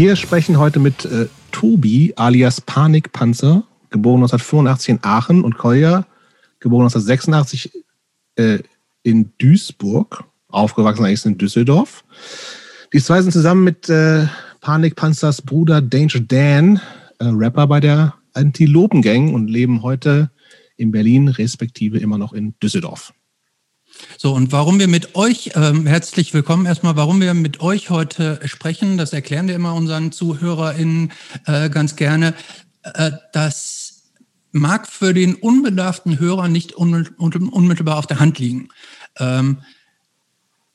Wir sprechen heute mit äh, Tobi alias Panikpanzer, geboren 1985 in Aachen und Kolja, geboren 1986 äh, in Duisburg, aufgewachsen eigentlich in Düsseldorf. Die zwei sind zusammen mit äh, Panikpanzers Bruder Danger Dan, äh, Rapper bei der Antilopen-Gang und leben heute in Berlin, respektive immer noch in Düsseldorf. So, und warum wir mit euch, ähm, herzlich willkommen erstmal, warum wir mit euch heute sprechen, das erklären wir immer unseren ZuhörerInnen äh, ganz gerne. Äh, das mag für den unbedarften Hörer nicht unmittelbar auf der Hand liegen. Ähm,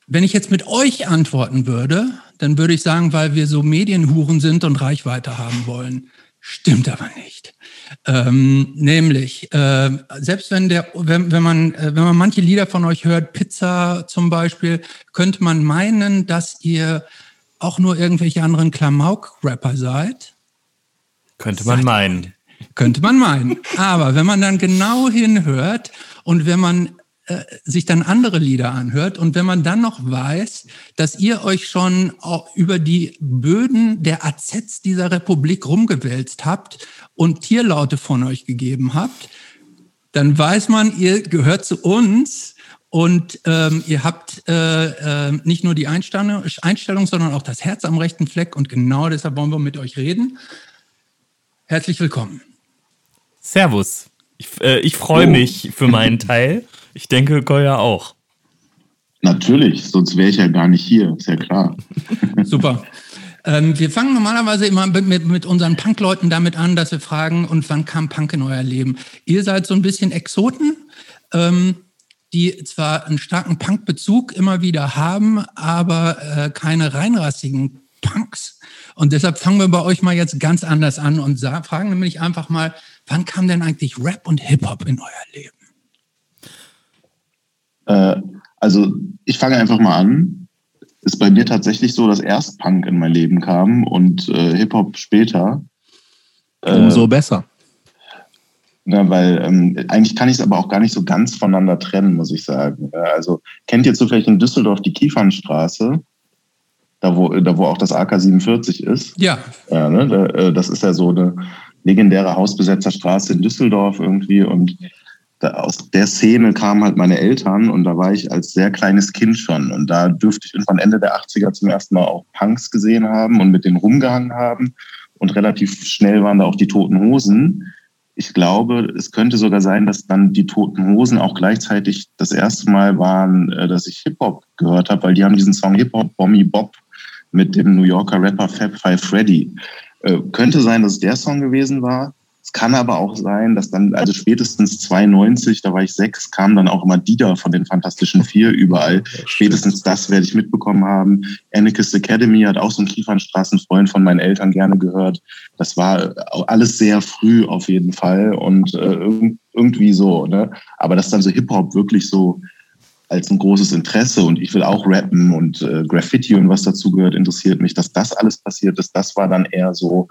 wenn ich jetzt mit euch antworten würde, dann würde ich sagen, weil wir so Medienhuren sind und Reichweite haben wollen. Stimmt aber nicht. Ähm, nämlich, äh, selbst wenn der, wenn, wenn man, äh, wenn man manche Lieder von euch hört, Pizza zum Beispiel, könnte man meinen, dass ihr auch nur irgendwelche anderen Klamauk-Rapper seid. Könnte man meinen. Könnte man meinen. Aber wenn man dann genau hinhört und wenn man äh, sich dann andere Lieder anhört und wenn man dann noch weiß, dass ihr euch schon über die Böden der AZs dieser Republik rumgewälzt habt und Tierlaute von euch gegeben habt, dann weiß man, ihr gehört zu uns und ähm, ihr habt äh, äh, nicht nur die Einstellung, Einstellung, sondern auch das Herz am rechten Fleck und genau deshalb wollen wir mit euch reden. Herzlich willkommen. Servus. Ich, äh, ich freue oh. mich für meinen Teil. Ich denke, Goya auch. Natürlich, sonst wäre ich ja gar nicht hier, ist ja klar. Super. Ähm, wir fangen normalerweise immer mit, mit, mit unseren Punk-Leuten damit an, dass wir fragen, und wann kam Punk in euer Leben? Ihr seid so ein bisschen Exoten, ähm, die zwar einen starken Punk-Bezug immer wieder haben, aber äh, keine reinrassigen Punks. Und deshalb fangen wir bei euch mal jetzt ganz anders an und fragen nämlich einfach mal, wann kam denn eigentlich Rap und Hip-Hop in euer Leben? Äh, also ich fange einfach mal an. Ist bei mir tatsächlich so, dass erst Punk in mein Leben kam und äh, Hip-Hop später. Äh, Umso besser. Na, weil ähm, eigentlich kann ich es aber auch gar nicht so ganz voneinander trennen, muss ich sagen. Also kennt ihr zufällig in Düsseldorf die Kiefernstraße? Da wo, da wo auch das AK 47 ist. Ja. ja ne? Äh, das ist ja so eine legendäre Hausbesetzerstraße in Düsseldorf irgendwie. Und aus der Szene kamen halt meine Eltern und da war ich als sehr kleines Kind schon. Und da dürfte ich irgendwann Ende der 80er zum ersten Mal auch Punks gesehen haben und mit denen rumgehangen haben. Und relativ schnell waren da auch die Toten Hosen. Ich glaube, es könnte sogar sein, dass dann die Toten Hosen auch gleichzeitig das erste Mal waren, äh, dass ich Hip-Hop gehört habe, weil die haben diesen Song Hip-Hop Bommy Bob mit dem New Yorker Rapper Fab Five Freddy. Äh, könnte sein, dass es der Song gewesen war. Es kann aber auch sein, dass dann, also spätestens 92, da war ich sechs, kam dann auch immer Dieter von den Fantastischen Vier überall. Spätestens das werde ich mitbekommen haben. Anarchist Academy hat auch so einen Kiefernstraßenfreund von meinen Eltern gerne gehört. Das war alles sehr früh auf jeden Fall und äh, irgendwie so. Ne? Aber dass dann so Hip-Hop wirklich so als ein großes Interesse und ich will auch rappen und äh, Graffiti und was dazu gehört, interessiert mich, dass das alles passiert ist. Das war dann eher so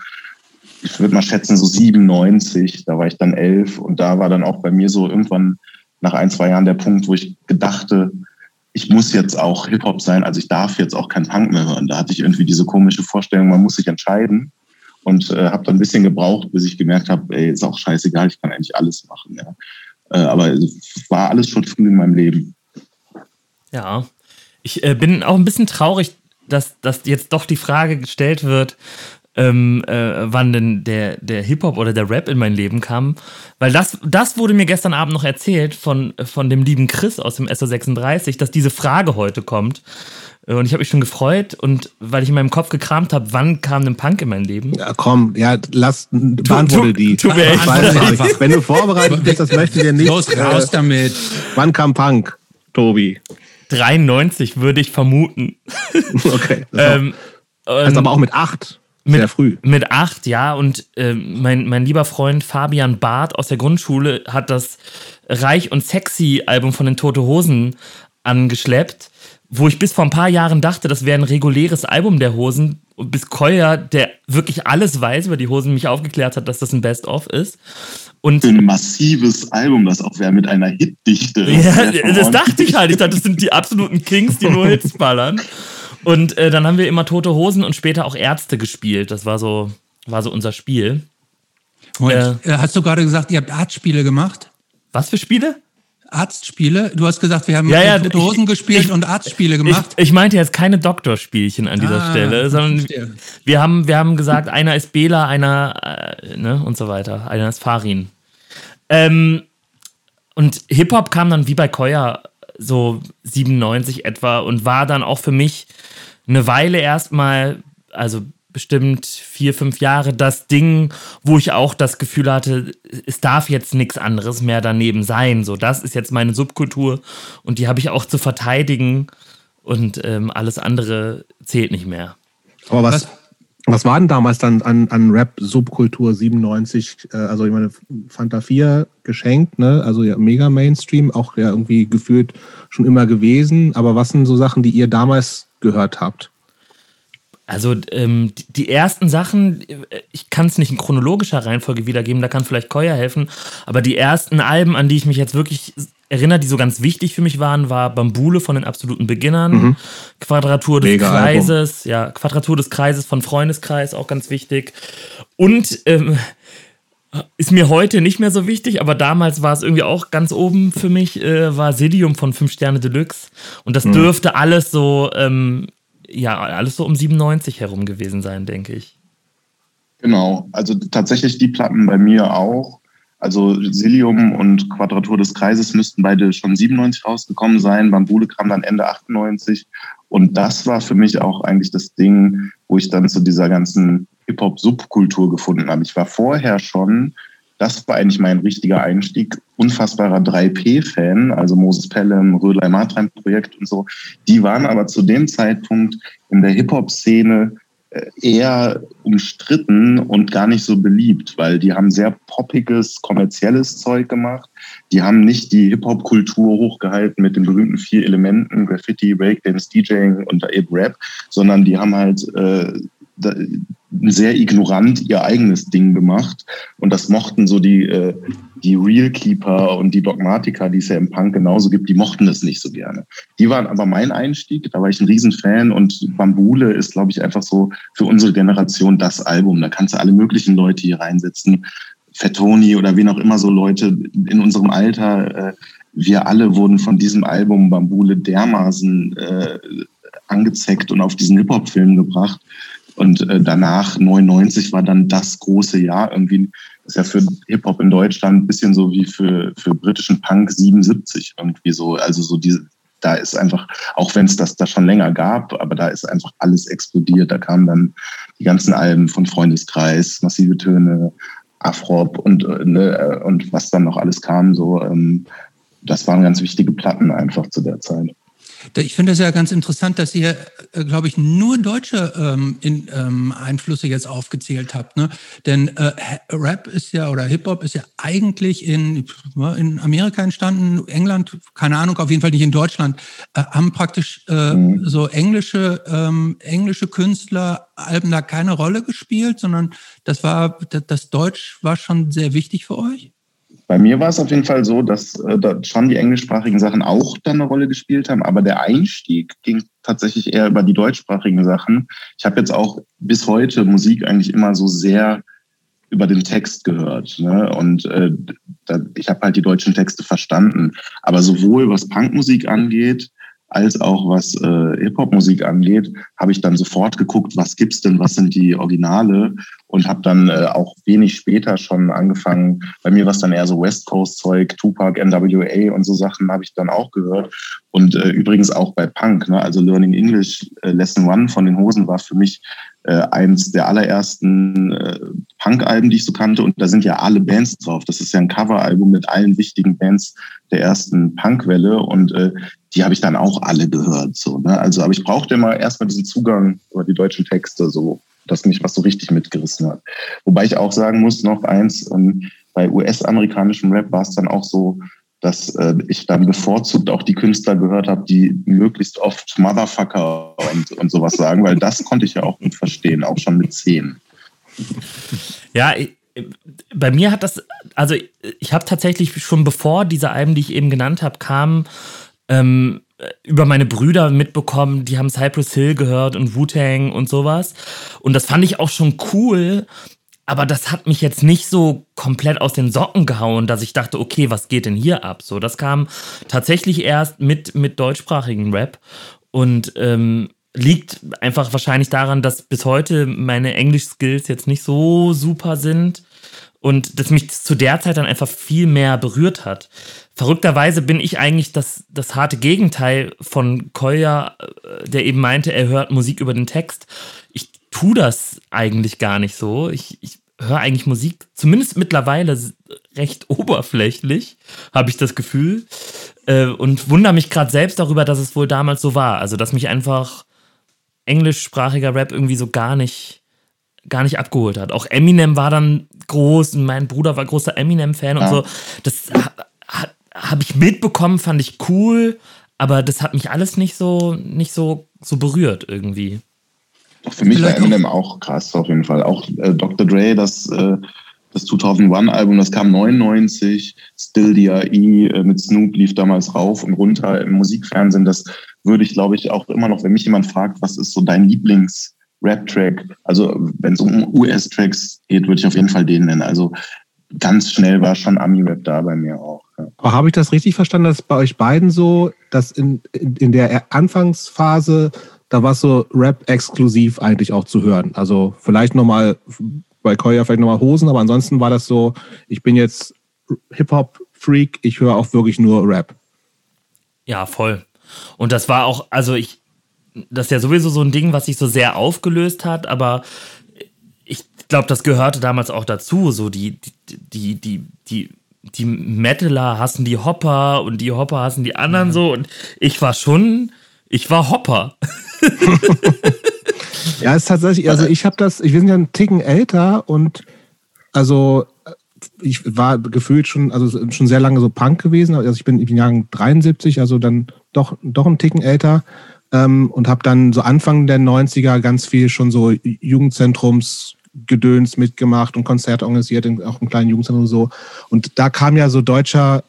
ich würde mal schätzen, so 97, da war ich dann elf und da war dann auch bei mir so irgendwann nach ein, zwei Jahren der Punkt, wo ich gedachte, ich muss jetzt auch Hip-Hop sein, also ich darf jetzt auch kein Punk mehr hören. Da hatte ich irgendwie diese komische Vorstellung, man muss sich entscheiden und äh, habe dann ein bisschen gebraucht, bis ich gemerkt habe, ey, ist auch scheißegal, ich kann eigentlich alles machen. Ja. Äh, aber es war alles schon früh in meinem Leben. Ja, ich äh, bin auch ein bisschen traurig, dass, dass jetzt doch die Frage gestellt wird, ähm, äh, wann denn der, der Hip-Hop oder der Rap in mein Leben kam. Weil das, das wurde mir gestern Abend noch erzählt von, von dem lieben Chris aus dem SO36, dass diese Frage heute kommt. Äh, und ich habe mich schon gefreut und weil ich in meinem Kopf gekramt habe, wann kam denn Punk in mein Leben? Ja, komm, ja, lass, beantworte die. Tu, tu einfach. Wenn du vorbereitet bist, das möchte dir nicht. Los, raus äh, damit. Wann kam Punk, Tobi? 93 würde ich vermuten. Okay. ähm, heißt aber auch mit acht. Mit, Sehr früh. Mit acht, ja. Und äh, mein, mein lieber Freund Fabian Barth aus der Grundschule hat das Reich und Sexy Album von den Tote Hosen angeschleppt, wo ich bis vor ein paar Jahren dachte, das wäre ein reguläres Album der Hosen, bis Koya, der wirklich alles weiß über die Hosen, mich aufgeklärt hat, dass das ein Best-of ist. Und ein massives Album, das auch wäre mit einer Hitdichte. Ja, das dachte ich halt. Ich dachte, das sind die absoluten Kings, die nur Hits ballern. Und äh, dann haben wir immer Tote Hosen und später auch Ärzte gespielt. Das war so, war so unser Spiel. Äh, hast du gerade gesagt, ihr habt Arztspiele gemacht? Was für Spiele? Arztspiele? Du hast gesagt, wir haben ja, ja, Tote Hosen ich, gespielt ich, und Arztspiele gemacht. Ich, ich, meinte jetzt keine Doktorspielchen an dieser ah, Stelle, sondern wir haben, wir haben gesagt, einer ist Bela, einer äh, ne, und so weiter. Einer ist Farin. Ähm, und Hip-Hop kam dann wie bei Koya so 97 etwa und war dann auch für mich eine Weile erstmal, also bestimmt vier, fünf Jahre das Ding, wo ich auch das Gefühl hatte, es darf jetzt nichts anderes mehr daneben sein. So, das ist jetzt meine Subkultur und die habe ich auch zu verteidigen und ähm, alles andere zählt nicht mehr. Aber was, was war denn damals dann an, an Rap-Subkultur 97? Äh, also ich meine, Fanta 4 geschenkt, ne? Also ja, mega Mainstream, auch ja irgendwie gefühlt schon immer gewesen. Aber was sind so Sachen, die ihr damals gehört habt? Also ähm, die ersten Sachen, ich kann es nicht in chronologischer Reihenfolge wiedergeben, da kann vielleicht Koya helfen, aber die ersten Alben, an die ich mich jetzt wirklich erinnere, die so ganz wichtig für mich waren, war Bambule von den absoluten Beginnern, mhm. Quadratur des Mega Kreises, Album. ja, Quadratur des Kreises von Freundeskreis, auch ganz wichtig. Und ähm, ist mir heute nicht mehr so wichtig, aber damals war es irgendwie auch ganz oben für mich, äh, war Sidium von 5 Sterne Deluxe. Und das mhm. dürfte alles so ähm, ja, alles so um 97 herum gewesen sein, denke ich. Genau, also tatsächlich die Platten bei mir auch. Also Silium und Quadratur des Kreises müssten beide schon 97 rausgekommen sein. Bambule kam dann Ende 98. Und das war für mich auch eigentlich das Ding, wo ich dann zu dieser ganzen Hip-Hop-Subkultur gefunden habe. Ich war vorher schon das war eigentlich mein richtiger Einstieg. Unfassbarer 3P-Fan, also Moses Pelham, Rödlei Martrein-Projekt und so. Die waren aber zu dem Zeitpunkt in der Hip-Hop-Szene eher umstritten und gar nicht so beliebt, weil die haben sehr poppiges, kommerzielles Zeug gemacht. Die haben nicht die Hip-Hop-Kultur hochgehalten mit den berühmten vier Elementen, Graffiti, Breakdance, DJing und eben Rap, sondern die haben halt äh, sehr ignorant ihr eigenes Ding gemacht. Und das mochten so die, äh, die Real Keeper und die Dogmatiker, die es ja im Punk genauso gibt, die mochten das nicht so gerne. Die waren aber mein Einstieg, da war ich ein Riesenfan und Bambule ist, glaube ich, einfach so für unsere Generation das Album. Da kannst du alle möglichen Leute hier reinsetzen. Fettoni oder wen auch immer so Leute in unserem Alter. Äh, wir alle wurden von diesem Album Bambule dermaßen äh, angezeckt und auf diesen Hip-Hop-Film gebracht und äh, danach 99 war dann das große Jahr. Irgendwie ist ja für Hip-Hop in Deutschland ein bisschen so wie für, für britischen Punk 77 irgendwie so. Also so diese, da ist einfach, auch wenn es das da schon länger gab, aber da ist einfach alles explodiert. Da kamen dann die ganzen Alben von Freundeskreis, massive Töne, Afrop und, äh, ne, und was dann noch alles kam. So, ähm, das waren ganz wichtige Platten einfach zu der Zeit. Ich finde es ja ganz interessant, dass ihr, äh, glaube ich, nur deutsche ähm, in, ähm, Einflüsse jetzt aufgezählt habt. Ne? Denn äh, Rap ist ja oder Hip-Hop ist ja eigentlich in, in Amerika entstanden, England, keine Ahnung, auf jeden Fall nicht in Deutschland, äh, haben praktisch äh, mhm. so englische, ähm, englische Künstler Alben da keine Rolle gespielt, sondern das war, das Deutsch war schon sehr wichtig für euch? Bei mir war es auf jeden Fall so, dass äh, da schon die englischsprachigen Sachen auch dann eine Rolle gespielt haben, aber der Einstieg ging tatsächlich eher über die deutschsprachigen Sachen. Ich habe jetzt auch bis heute Musik eigentlich immer so sehr über den Text gehört. Ne? Und äh, da, ich habe halt die deutschen Texte verstanden. Aber sowohl was Punkmusik angeht, als auch was äh, Hip-Hop-Musik angeht, habe ich dann sofort geguckt, was gibt's denn, was sind die Originale und habe dann äh, auch wenig später schon angefangen. Bei mir war es dann eher so West Coast-Zeug, Tupac, NWA und so Sachen habe ich dann auch gehört. Und äh, übrigens auch bei Punk, ne? also Learning English äh, Lesson One von den Hosen war für mich äh, eins der allerersten äh, Punk-Alben, die ich so kannte. Und da sind ja alle Bands drauf. Das ist ja ein Cover-Album mit allen wichtigen Bands der ersten Punk-Welle. Und äh, die habe ich dann auch alle gehört. So, ne? Also, aber ich brauchte immer erstmal diesen Zugang über die deutschen Texte, so, dass mich was so richtig mitgerissen hat. Wobei ich auch sagen muss, noch eins, ähm, bei US-amerikanischem Rap war es dann auch so, dass äh, ich dann bevorzugt auch die Künstler gehört habe, die möglichst oft Motherfucker und, und sowas sagen, weil das konnte ich ja auch gut verstehen, auch schon mit zehn. Ja, bei mir hat das, also ich habe tatsächlich schon bevor diese Alben, die ich eben genannt habe, kamen, ähm, äh, über meine Brüder mitbekommen, die haben Cypress Hill gehört und Wu-Tang und sowas. Und das fand ich auch schon cool, aber das hat mich jetzt nicht so komplett aus den Socken gehauen, dass ich dachte, okay, was geht denn hier ab? So, das kam tatsächlich erst mit, mit deutschsprachigen Rap und ähm, liegt einfach wahrscheinlich daran, dass bis heute meine Englisch-Skills jetzt nicht so super sind und das mich zu der Zeit dann einfach viel mehr berührt hat. Verrückterweise bin ich eigentlich das, das harte Gegenteil von Kolja, äh, der eben meinte, er hört Musik über den Text. Ich tue das eigentlich gar nicht so. Ich, ich höre eigentlich Musik, zumindest mittlerweile recht oberflächlich, habe ich das Gefühl. Äh, und wundere mich gerade selbst darüber, dass es wohl damals so war. Also, dass mich einfach englischsprachiger Rap irgendwie so gar nicht gar nicht abgeholt hat. Auch Eminem war dann groß und mein Bruder war großer Eminem-Fan ja. und so. Das ha, habe ich mitbekommen, fand ich cool, aber das hat mich alles nicht so, nicht so, so berührt irgendwie. Doch für mich Vielleicht war Eminem auch krass auf jeden Fall. Auch äh, Dr. Dre, das, äh, das 2001-Album, das kam 99, Still D.I.E. Äh, mit Snoop lief damals rauf und runter im Musikfernsehen. Das würde ich, glaube ich, auch immer noch, wenn mich jemand fragt, was ist so dein Lieblings- Rap-Track. Also wenn es um US-Tracks geht, würde ich auf jeden Fall den nennen. Also ganz schnell war schon Ami-Rap da bei mir auch. Ja. Aber habe ich das richtig verstanden, dass bei euch beiden so, dass in, in, in der Anfangsphase, da war so Rap exklusiv eigentlich auch zu hören? Also vielleicht nochmal bei Koya vielleicht nochmal Hosen, aber ansonsten war das so, ich bin jetzt Hip-Hop-Freak, ich höre auch wirklich nur Rap. Ja, voll. Und das war auch, also ich, das ist ja sowieso so ein Ding, was sich so sehr aufgelöst hat, aber ich glaube, das gehörte damals auch dazu. So die, die, die, die, die Metaler hassen die Hopper und die Hopper hassen die anderen mhm. so. Und ich war schon, ich war Hopper. ja, es ist tatsächlich, also ich habe das, ich bin ja einen Ticken älter und also ich war gefühlt schon, also schon sehr lange so Punk gewesen. Also ich bin, ich bin Jahrgang 73, also dann doch, doch einen Ticken älter ähm, und habe dann so Anfang der 90er ganz viel schon so Jugendzentrumsgedöns mitgemacht und Konzerte organisiert, auch im kleinen Jugendzentrum und so. Und da kam ja so deutscher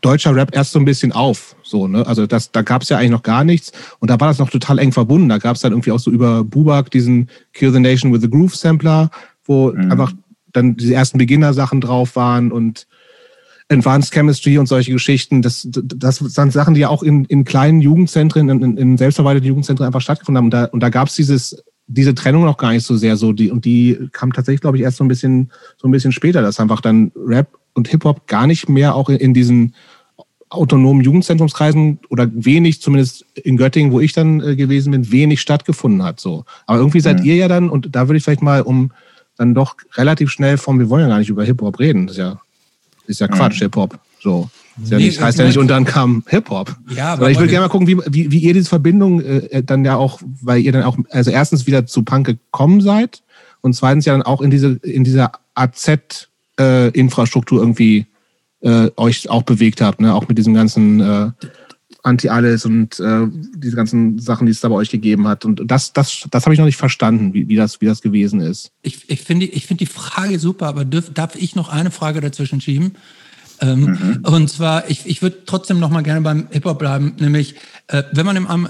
deutscher Rap erst so ein bisschen auf. So, ne? Also das, da gab es ja eigentlich noch gar nichts. Und da war das noch total eng verbunden. Da gab es dann irgendwie auch so über Bubak diesen Kill the Nation with the Groove Sampler, wo mhm. einfach dann diese ersten Beginner-Sachen drauf waren und Advanced Chemistry und solche Geschichten, das, das sind Sachen, die ja auch in, in kleinen Jugendzentren, in, in selbstverwalteten Jugendzentren einfach stattgefunden haben. Und da, und da gab es dieses, diese Trennung noch gar nicht so sehr so. Die, und die kam tatsächlich, glaube ich, erst so ein bisschen, so ein bisschen später, dass einfach dann Rap und Hip-Hop gar nicht mehr auch in, in diesen autonomen Jugendzentrumskreisen oder wenig, zumindest in Göttingen, wo ich dann äh, gewesen bin, wenig stattgefunden hat. So. Aber irgendwie seid mhm. ihr ja dann, und da würde ich vielleicht mal um dann doch relativ schnell vom, wir wollen ja gar nicht über Hip-Hop reden, das ist ja ist ja Quatsch, mhm. Hip-Hop. So. Ist ja nee, nicht, heißt ja nicht, und dann kam Hip-Hop. Ja, aber, aber ich würde gerne mal gucken, wie, wie, wie ihr diese Verbindung äh, dann ja auch, weil ihr dann auch, also erstens wieder zu Punk gekommen seid und zweitens ja dann auch in diese, in dieser AZ-Infrastruktur äh, irgendwie äh, euch auch bewegt habt, ne? Auch mit diesem ganzen äh, Anti-Alles und äh, diese ganzen Sachen, die es da bei euch gegeben hat. Und das, das, das habe ich noch nicht verstanden, wie, wie, das, wie das gewesen ist. Ich, ich finde ich find die Frage super, aber dürf, darf ich noch eine Frage dazwischen schieben? Ähm, mhm. Und zwar, ich, ich würde trotzdem noch mal gerne beim Hip-Hop bleiben, nämlich, äh, wenn, man im,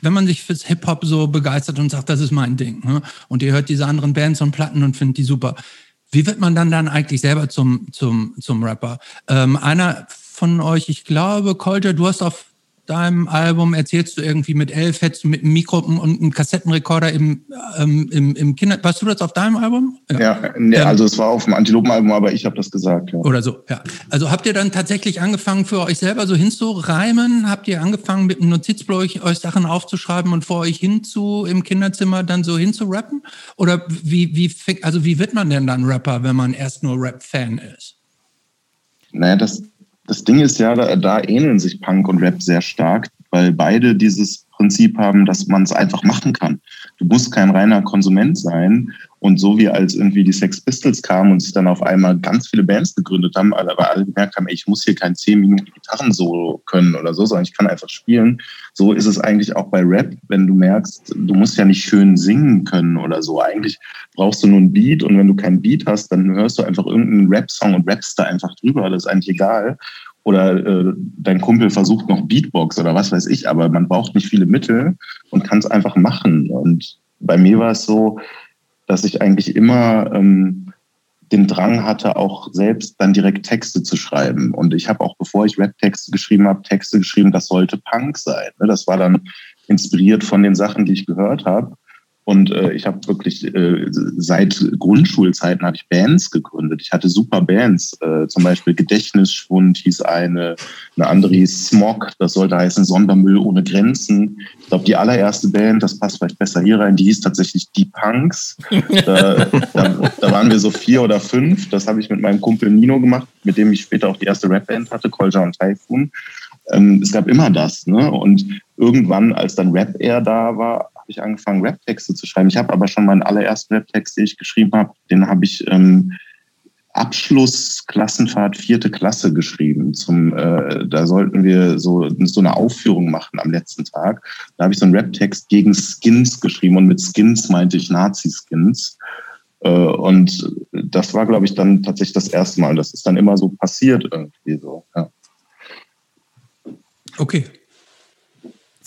wenn man sich fürs Hip-Hop so begeistert und sagt, das ist mein Ding, ne? und ihr hört diese anderen Bands und Platten und findet die super, wie wird man dann dann eigentlich selber zum, zum, zum Rapper? Ähm, einer von euch, ich glaube, Colter, du hast auf deinem Album erzählst du irgendwie mit elf, hättest du mit einem Mikro und einem Kassettenrekorder im, ähm, im, im Kinder... Warst du das auf deinem Album? Ja, ja nee, ähm, also es war auf dem Antilopenalbum, aber ich habe das gesagt. Ja. Oder so, ja. Also habt ihr dann tatsächlich angefangen, für euch selber so hinzureimen? Habt ihr angefangen, mit einem Notizblock euch Sachen aufzuschreiben und vor euch hinzu im Kinderzimmer dann so hinzurappen? Oder wie, wie, also wie wird man denn dann Rapper, wenn man erst nur Rap-Fan ist? Naja, das, das Ding ist ja, da, da ähneln sich Punk und Rap sehr stark, weil beide dieses Prinzip haben, dass man es einfach machen kann. Du musst kein reiner Konsument sein. Und so wie als irgendwie die Sex Pistols kamen und sich dann auf einmal ganz viele Bands gegründet haben, aber alle gemerkt haben, ey, ich muss hier kein 10 Minuten Gitarrensolo können oder so, sondern ich kann einfach spielen. So ist es eigentlich auch bei Rap, wenn du merkst, du musst ja nicht schön singen können oder so. Eigentlich brauchst du nur ein Beat und wenn du keinen Beat hast, dann hörst du einfach irgendeinen Rap-Song und rappst da einfach drüber. Das ist eigentlich egal. oder äh, dein Kumpel versucht noch Beatbox oder was weiß ich, aber man braucht nicht viele Mittel und kann es einfach machen. Und bei mir war es so, dass ich eigentlich immer ähm, den Drang hatte, auch selbst dann direkt Texte zu schreiben. Und ich habe auch, bevor ich Rap-Texte geschrieben habe, Texte geschrieben, das sollte Punk sein. Ne? Das war dann inspiriert von den Sachen, die ich gehört habe. Und äh, ich habe wirklich äh, seit Grundschulzeiten habe ich Bands gegründet. Ich hatte super Bands, äh, zum Beispiel Gedächtnisschwund hieß eine, eine andere hieß Smog, das sollte heißen Sondermüll ohne Grenzen. Ich glaube, die allererste Band, das passt vielleicht besser hier rein, die hieß tatsächlich Die Punks. Da, da, da waren wir so vier oder fünf. Das habe ich mit meinem Kumpel Nino gemacht, mit dem ich später auch die erste Rapband hatte, Kolja und Typhoon. Ähm, es gab immer das. Ne? Und irgendwann, als dann Rap Air da war, ich angefangen, Rap-Texte zu schreiben. Ich habe aber schon meinen allerersten Rap-Text, den ich geschrieben habe, den habe ich ähm, Abschluss Klassenfahrt vierte Klasse geschrieben. Zum, äh, da sollten wir so, so eine Aufführung machen am letzten Tag. Da habe ich so einen Rap-Text gegen Skins geschrieben und mit Skins meinte ich Nazi-Skins. Äh, und das war, glaube ich, dann tatsächlich das erste Mal. Das ist dann immer so passiert irgendwie so. Ja. Okay,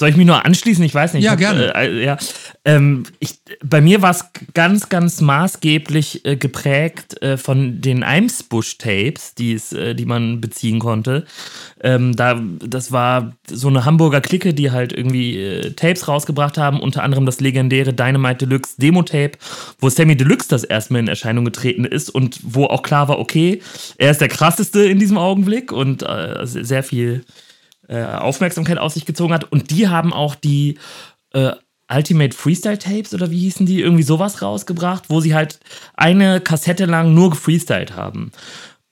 soll ich mich nur anschließen? Ich weiß nicht. Ja, hab, gerne. Äh, ja. Ähm, ich, bei mir war es ganz, ganz maßgeblich äh, geprägt äh, von den Eimsbusch-Tapes, äh, die man beziehen konnte. Ähm, da, das war so eine Hamburger Clique, die halt irgendwie äh, Tapes rausgebracht haben, unter anderem das legendäre Dynamite Deluxe Demo-Tape, wo Sammy Deluxe das erstmal in Erscheinung getreten ist und wo auch klar war, okay, er ist der krasseste in diesem Augenblick und äh, sehr viel äh, Aufmerksamkeit auf sich gezogen hat. Und die haben auch die äh, Ultimate Freestyle Tapes oder wie hießen die, irgendwie sowas rausgebracht, wo sie halt eine Kassette lang nur gefreestylt haben.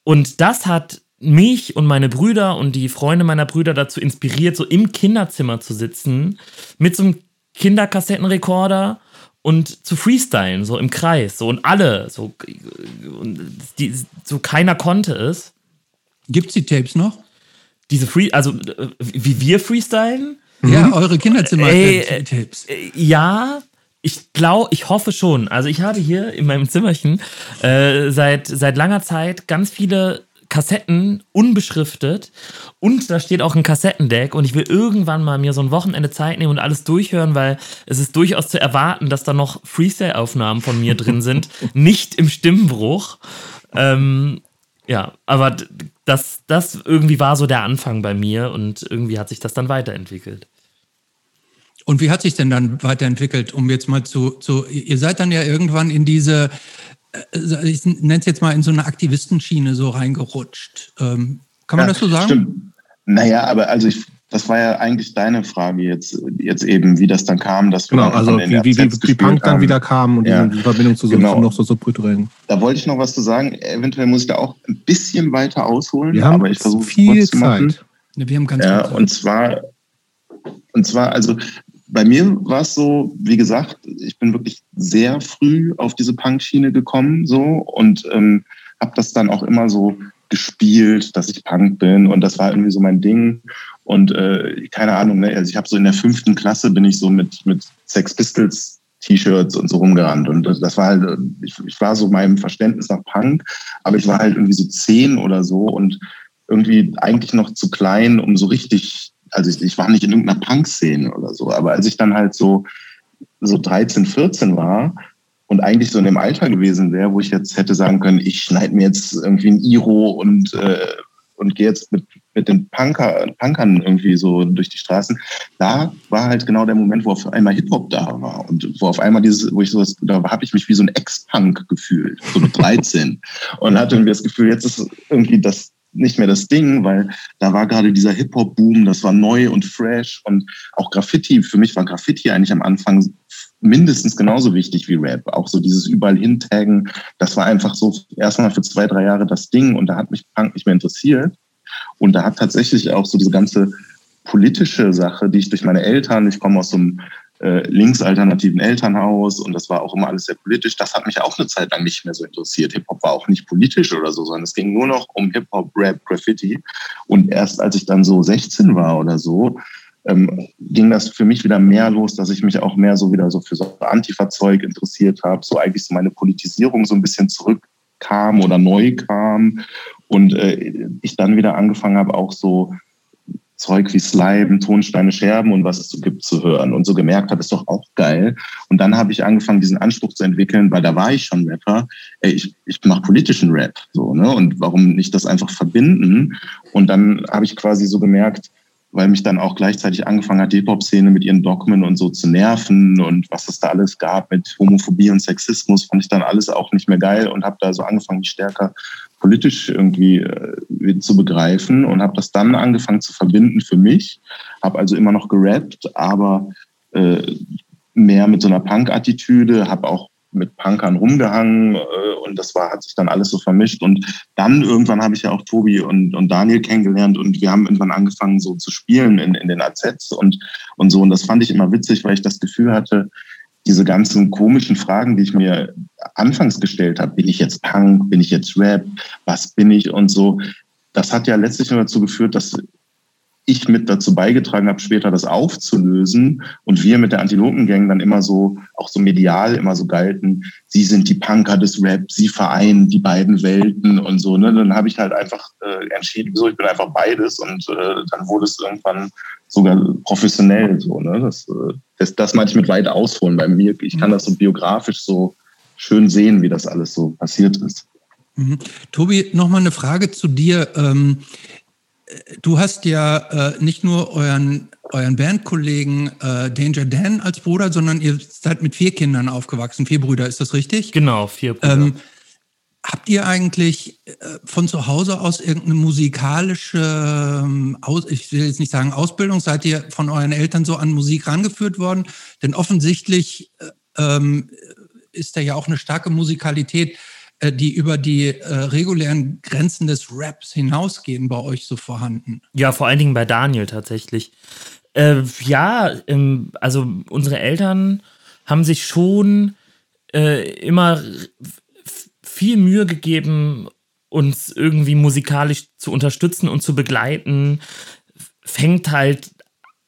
Und das hat mich und meine Brüder und die Freunde meiner Brüder dazu inspiriert, so im Kinderzimmer zu sitzen mit so einem Kinderkassettenrekorder und zu freestylen, so im Kreis, so und alle, so, die, so keiner konnte es. Gibt es die Tapes noch? Diese Free, also äh, wie wir freestylen. Ja, mhm. eure Kinderzimmer-Tipps. Äh, äh, ja, ich glaube, ich hoffe schon. Also ich habe hier in meinem Zimmerchen äh, seit, seit langer Zeit ganz viele Kassetten unbeschriftet und da steht auch ein Kassettendeck und ich will irgendwann mal mir so ein Wochenende Zeit nehmen und alles durchhören, weil es ist durchaus zu erwarten, dass da noch Freestyle-Aufnahmen von mir drin sind, nicht im Stimmbruch. Ähm, ja, aber das, das irgendwie war so der Anfang bei mir und irgendwie hat sich das dann weiterentwickelt. Und wie hat sich denn dann weiterentwickelt, um jetzt mal zu, zu ihr seid dann ja irgendwann in diese, äh, ich nenne es jetzt mal in so eine Aktivistenschiene so reingerutscht. Ähm, kann man ja, das so sagen? Stimmt. Naja, aber also ich das war ja eigentlich deine Frage jetzt, jetzt eben, wie das dann kam, dass genau, wir also wie, wie, wie, wie Punk dann wieder kam und ja. die Verbindung zu so genau. noch so subkulturellen. Da wollte ich noch was zu sagen. Eventuell muss ich da auch ein bisschen weiter ausholen, wir haben aber ich versuche viel Zeit. Ja, wir haben ganz ja, viel Zeit. Und zwar, und zwar, also bei mir war es so, wie gesagt, ich bin wirklich sehr früh auf diese Punk-Schiene gekommen so und ähm, habe das dann auch immer so gespielt, dass ich Punk bin und das war irgendwie so mein Ding. Und äh, keine Ahnung, ne? also ich habe so in der fünften Klasse bin ich so mit, mit Sex Pistols T-Shirts und so rumgerannt. Und das war halt, ich, ich war so meinem Verständnis nach Punk, aber ich war halt irgendwie so zehn oder so und irgendwie eigentlich noch zu klein, um so richtig, also ich, ich war nicht in irgendeiner Punk-Szene oder so, aber als ich dann halt so, so 13, 14 war, und eigentlich so in dem Alter gewesen wäre, wo ich jetzt hätte sagen können, ich schneide mir jetzt irgendwie ein Iro und, äh, und gehe jetzt mit, mit den Punker, Punkern irgendwie so durch die Straßen. Da war halt genau der Moment, wo auf einmal Hip-Hop da war und wo auf einmal dieses, wo ich sowas, da habe ich mich wie so ein Ex-Punk gefühlt, so mit 13 und hatte irgendwie das Gefühl, jetzt ist irgendwie das, nicht mehr das Ding, weil da war gerade dieser Hip-Hop-Boom, das war neu und fresh und auch Graffiti. Für mich war Graffiti eigentlich am Anfang mindestens genauso wichtig wie Rap. Auch so dieses überall hintaggen, das war einfach so erstmal für zwei, drei Jahre das Ding und da hat mich Punk nicht mehr interessiert. Und da hat tatsächlich auch so diese ganze politische Sache, die ich durch meine Eltern, ich komme aus so einem äh, linksalternativen Elternhaus und das war auch immer alles sehr politisch. Das hat mich auch eine Zeit lang nicht mehr so interessiert. Hip-Hop war auch nicht politisch oder so, sondern es ging nur noch um Hip-Hop, Rap, Graffiti. Und erst als ich dann so 16 war oder so, ähm, ging das für mich wieder mehr los, dass ich mich auch mehr so wieder so für so Antifa-Zeug interessiert habe, so eigentlich so meine Politisierung so ein bisschen zurückkam oder neu kam Und äh, ich dann wieder angefangen habe, auch so Zeug wie Slime, Tonsteine, Scherben und was es so gibt zu hören und so gemerkt habe, ist doch auch geil. Und dann habe ich angefangen, diesen Anspruch zu entwickeln, weil da war ich schon Rapper. Ey, ich, ich mache politischen Rap, so, ne? Und warum nicht das einfach verbinden? Und dann habe ich quasi so gemerkt, weil mich dann auch gleichzeitig angefangen hat, die Hip-Hop-Szene mit ihren Dogmen und so zu nerven und was es da alles gab mit Homophobie und Sexismus, fand ich dann alles auch nicht mehr geil und habe da so angefangen, mich stärker politisch irgendwie äh, zu begreifen und habe das dann angefangen zu verbinden für mich. Habe also immer noch gerappt, aber äh, mehr mit so einer Punk-Attitüde, habe auch mit Punkern rumgehangen äh, und das war, hat sich dann alles so vermischt. Und dann irgendwann habe ich ja auch Tobi und, und Daniel kennengelernt und wir haben irgendwann angefangen, so zu spielen in, in den AZs und, und so. Und das fand ich immer witzig, weil ich das Gefühl hatte, diese ganzen komischen Fragen, die ich mir anfangs gestellt habe, bin ich jetzt Punk, bin ich jetzt Rap, was bin ich und so, das hat ja letztlich dazu geführt, dass ich mit dazu beigetragen habe, später das aufzulösen und wir mit der Antilopengang dann immer so, auch so medial immer so galten, sie sind die Punker des Rap, sie vereinen die beiden Welten und so. Ne? Dann habe ich halt einfach äh, entschieden, so ich bin einfach beides und äh, dann wurde es irgendwann sogar professionell so. Ne? Das, äh, das, das meinte ich mit weit ausholen bei mir. Ich kann mhm. das so biografisch so schön sehen, wie das alles so passiert ist. Mhm. Tobi, nochmal eine Frage zu dir. Ähm, du hast ja äh, nicht nur euren, euren Bandkollegen äh, Danger Dan als Bruder, sondern ihr seid mit vier Kindern aufgewachsen. Vier Brüder, ist das richtig? Genau, vier Brüder. Ähm, habt ihr eigentlich äh, von zu Hause aus irgendeine musikalische, ähm, aus, ich will jetzt nicht sagen Ausbildung, seid ihr von euren Eltern so an Musik rangeführt worden? Denn offensichtlich äh, ähm, ist da ja auch eine starke Musikalität die über die äh, regulären Grenzen des Raps hinausgehen, bei euch so vorhanden? Ja, vor allen Dingen bei Daniel tatsächlich. Äh, ja, ähm, also unsere Eltern haben sich schon äh, immer viel Mühe gegeben, uns irgendwie musikalisch zu unterstützen und zu begleiten. Fängt halt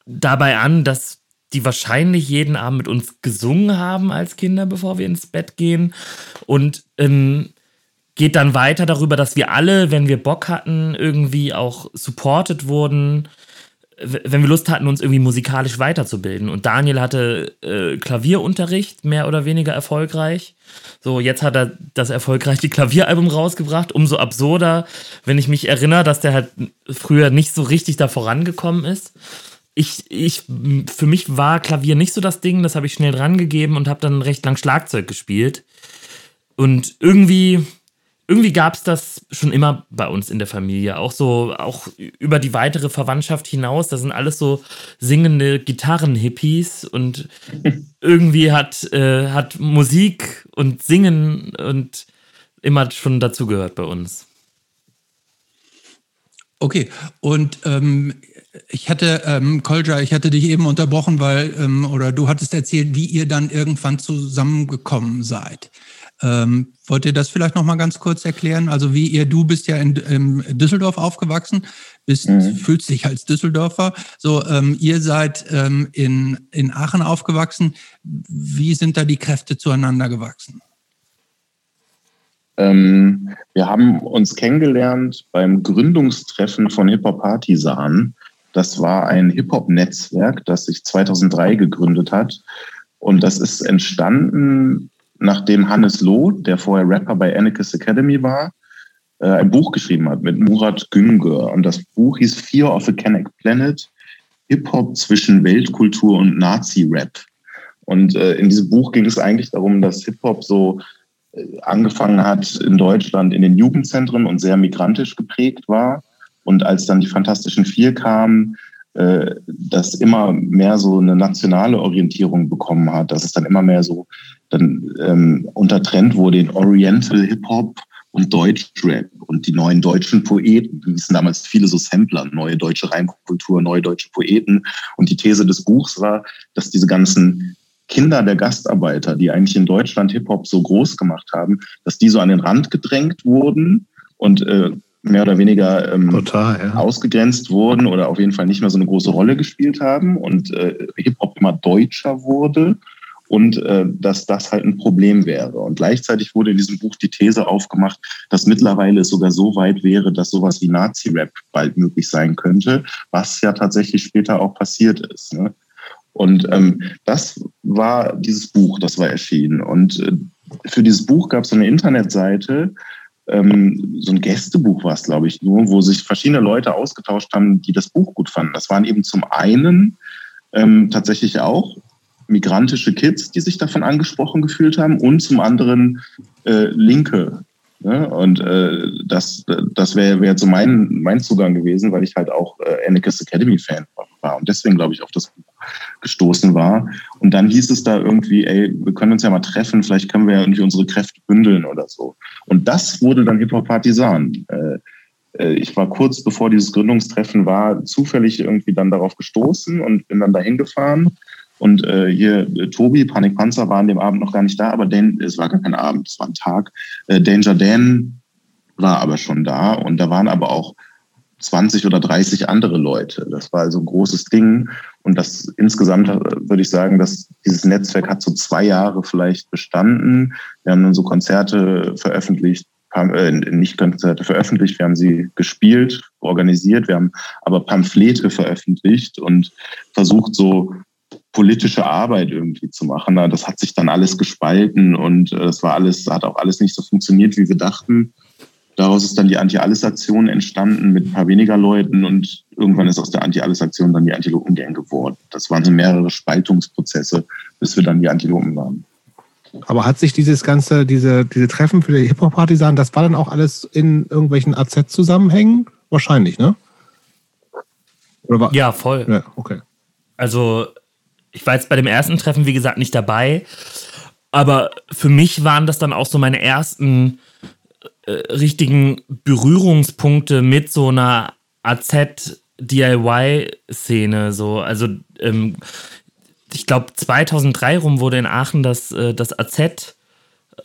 dabei an, dass die wahrscheinlich jeden Abend mit uns gesungen haben als Kinder, bevor wir ins Bett gehen. Und ähm, geht dann weiter darüber, dass wir alle, wenn wir Bock hatten, irgendwie auch supported wurden, wenn wir Lust hatten, uns irgendwie musikalisch weiterzubilden. Und Daniel hatte äh, Klavierunterricht, mehr oder weniger erfolgreich. So, jetzt hat er das erfolgreiche Klavieralbum rausgebracht. Umso absurder, wenn ich mich erinnere, dass der halt früher nicht so richtig da vorangekommen ist ich, ich, für mich war Klavier nicht so das Ding, das habe ich schnell drangegeben und habe dann recht lang Schlagzeug gespielt. Und irgendwie, irgendwie gab es das schon immer bei uns in der Familie, auch so, auch über die weitere Verwandtschaft hinaus. Das sind alles so singende Gitarren-Hippies und irgendwie hat, äh, hat Musik und Singen und immer schon dazugehört bei uns. Okay, und ähm, ich hatte, ähm, Kolja, ich hatte dich eben unterbrochen, weil, ähm, oder du hattest erzählt, wie ihr dann irgendwann zusammengekommen seid. Ähm, wollt ihr das vielleicht nochmal ganz kurz erklären? Also wie ihr, du bist ja in, in Düsseldorf aufgewachsen, bist, mhm. fühlst dich als Düsseldorfer. So, ähm, ihr seid ähm, in, in Aachen aufgewachsen. Wie sind da die Kräfte zueinander gewachsen? Ähm, wir haben uns kennengelernt beim Gründungstreffen von Hip Hop Partisan. Das war ein Hip-Hop-Netzwerk, das sich 2003 gegründet hat. Und das ist entstanden, nachdem Hannes Loh, der vorher Rapper bei Anarchist Academy war, äh, ein Buch geschrieben hat mit Murat Güngör. Und das Buch hieß Fear of a Canic Planet, Hip-Hop zwischen Weltkultur und Nazi-Rap. Und äh, in diesem Buch ging es eigentlich darum, dass Hip-Hop so äh, angefangen hat in Deutschland in den Jugendzentren und sehr migrantisch geprägt war und als dann die Fantastischen Vier kamen, äh, das immer mehr so eine nationale Orientierung bekommen hat, dass es dann immer mehr so dann ähm, untertrennt wurde in Oriental Hip Hop und Deutschrap und die neuen deutschen Poeten. Die hießen damals viele so Sampler, neue deutsche Reimkultur, neue deutsche Poeten. Und die These des Buchs war, dass diese ganzen Kinder der Gastarbeiter, die eigentlich in Deutschland Hip-Hop so groß gemacht haben, dass die so an den Rand gedrängt wurden und äh, mehr oder weniger ähm, Total, ja. ausgegrenzt wurden oder auf jeden Fall nicht mehr so eine große Rolle gespielt haben und äh, Hip-Hop immer deutscher wurde und äh, dass das halt ein Problem wäre. Und gleichzeitig wurde in diesem Buch die These aufgemacht, dass mittlerweile es sogar so weit wäre, dass sowas wie Nazi-Rap bald möglich sein könnte, was ja tatsächlich später auch passiert ist. Ne? Und ähm, das war dieses Buch, das war erschienen. Und äh, für dieses Buch gab es so eine Internetseite, ähm, so ein Gästebuch war es, glaube ich, nur, wo sich verschiedene Leute ausgetauscht haben, die das Buch gut fanden. Das waren eben zum einen ähm, tatsächlich auch migrantische Kids, die sich davon angesprochen gefühlt haben, und zum anderen äh, Linke. Ne? Und äh, das, das wäre wär so mein, mein Zugang gewesen, weil ich halt auch äh, Anarchist Academy-Fan war und deswegen, glaube ich, auf das Buch gestoßen war. Und dann hieß es da irgendwie, ey, wir können uns ja mal treffen, vielleicht können wir ja irgendwie unsere Kräfte bündeln oder so. Und das wurde dann Hip-Hop Partisan. Äh, äh, ich war kurz bevor dieses Gründungstreffen war, zufällig irgendwie dann darauf gestoßen und bin dann dahin gefahren. Und äh, hier äh, Tobi, Panikpanzer, war an dem Abend noch gar nicht da, aber Dan, es war gar kein Abend, es war ein Tag. Äh, Danger Dan war aber schon da und da waren aber auch 20 oder 30 andere Leute. Das war also ein großes Ding. Und das insgesamt äh, würde ich sagen, dass dieses Netzwerk hat so zwei Jahre vielleicht bestanden. Wir haben dann so Konzerte veröffentlicht, äh, nicht Konzerte veröffentlicht, wir haben sie gespielt, organisiert, wir haben aber Pamphlete veröffentlicht und versucht so politische Arbeit irgendwie zu machen. Das hat sich dann alles gespalten und äh, es war alles, hat auch alles nicht so funktioniert, wie wir dachten. Daraus ist dann die Anti-Alles-Aktion entstanden mit ein paar weniger Leuten und irgendwann ist aus der Anti-Alles-Aktion dann die Antilopen-Gang geworden. Das waren so mehrere Spaltungsprozesse, bis wir dann die Antilopen waren. Aber hat sich dieses ganze, diese, diese Treffen für die Hip-Hop-Partisanen, das war dann auch alles in irgendwelchen AZ-Zusammenhängen? Wahrscheinlich, ne? War, ja, voll. Ja, okay. Also, ich war jetzt bei dem ersten Treffen, wie gesagt, nicht dabei. Aber für mich waren das dann auch so meine ersten äh, richtigen Berührungspunkte mit so einer AZ-DIY-Szene. So. Also ähm, ich glaube 2003 rum wurde in Aachen das, äh, das AZ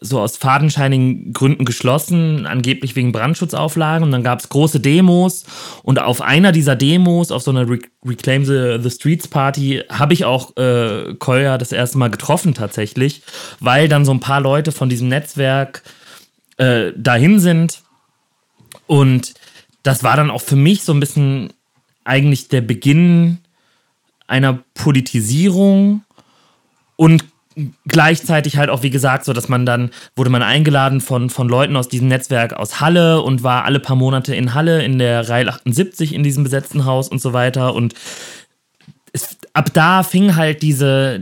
so aus fadenscheinigen Gründen geschlossen, angeblich wegen Brandschutzauflagen. Und dann gab es große Demos. Und auf einer dieser Demos, auf so einer Re Reclaim the, the, Streets Party, habe ich auch äh, Kolja das erste Mal getroffen tatsächlich, weil dann so ein paar Leute von diesem Netzwerk äh, dahin sind. Und das war dann auch für mich so ein bisschen eigentlich der Beginn einer Politisierung und gleichzeitig halt auch, wie gesagt, so, dass man dann, wurde man eingeladen von, von Leuten aus diesem Netzwerk aus Halle und war alle paar Monate in Halle in der Reihe 78 in diesem besetzten Haus und so weiter. Und es, ab da fing halt diese,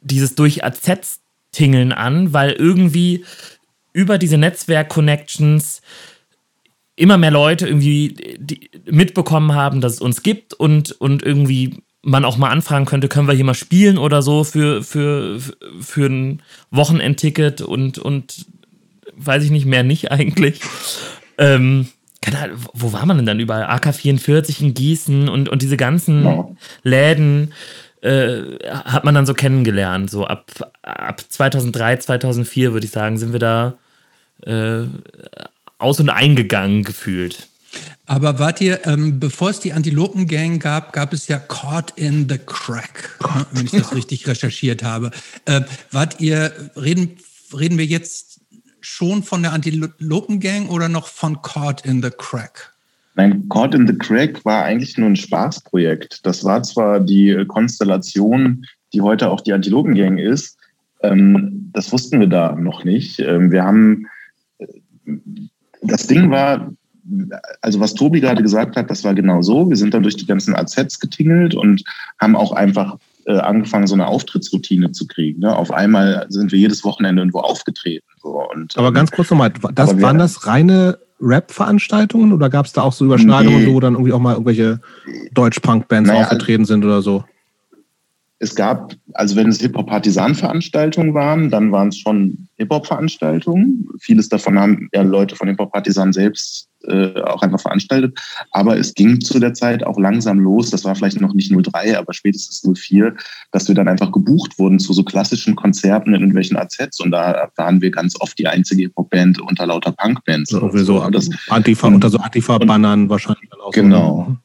dieses durch AZ-Tingeln an, weil irgendwie über diese Netzwerk-Connections immer mehr Leute irgendwie mitbekommen haben, dass es uns gibt und, und irgendwie man auch mal anfragen könnte, können wir hier mal spielen oder so für, für, für ein Wochenendticket und, und weiß ich nicht, mehr nicht eigentlich. Ähm, wo war man denn dann überall? AK44 in Gießen und, und diese ganzen ja. Läden äh, hat man dann so kennengelernt. So ab, ab 2003, 2004 würde ich sagen, sind wir da äh, aus- und eingegangen gefühlt. Aber wart ihr, ähm, bevor es die Antilopen-Gang gab, gab es ja Caught in the Crack, ne, wenn ich das richtig recherchiert habe. Äh, wart ihr, reden, reden wir jetzt schon von der Antilopen-Gang oder noch von Caught in the Crack? Nein, Caught in the Crack war eigentlich nur ein Spaßprojekt. Das war zwar die Konstellation, die heute auch die Antilopen-Gang ist. Ähm, das wussten wir da noch nicht. Ähm, wir haben, äh, das Ding war, also was Tobi gerade gesagt hat, das war genau so. Wir sind dann durch die ganzen AZs getingelt und haben auch einfach äh, angefangen, so eine Auftrittsroutine zu kriegen. Ne? Auf einmal sind wir jedes Wochenende irgendwo aufgetreten. So. Und, aber ganz kurz nochmal, das, waren das reine Rap-Veranstaltungen oder gab es da auch so Überschneidungen, nee. wo dann irgendwie auch mal irgendwelche Deutsch-Punk-Bands naja, aufgetreten sind oder so? Es gab, also wenn es Hip-Hop-Partisan-Veranstaltungen waren, dann waren es schon Hip-Hop-Veranstaltungen. Vieles davon haben ja Leute von Hip-Hop-Partisan selbst äh, auch einfach veranstaltet. Aber es ging zu der Zeit auch langsam los. Das war vielleicht noch nicht 03, aber spätestens 04, dass wir dann einfach gebucht wurden zu so klassischen Konzerten in irgendwelchen AZs. Und da waren wir ganz oft die einzige Hip-Hop-Band unter lauter Punk-Bands. So, so, das, Antifa, unter so Antifa-Bannern wahrscheinlich. Genau. So.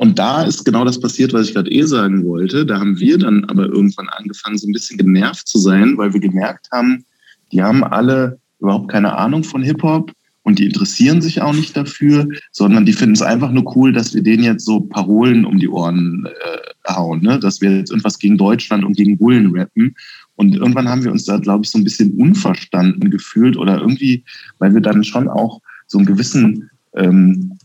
Und da ist genau das passiert, was ich gerade eh sagen wollte. Da haben wir dann aber irgendwann angefangen, so ein bisschen genervt zu sein, weil wir gemerkt haben, die haben alle überhaupt keine Ahnung von Hip-Hop und die interessieren sich auch nicht dafür, sondern die finden es einfach nur cool, dass wir denen jetzt so Parolen um die Ohren äh, hauen, ne? dass wir jetzt irgendwas gegen Deutschland und gegen Bullen rappen. Und irgendwann haben wir uns da, glaube ich, so ein bisschen unverstanden gefühlt oder irgendwie, weil wir dann schon auch so einen gewissen ähm,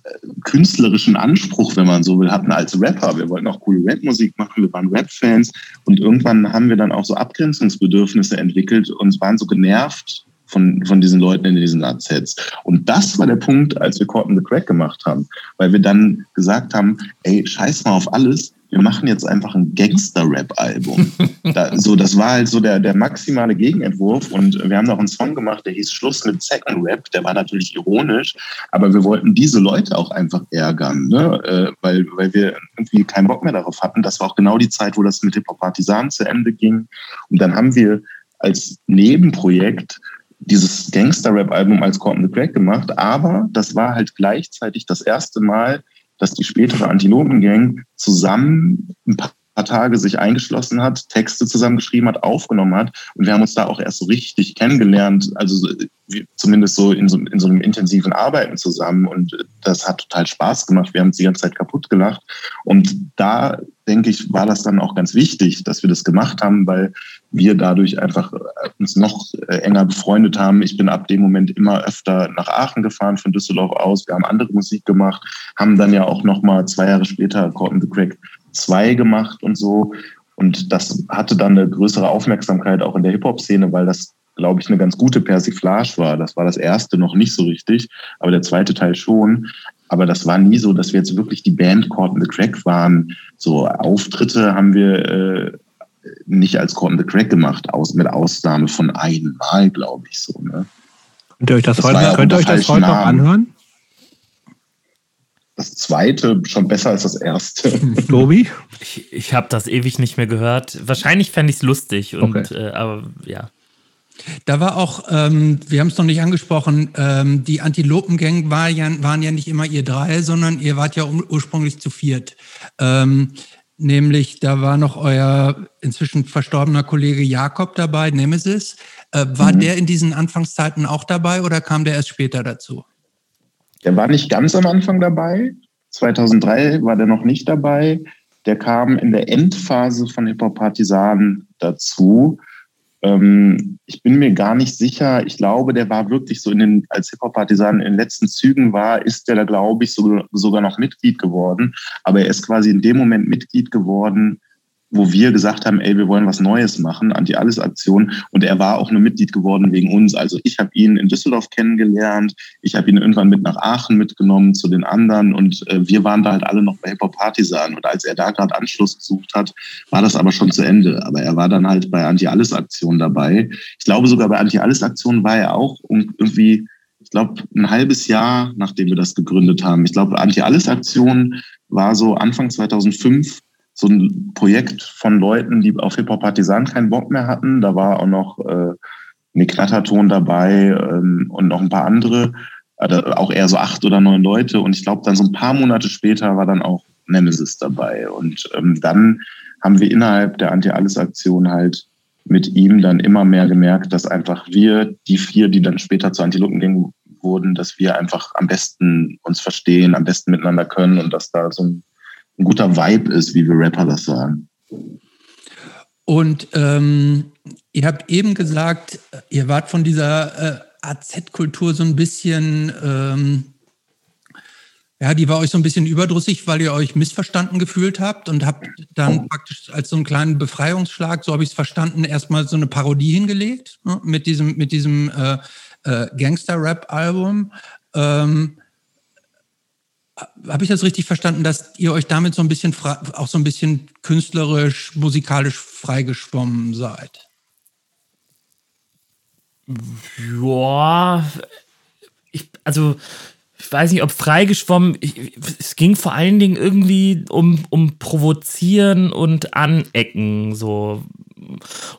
künstlerischen Anspruch, wenn man so will, hatten als Rapper. Wir wollten auch coole Rap-Musik machen, wir waren Rap-Fans und irgendwann haben wir dann auch so Abgrenzungsbedürfnisse entwickelt und waren so genervt von, von diesen Leuten in diesen AZs. Und das war der Punkt, als wir in the Crack gemacht haben, weil wir dann gesagt haben, ey, scheiß mal auf alles, wir machen jetzt einfach ein Gangster-Rap-Album. da, so, das war halt so der, der maximale Gegenentwurf und wir haben noch einen Song gemacht, der hieß Schluss mit Second Rap, der war natürlich ironisch, aber wir wollten diese Leute auch einfach ärgern, ne? Äh, weil, weil wir irgendwie keinen Bock mehr darauf hatten. Das war auch genau die Zeit, wo das mit Hip Hop Partisan zu Ende ging. Und dann haben wir als Nebenprojekt dieses Gangster-Rap-Album als in the Crack gemacht, aber das war halt gleichzeitig das erste Mal, dass die spätere Antilopen-Gang zusammen ein paar Tage sich eingeschlossen hat, Texte zusammengeschrieben hat, aufgenommen hat. Und wir haben uns da auch erst so richtig kennengelernt, also zumindest so in, so in so einem intensiven Arbeiten zusammen. Und das hat total Spaß gemacht. Wir haben uns die ganze Zeit kaputt gelacht. Und da, denke ich, war das dann auch ganz wichtig, dass wir das gemacht haben, weil wir dadurch einfach uns noch enger befreundet haben. Ich bin ab dem Moment immer öfter nach Aachen gefahren von Düsseldorf aus. Wir haben andere Musik gemacht, haben dann ja auch noch mal zwei Jahre später in the Crack 2 gemacht und so. Und das hatte dann eine größere Aufmerksamkeit auch in der Hip-Hop-Szene, weil das, glaube ich, eine ganz gute Persiflage war. Das war das erste noch nicht so richtig, aber der zweite Teil schon. Aber das war nie so, dass wir jetzt wirklich die Band Caught in the Crack waren. So Auftritte haben wir äh, nicht als in the Crack gemacht, aus, mit Ausnahme von einmal, glaube ich so. Ne? Könnt ihr euch das, das heute, könnt ihr euch das heute noch anhören? das zweite schon besser als das erste. Tobi? Ich, ich habe das ewig nicht mehr gehört. Wahrscheinlich fände ich es lustig, und, okay. äh, aber ja. Da war auch, ähm, wir haben es noch nicht angesprochen, ähm, die Antilopengang war ja, waren ja nicht immer ihr drei, sondern ihr wart ja ursprünglich zu viert. Ähm, nämlich, da war noch euer inzwischen verstorbener Kollege Jakob dabei, Nemesis. Äh, war mhm. der in diesen Anfangszeiten auch dabei oder kam der erst später dazu? Der war nicht ganz am Anfang dabei. 2003 war der noch nicht dabei. Der kam in der Endphase von Hip Hop Partisan dazu. Ähm, ich bin mir gar nicht sicher. Ich glaube, der war wirklich so in den, als Hip Hop Partisan in den letzten Zügen war, ist der da, glaube ich, so, sogar noch Mitglied geworden. Aber er ist quasi in dem Moment Mitglied geworden, wo wir gesagt haben, ey, wir wollen was Neues machen, Anti-Alles-Aktion. Und er war auch nur Mitglied geworden wegen uns. Also ich habe ihn in Düsseldorf kennengelernt. Ich habe ihn irgendwann mit nach Aachen mitgenommen zu den anderen. Und äh, wir waren da halt alle noch bei Hip Hop Partisan. Und als er da gerade Anschluss gesucht hat, war das aber schon zu Ende. Aber er war dann halt bei Anti-Alles-Aktion dabei. Ich glaube sogar bei Anti-Alles-Aktion war er auch irgendwie, ich glaube, ein halbes Jahr, nachdem wir das gegründet haben. Ich glaube, Anti-Alles-Aktion war so Anfang 2005 so ein Projekt von Leuten, die auf Hip-Hop Partisan keinen Bock mehr hatten. Da war auch noch äh, eine Knatterton dabei ähm, und noch ein paar andere, also auch eher so acht oder neun Leute. Und ich glaube, dann so ein paar Monate später war dann auch Nemesis dabei. Und ähm, dann haben wir innerhalb der Anti-Alles-Aktion halt mit ihm dann immer mehr gemerkt, dass einfach wir, die vier, die dann später zu Antilopen wurden, dass wir einfach am besten uns verstehen, am besten miteinander können und dass da so ein ein guter Vibe ist, wie wir Rapper das sagen. Und ähm, ihr habt eben gesagt, ihr wart von dieser äh, AZ-Kultur so ein bisschen, ähm, ja, die war euch so ein bisschen überdrüssig, weil ihr euch missverstanden gefühlt habt und habt dann oh. praktisch als so einen kleinen Befreiungsschlag, so habe ich es verstanden, erstmal so eine Parodie hingelegt ne, mit diesem, mit diesem äh, äh, Gangster-Rap-Album. Ähm, habe ich das richtig verstanden, dass ihr euch damit so ein bisschen auch so ein bisschen künstlerisch, musikalisch freigeschwommen seid? Ja, ich, also ich weiß nicht, ob freigeschwommen. Ich, es ging vor allen Dingen irgendwie um, um Provozieren und Anecken, so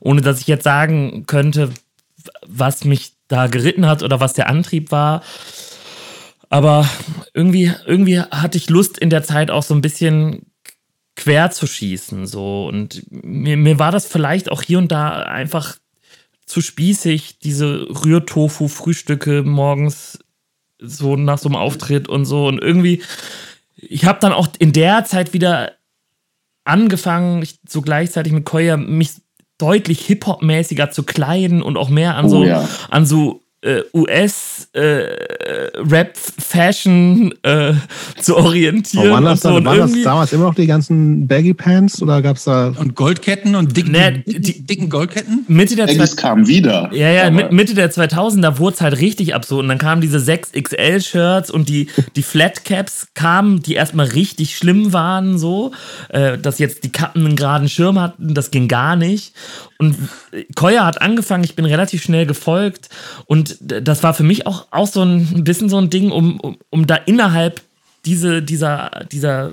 ohne dass ich jetzt sagen könnte, was mich da geritten hat oder was der Antrieb war. Aber irgendwie, irgendwie hatte ich Lust in der Zeit auch so ein bisschen quer zu schießen. So. Und mir, mir war das vielleicht auch hier und da einfach zu spießig, diese Rührtofu-Frühstücke morgens so nach so einem Auftritt und so. Und irgendwie, ich habe dann auch in der Zeit wieder angefangen, so gleichzeitig mit Koya mich deutlich Hip-Hop-mäßiger zu kleiden und auch mehr an so, oh, ja. an so äh, US-Rap-Fashion äh, äh, zu orientieren. Oh, waren das, so. waren das damals immer noch die ganzen Baggy Pants oder gab es da. Und Goldketten und dicken, ne, die, dicken Goldketten? Mitte der Baggys kamen wieder. Ja, ja. Mitte der 2000er wurde es halt richtig absurd. Und dann kamen diese 6XL-Shirts und die, die Flatcaps kamen, die erstmal richtig schlimm waren, so. Äh, dass jetzt die Kappen einen geraden Schirm hatten, das ging gar nicht. Und Koya hat angefangen, ich bin relativ schnell gefolgt und das war für mich auch, auch so ein bisschen so ein Ding, um, um, um da innerhalb diese, dieser, dieser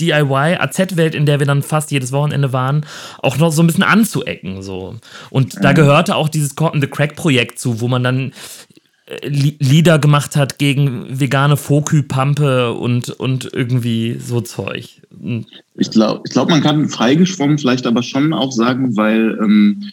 DIY-AZ-Welt, in der wir dann fast jedes Wochenende waren, auch noch so ein bisschen anzuecken. So. Und da gehörte auch dieses Cotton the Crack-Projekt zu, wo man dann Lieder gemacht hat gegen vegane Fokü-Pampe und, und irgendwie so Zeug. Ich glaube, ich glaub, man kann freigeschwommen vielleicht aber schon auch sagen, weil, ähm,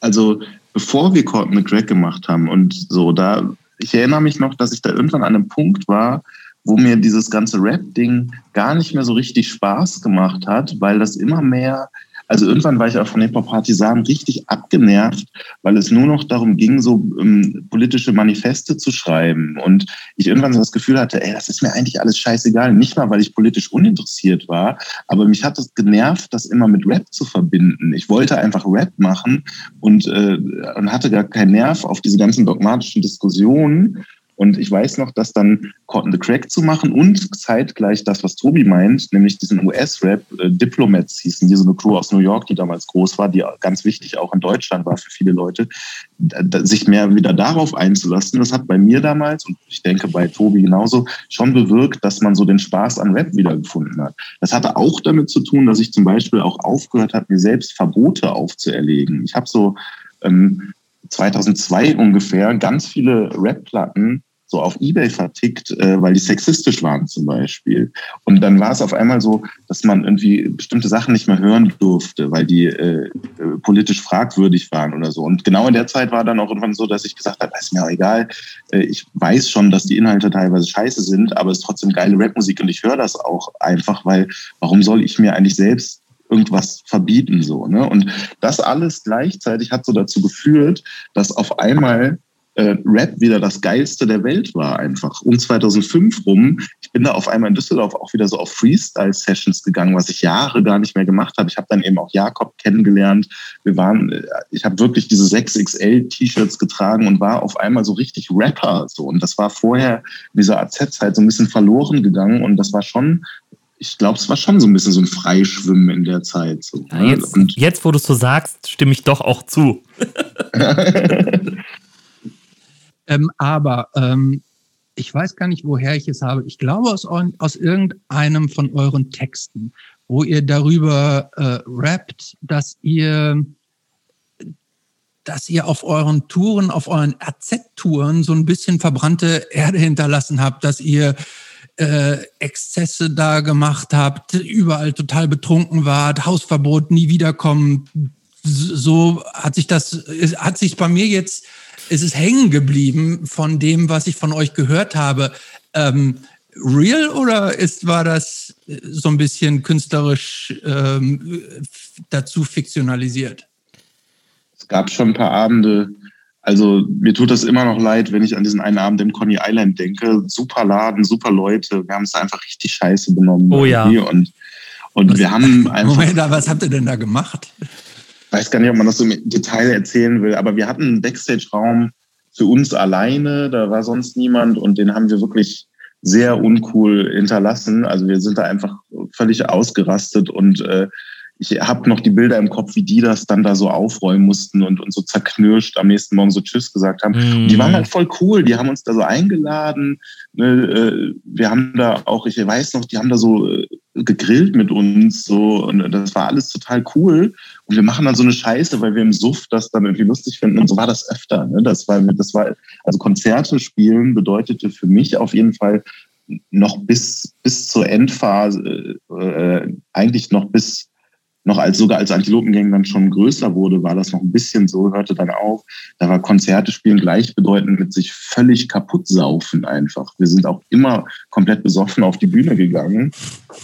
also bevor wir Caught in the Crack gemacht haben und so, da, ich erinnere mich noch, dass ich da irgendwann an einem Punkt war, wo mir dieses ganze Rap-Ding gar nicht mehr so richtig Spaß gemacht hat, weil das immer mehr also irgendwann war ich auch von den Partisanen richtig abgenervt, weil es nur noch darum ging, so ähm, politische Manifeste zu schreiben. Und ich irgendwann so das Gefühl hatte, ey, das ist mir eigentlich alles scheißegal. Nicht mal, weil ich politisch uninteressiert war, aber mich hat es genervt, das immer mit Rap zu verbinden. Ich wollte einfach Rap machen und, äh, und hatte gar keinen Nerv auf diese ganzen dogmatischen Diskussionen. Und ich weiß noch, dass dann Cotton the Crack zu machen und zeitgleich das, was Tobi meint, nämlich diesen US-Rap, äh, Diplomats hießen, die so eine Crew aus New York, die damals groß war, die ganz wichtig auch in Deutschland war für viele Leute, sich mehr wieder darauf einzulassen. Das hat bei mir damals und ich denke bei Tobi genauso schon bewirkt, dass man so den Spaß an Rap wiedergefunden hat. Das hatte auch damit zu tun, dass ich zum Beispiel auch aufgehört habe, mir selbst Verbote aufzuerlegen. Ich habe so ähm, 2002 ungefähr ganz viele Rap-Platten so auf Ebay vertickt, äh, weil die sexistisch waren zum Beispiel. Und dann war es auf einmal so, dass man irgendwie bestimmte Sachen nicht mehr hören durfte, weil die äh, äh, politisch fragwürdig waren oder so. Und genau in der Zeit war dann auch irgendwann so, dass ich gesagt habe, ist mir auch egal, äh, ich weiß schon, dass die Inhalte teilweise scheiße sind, aber es ist trotzdem geile Rapmusik und ich höre das auch einfach, weil warum soll ich mir eigentlich selbst irgendwas verbieten so ne? Und das alles gleichzeitig hat so dazu geführt dass auf einmal äh, Rap wieder das geilste der Welt war einfach. Um 2005 rum ich bin da auf einmal in Düsseldorf auch wieder so auf Freestyle Sessions gegangen was ich Jahre gar nicht mehr gemacht habe. Ich habe dann eben auch Jakob kennengelernt. Wir waren äh, ich habe wirklich diese 6XL T-Shirts getragen und war auf einmal so richtig Rapper so. Und das war vorher in dieser AZ Zeit so ein bisschen verloren gegangen und das war schon ich glaube, es war schon so ein bisschen so ein Freischwimmen in der Zeit. So, ja, ne? jetzt, und jetzt, wo du es so sagst, stimme ich doch auch zu. ähm, aber ähm, ich weiß gar nicht, woher ich es habe. Ich glaube aus, aus irgendeinem von euren Texten, wo ihr darüber äh, rappt, dass ihr dass ihr auf euren Touren, auf euren RZ-Touren so ein bisschen verbrannte Erde hinterlassen habt, dass ihr äh, Exzesse da gemacht habt, überall total betrunken wart, Hausverbot, nie wiederkommen. So hat sich das, hat sich bei mir jetzt, ist es hängen geblieben von dem, was ich von euch gehört habe. Ähm, real oder ist, war das so ein bisschen künstlerisch ähm, dazu fiktionalisiert? Es gab schon ein paar Abende, also mir tut das immer noch leid, wenn ich an diesen einen Abend im Coney Island denke. Super Laden, super Leute. Wir haben es einfach richtig scheiße benommen. Oh ja. Und, und was, wir haben einfach. Moment, was habt ihr denn da gemacht? Ich weiß gar nicht, ob man das so im Detail erzählen will, aber wir hatten einen Backstage-Raum für uns alleine. Da war sonst niemand und den haben wir wirklich sehr uncool hinterlassen. Also wir sind da einfach völlig ausgerastet und äh, ich habe noch die Bilder im Kopf, wie die das dann da so aufräumen mussten und, und so zerknirscht am nächsten Morgen so Tschüss gesagt haben. Mm. die waren halt voll cool. Die haben uns da so eingeladen. Ne, äh, wir haben da auch, ich weiß noch, die haben da so äh, gegrillt mit uns so und das war alles total cool. Und wir machen dann so eine Scheiße, weil wir im Suff das dann irgendwie lustig finden. Und so war das öfter. Ne? Das war, das war, also Konzerte spielen bedeutete für mich auf jeden Fall noch bis, bis zur Endphase, äh, eigentlich noch bis noch als sogar als Antilopengang dann schon größer wurde, war das noch ein bisschen so, hörte dann auf. Da war Konzerte spielen gleichbedeutend mit sich völlig kaputt saufen einfach. Wir sind auch immer komplett besoffen auf die Bühne gegangen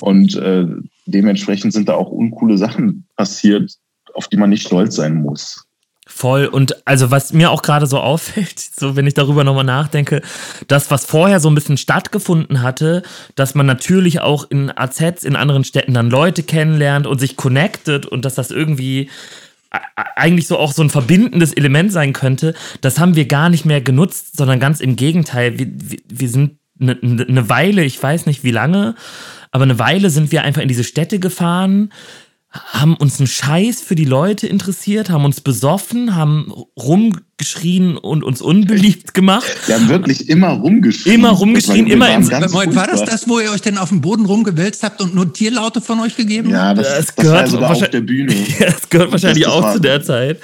und äh, dementsprechend sind da auch uncoole Sachen passiert, auf die man nicht stolz sein muss. Voll. Und also was mir auch gerade so auffällt, so wenn ich darüber nochmal nachdenke, das, was vorher so ein bisschen stattgefunden hatte, dass man natürlich auch in AZs in anderen Städten dann Leute kennenlernt und sich connectet und dass das irgendwie eigentlich so auch so ein verbindendes Element sein könnte, das haben wir gar nicht mehr genutzt, sondern ganz im Gegenteil. Wir, wir sind eine, eine Weile, ich weiß nicht wie lange, aber eine Weile sind wir einfach in diese Städte gefahren, haben uns einen Scheiß für die Leute interessiert, haben uns besoffen, haben rumgeschrien und uns unbeliebt gemacht. Wir haben wirklich immer rumgeschrien. Immer rumgeschrien, immer in Moment, War das das, wo ihr euch denn auf dem Boden rumgewälzt habt und nur Tierlaute von euch gegeben ja, das, das, das gehört sogar auf der Bühne. Ja, das gehört wahrscheinlich das auch zu der Zeit.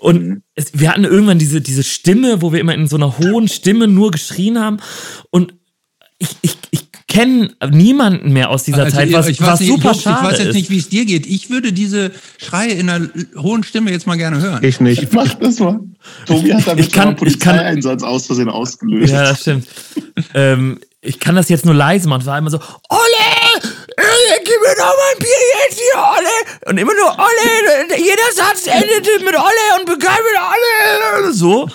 Und mhm. es, wir hatten irgendwann diese, diese Stimme, wo wir immer in so einer hohen Stimme nur geschrien haben. Und ich, ich, ich kenne niemanden mehr aus dieser also Zeit, was, was nicht, super ich, schade Ich weiß jetzt nicht, wie es dir geht. Ich würde diese Schreie in einer hohen Stimme jetzt mal gerne hören. Ich nicht. Ich mach das mal. Tobi hat damit ich kann, einen Polizeieinsatz aus Versehen ausgelöst. Ja, das stimmt. ähm, ich kann das jetzt nur leise machen. Es war immer so, Olle! Gib mir doch mal ein Bier jetzt hier, Olle! Und immer nur Olle! Jeder Satz endete mit Olle und begann mit Olle! So.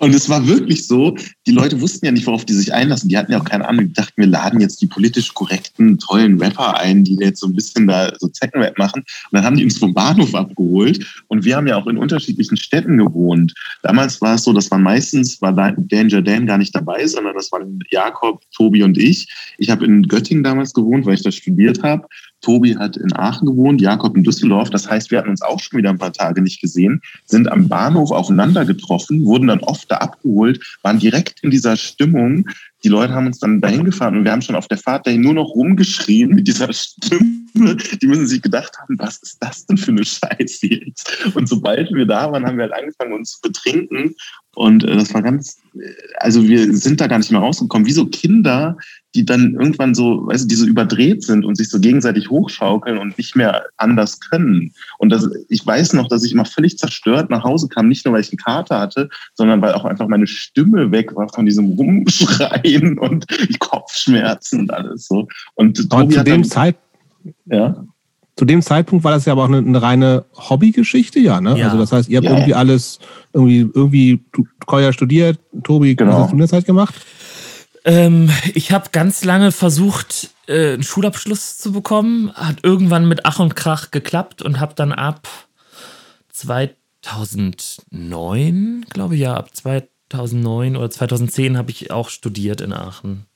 Und es war wirklich so, die Leute wussten ja nicht, worauf die sich einlassen. Die hatten ja auch keine Ahnung. Die dachten, wir laden jetzt die politisch korrekten, tollen Rapper ein, die jetzt so ein bisschen da so Zeckenrap machen. Und dann haben die uns vom Bahnhof abgeholt. Und wir haben ja auch in unterschiedlichen Städten gewohnt. Damals war es so, das waren meistens, war Danger Dan gar nicht dabei, sondern das waren Jakob, Tobi und ich. Ich habe in Göttingen damals gewohnt, weil ich da studiert habe. Tobi hat in Aachen gewohnt, Jakob in Düsseldorf. Das heißt, wir hatten uns auch schon wieder ein paar Tage nicht gesehen, sind am Bahnhof aufeinander getroffen, wurden dann oft da abgeholt, waren direkt in dieser Stimmung. Die Leute haben uns dann dahin gefahren und wir haben schon auf der Fahrt dahin nur noch rumgeschrien mit dieser Stimme. Die müssen sich gedacht haben, was ist das denn für eine Scheiße jetzt? Und sobald wir da waren, haben wir halt angefangen, uns zu betrinken. Und äh, das war ganz, also wir sind da gar nicht mehr rausgekommen. Wie so Kinder, die dann irgendwann so, weißt du, die so überdreht sind und sich so gegenseitig hochschaukeln und nicht mehr anders können. Und das, ich weiß noch, dass ich immer völlig zerstört nach Hause kam, nicht nur weil ich eine Karte hatte, sondern weil auch einfach meine Stimme weg war von diesem Rumschreien und Kopfschmerzen und alles so. Und aber zu dem Zeit, ja. Zu dem Zeitpunkt war das ja aber auch eine, eine reine Hobbygeschichte, ja, ne? Ja. Also das heißt, ihr habt ja. irgendwie alles irgendwie irgendwie Koya studiert, Tobi, genau. was hast du in der Zeit gemacht? Ähm, ich habe ganz lange versucht, äh, einen Schulabschluss zu bekommen. Hat irgendwann mit Ach und Krach geklappt und habe dann ab 2009, glaube ich, ja, ab 2009 oder 2010 habe ich auch studiert in Aachen.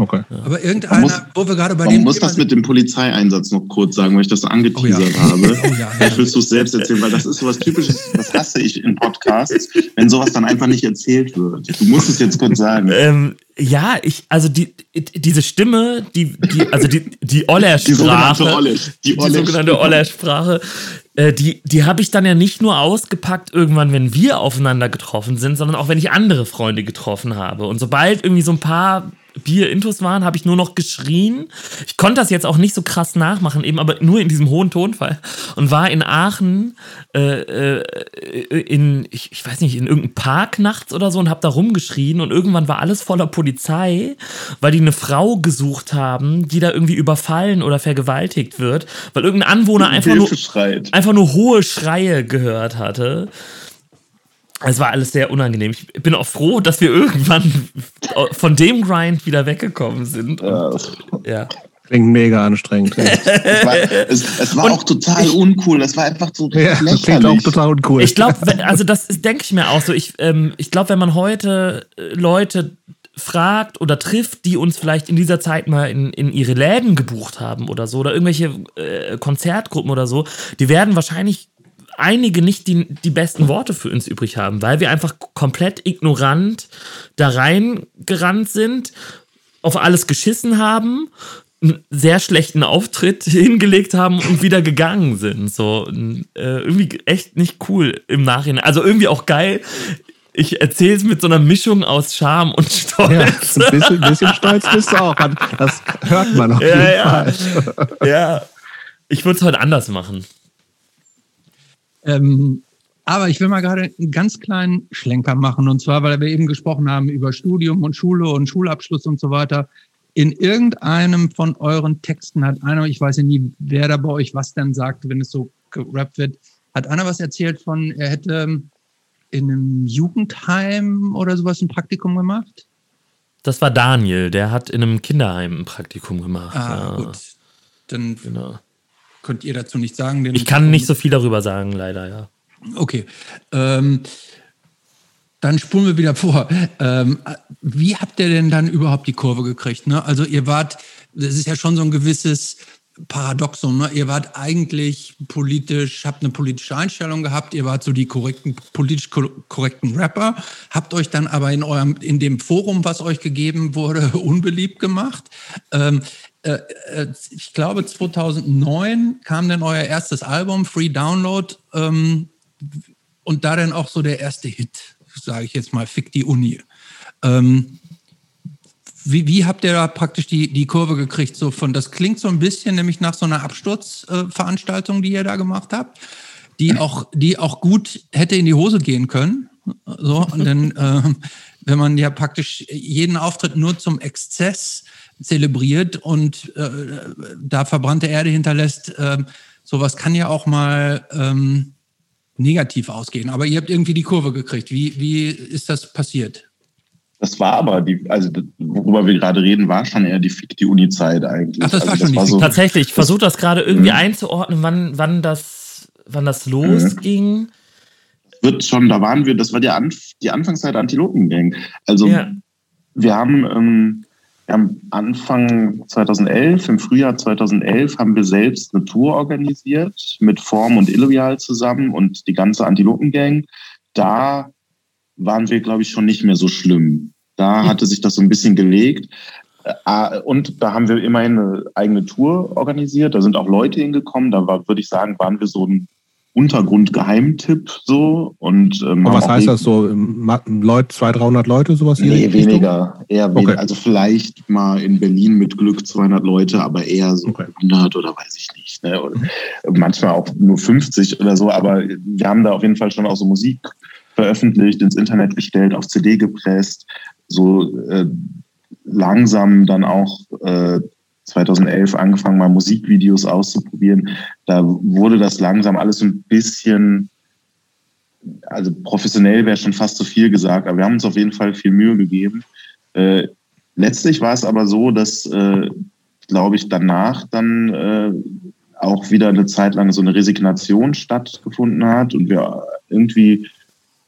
Okay. Aber irgendeiner, muss, wo wir gerade bei dem. Ich muss das mit dem Polizeieinsatz noch kurz sagen, weil ich das so angeteasert oh ja. habe. Oh ja, Vielleicht willst du es selbst erzählen, weil das ist sowas Typisches, das hasse ich in Podcasts, wenn sowas dann einfach nicht erzählt wird. Du musst es jetzt kurz sagen. Ähm, ja, ich, also die, diese Stimme, die, die also die, die Oller-Sprache, die, die sogenannte Oller-Sprache, äh, die, die habe ich dann ja nicht nur ausgepackt irgendwann, wenn wir aufeinander getroffen sind, sondern auch wenn ich andere Freunde getroffen habe. Und sobald irgendwie so ein paar Bier-Intos waren, habe ich nur noch geschrien. Ich konnte das jetzt auch nicht so krass nachmachen, eben aber nur in diesem hohen Tonfall. Und war in Aachen äh, äh, in, ich, ich, weiß nicht, in irgendeinem Park nachts oder so und habe da rumgeschrien und irgendwann war alles voller Polizei, weil die eine Frau gesucht haben, die da irgendwie überfallen oder vergewaltigt wird, weil irgendein Anwohner einfach nur, einfach nur hohe Schreie gehört hatte. Es war alles sehr unangenehm. Ich bin auch froh, dass wir irgendwann von dem Grind wieder weggekommen sind. Und, ja. Klingt mega anstrengend. es war, es, es war auch total ich, uncool. Das war einfach so ja, lächerlich. Klingt auch total uncool. Ich glaube, also das denke ich mir auch so. Ich, ähm, ich glaube, wenn man heute äh, Leute fragt oder trifft, die uns vielleicht in dieser Zeit mal in, in ihre Läden gebucht haben oder so, oder irgendwelche äh, Konzertgruppen oder so, die werden wahrscheinlich einige nicht die, die besten Worte für uns übrig haben, weil wir einfach komplett ignorant da reingerannt sind, auf alles geschissen haben, einen sehr schlechten Auftritt hingelegt haben und wieder gegangen sind. So äh, irgendwie echt nicht cool im Nachhinein. Also irgendwie auch geil. Ich erzähle es mit so einer Mischung aus Scham und Stolz. Ja, ein bisschen, bisschen stolz bist du auch. Das hört man auf ja, jeden ja. Fall. Ja, ich würde es heute anders machen. Ähm, aber ich will mal gerade einen ganz kleinen Schlenker machen. Und zwar, weil wir eben gesprochen haben über Studium und Schule und Schulabschluss und so weiter. In irgendeinem von euren Texten hat einer, ich weiß ja nie, wer da bei euch was denn sagt, wenn es so gerappt wird, hat einer was erzählt von, er hätte in einem Jugendheim oder sowas ein Praktikum gemacht? Das war Daniel, der hat in einem Kinderheim ein Praktikum gemacht. Ah, ja. gut. Dann Genau. Könnt ihr dazu nichts sagen. Ich kann nicht so viel darüber sagen, leider, ja. Okay. Ähm, dann spulen wir wieder vor. Ähm, wie habt ihr denn dann überhaupt die Kurve gekriegt? Ne? Also ihr wart, das ist ja schon so ein gewisses Paradoxon. Ne? Ihr wart eigentlich politisch, habt eine politische Einstellung gehabt, ihr wart so die korrekten, politisch ko- korrekten Rapper, habt euch dann aber in eurem, in dem Forum, was euch gegeben wurde, unbeliebt gemacht. Ähm, äh, äh, ich glaube 2009 kam dann euer erstes Album, Free Download, ähm, und da dann auch so der erste Hit, sage ich jetzt mal, Fick die Uni. Ähm, wie, wie habt ihr da praktisch die, die Kurve gekriegt? So von, das klingt so ein bisschen nämlich nach so einer Absturzveranstaltung, die ihr da gemacht habt, die auch, die auch gut hätte in die Hose gehen können. So, und dann, ähm, wenn man ja praktisch jeden Auftritt nur zum Exzess zelebriert und äh, da verbrannte Erde hinterlässt, ähm, sowas kann ja auch mal ähm, negativ ausgehen. Aber ihr habt irgendwie die Kurve gekriegt. Wie, wie ist das passiert? Das war aber die, also worüber wir gerade reden, war schon eher die Fick die Uni-Zeit eigentlich. Ach, das war also schon die so, Tatsächlich, ich versuche das gerade irgendwie Mhm. einzuordnen, wann, wann, das, wann das losging. wird schon, da waren wir, das war die, Anf die Anfangszeit der Antilopengang. Also Ja. wir haben, ähm, haben Anfang 2011, im Frühjahr 2011, haben wir selbst eine Tour organisiert mit Form und Illoyal zusammen und die ganze Antilopengang. Da waren wir, glaube ich, schon nicht mehr so schlimm. Da hatte sich das so ein bisschen gelegt. Äh, Und da haben wir immerhin eine eigene Tour organisiert. Da sind auch Leute hingekommen. Da war, würde ich sagen, waren wir so ein Untergrund-Geheimtipp so. Und, ähm, was heißt das so? Leute, 200, 300 Leute, sowas? hier Nee, weniger. Eher weniger. Okay. Also vielleicht mal in Berlin mit Glück 200 Leute, aber eher so Okay. 100 oder weiß ich nicht. Ne? Oder manchmal auch nur 50 oder so. Aber wir haben da auf jeden Fall schon auch so Musik veröffentlicht, ins Internet gestellt, auf CD gepresst. So äh, langsam dann auch äh, 2011 angefangen, mal Musikvideos auszuprobieren. Da wurde das langsam alles ein bisschen also professionell wäre schon fast zu viel gesagt, aber wir haben uns auf jeden Fall viel Mühe gegeben. Äh, letztlich war es aber so, dass, äh, glaube ich, danach dann äh, auch wieder eine Zeit lang so eine Resignation stattgefunden hat und wir irgendwie,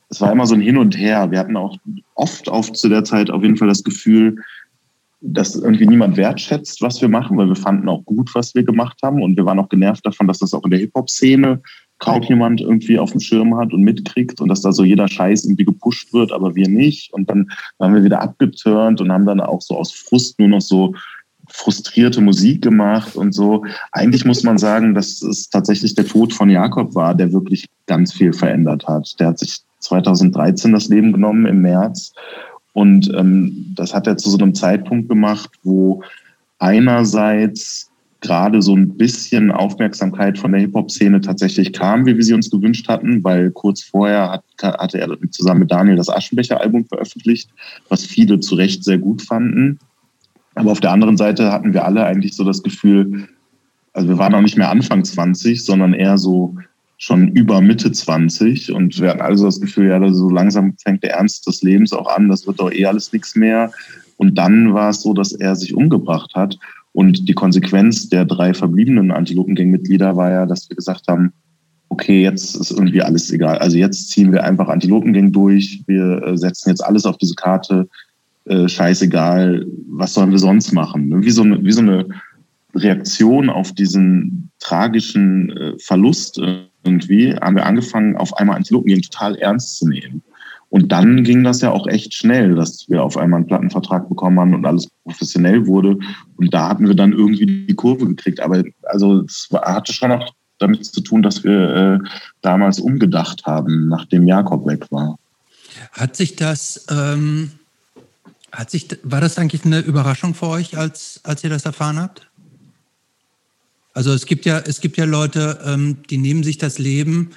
es war immer so ein Hin und Her. Wir hatten auch oft auf zu der Zeit auf jeden Fall das Gefühl, dass irgendwie niemand wertschätzt, was wir machen, weil wir fanden auch gut, was wir gemacht haben und wir waren auch genervt davon, dass das auch in der Hip-Hop-Szene kaum jemand irgendwie auf dem Schirm hat und mitkriegt und dass da so jeder Scheiß irgendwie gepusht wird, aber wir nicht. Und dann waren wir wieder abgeturnt und haben dann auch so aus Frust nur noch so frustrierte Musik gemacht und so. Eigentlich muss man sagen, dass es tatsächlich der Tod von Jakob war, der wirklich ganz viel verändert hat. Der hat sich 2013 das Leben genommen im März und ähm, das hat er zu so einem Zeitpunkt gemacht, wo einerseits gerade so ein bisschen Aufmerksamkeit von der Hip-Hop-Szene tatsächlich kam, wie wir sie uns gewünscht hatten, weil kurz vorher hat, hatte er zusammen mit Daniel das Aschenbecher-Album veröffentlicht, was viele zu Recht sehr gut fanden. Aber auf der anderen Seite hatten wir alle eigentlich so das Gefühl, also wir waren auch nicht mehr Anfang 20, sondern eher so schon über Mitte 20 und wir hatten also das Gefühl, ja, so langsam fängt der Ernst des Lebens auch an, das wird doch eh alles nichts mehr. Und dann war es so, dass er sich umgebracht hat. Und die Konsequenz der drei verbliebenen Antilopengang-Mitglieder war ja, dass wir gesagt haben, okay, jetzt ist irgendwie alles egal. Also jetzt ziehen wir einfach Antilopengang durch, wir äh, setzen jetzt alles auf diese Karte, äh, scheißegal, was sollen wir sonst machen? Wie so eine, wie so eine Reaktion auf diesen tragischen äh, Verlust irgendwie, haben wir angefangen, auf einmal Antilopengang total ernst zu nehmen. Und dann ging das ja auch echt schnell, dass wir auf einmal einen Plattenvertrag bekommen haben und alles professionell wurde. Und da hatten wir dann irgendwie die Kurve gekriegt. Aber also es hatte schon auch damit zu tun, dass wir äh, damals umgedacht haben, nachdem Jakob weg war. Hat sich das, ähm, hat sich, war das eigentlich eine Überraschung für euch, als, als ihr das erfahren habt? Also es gibt ja, es gibt ja Leute, ähm, die nehmen sich das Leben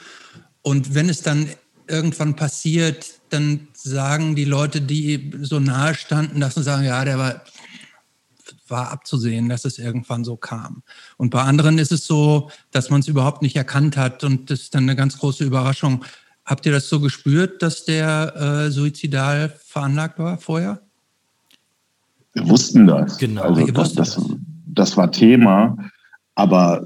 und wenn es dann irgendwann passiert, dann sagen die Leute, die so nahe standen, dass sie sagen, ja, der war, war abzusehen, dass es irgendwann so kam. Und bei anderen ist es so, dass man es überhaupt nicht erkannt hat und das ist dann eine ganz große Überraschung. Habt ihr das so gespürt, dass der äh, suizidal veranlagt war vorher? Wir wussten das. Genau, also das, das, das war Thema. Aber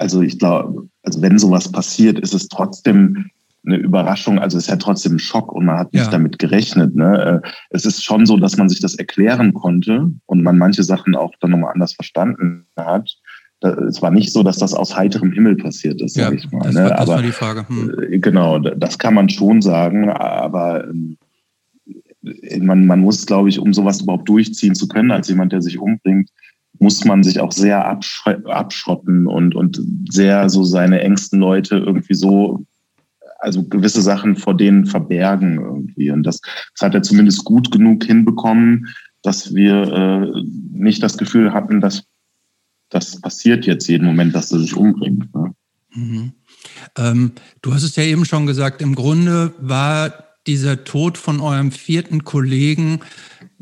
also ich glaube, also wenn sowas passiert, ist es trotzdem eine Überraschung, also es ist ja trotzdem ein Schock und man hat nicht ja. damit gerechnet. Ne? Äh, es ist schon so, dass man sich das erklären konnte und man manche Sachen auch dann nochmal anders verstanden hat. Es war nicht so, dass das aus heiterem Himmel passiert ist, ja, sag ich mal. Das, ne? war, das aber, war die Frage. Hm. Äh, genau, das kann man schon sagen, aber ähm, man, man muss, glaube ich, um sowas überhaupt durchziehen zu können, als jemand, der sich umbringt, muss man sich auch sehr abschotten und, und sehr so seine engsten Leute irgendwie so also gewisse Sachen vor denen verbergen irgendwie. Und das, das hat er zumindest gut genug hinbekommen, dass wir äh, nicht das Gefühl hatten, dass das passiert jetzt jeden Moment, dass er sich umbringt. Ne? Mhm. Ähm, du hast es ja eben schon gesagt, im Grunde war dieser Tod von eurem vierten Kollegen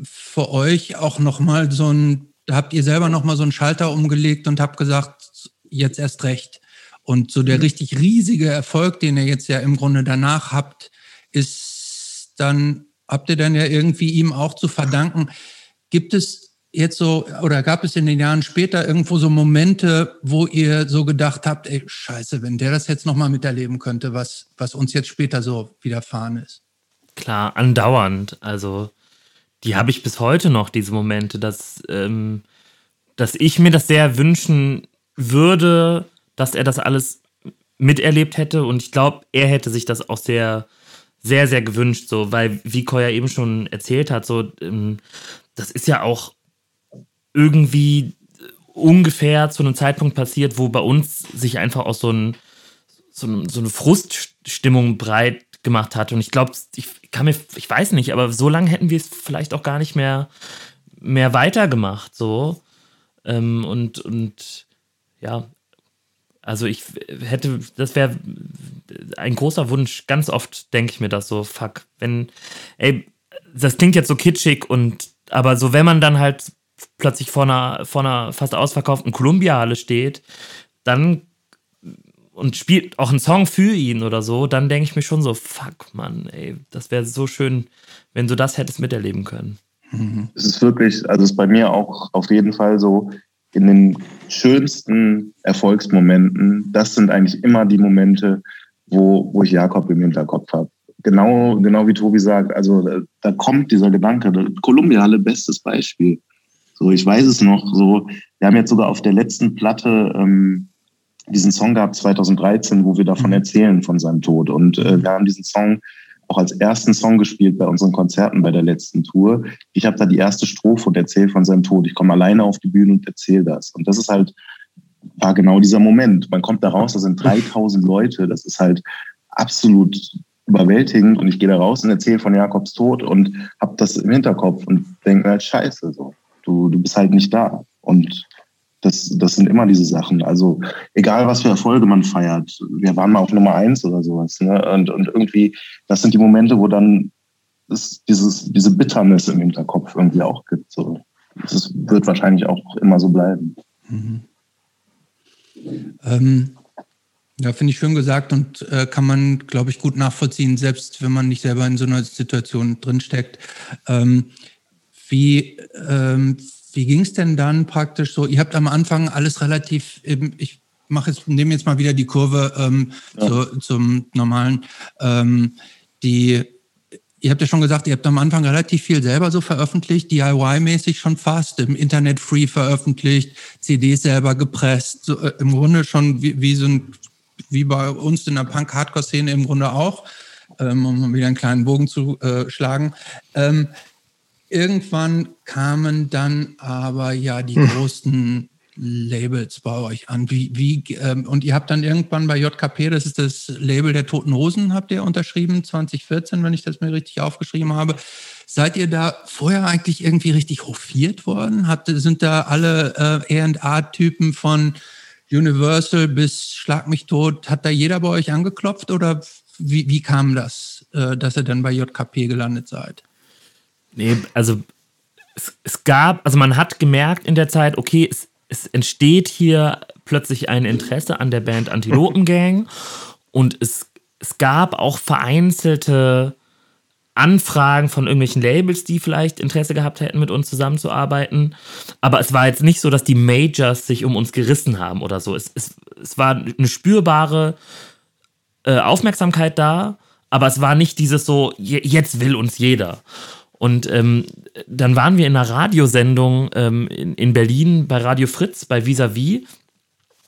für euch auch nochmal so ein, habt ihr selber nochmal so einen Schalter umgelegt und habt gesagt, jetzt erst recht. Und so der mhm. richtig riesige Erfolg, den ihr jetzt ja im Grunde danach habt, ist dann, habt ihr dann ja irgendwie ihm auch zu verdanken. Gibt es jetzt so, oder gab es in den Jahren später irgendwo so Momente, wo ihr so gedacht habt, ey, scheiße, wenn der das jetzt nochmal miterleben könnte, was, was uns jetzt später so widerfahren ist? Klar, andauernd. Also, die habe ich bis heute noch, diese Momente, dass, ähm, dass ich mir das sehr wünschen würde, dass er das alles miterlebt hätte. Und ich glaube, er hätte sich das auch sehr, sehr, sehr gewünscht, so, weil, wie Koya eben schon erzählt hat, so, ähm, das ist ja auch irgendwie ungefähr zu einem Zeitpunkt passiert, wo bei uns sich einfach auch so, ein, so, ein, so eine Fruststimmung breit gemacht hat. Und ich glaube, ich kann mir, ich weiß nicht, aber so lange hätten wir es vielleicht auch gar nicht mehr, mehr weitergemacht. So. Ähm, und, und ja, also ich hätte, das wäre ein großer Wunsch. Ganz oft denke ich mir das so, fuck, wenn, ey, das klingt jetzt so kitschig und, aber so, wenn man dann halt plötzlich vor einer, vor einer fast ausverkauften Columbia-Halle steht, dann und spielt auch einen Song für ihn oder so, dann denke ich mir schon so, fuck, Mann, ey, das wäre so schön, wenn du das hättest miterleben können. Mhm. Es ist wirklich, also es ist bei mir auch auf jeden Fall so, in den schönsten Erfolgsmomenten, das sind eigentlich immer die Momente, wo, wo ich Jakob im Hinterkopf habe. Genau, genau wie Tobi sagt, also da, da kommt dieser Gedanke, Kolumbiale, bestes Beispiel. So, ich weiß es noch, so, wir haben jetzt sogar auf der letzten Platte ähm, diesen Song gehabt, 2013, wo wir davon mhm. erzählen, von seinem Tod. Und äh, wir haben diesen Song auch als ersten Song gespielt bei unseren Konzerten bei der letzten Tour. Ich habe da die erste Strophe und erzähle von seinem Tod. Ich komme alleine auf die Bühne und erzähle das. Und das ist halt, war genau dieser Moment. Man kommt da raus, da sind 3000 Leute. Das ist halt absolut überwältigend. Und ich gehe da raus und erzähle von Jakobs Tod und habe das im Hinterkopf und denke halt, scheiße, so. Du, du bist halt nicht da. Und das, das sind immer diese Sachen. Also egal, was für Erfolge man feiert. Wir waren mal auf Nummer eins oder sowas. Ne? Und, und irgendwie, das sind die Momente, wo dann es dieses, diese Bitternis im Hinterkopf irgendwie auch gibt. So. Das wird wahrscheinlich auch immer so bleiben. Mhm. Ähm, ja, finde ich schön gesagt und äh, kann man, glaube ich, gut nachvollziehen, selbst wenn man nicht selber in so einer Situation drinsteckt. Ähm, wie, ähm, wie ging es denn dann praktisch so? Ihr habt am Anfang alles relativ, ich mache jetzt, nehme jetzt mal wieder die Kurve ähm, ja. zu, zum normalen. Ähm, die, ihr habt ja schon gesagt, ihr habt am Anfang relativ viel selber so veröffentlicht, DIY-mäßig schon fast, im Internet free veröffentlicht, CDs selber gepresst, so, äh, im Grunde schon wie, wie so ein, wie bei uns in der Punk-Hardcore-Szene im Grunde auch. ähm, um wieder einen kleinen Bogen zu äh, schlagen. Ähm, irgendwann kamen dann aber ja die hm. großen Labels bei euch an. Wie, wie, ähm, und ihr habt dann irgendwann bei JKP, das ist das Label der Toten Hosen, habt ihr unterschrieben, 2014, wenn ich das mir richtig aufgeschrieben habe. Seid ihr da vorher eigentlich irgendwie richtig hofiert worden? Hat, sind da alle äh, A&A-Typen von Universal bis Schlag mich tot, hat da jeder bei euch angeklopft oder wie, wie kam das, äh, dass ihr dann bei JKP gelandet seid? Nee, also es, es, gab, also man hat gemerkt in der Zeit, okay, es, es entsteht hier plötzlich ein Interesse an der Band Antilopen Gang und es, es gab auch vereinzelte Anfragen von irgendwelchen Labels, die vielleicht Interesse gehabt hätten, mit uns zusammenzuarbeiten. Aber es war jetzt nicht so, dass die Majors sich um uns gerissen haben oder so. Es, es, es war eine spürbare äh, Aufmerksamkeit da, aber es war nicht dieses so, jetzt will uns jeder. Und ähm, dann waren wir in einer Radiosendung ähm, in, in, Berlin bei Radio Fritz, bei Vis-a-vis,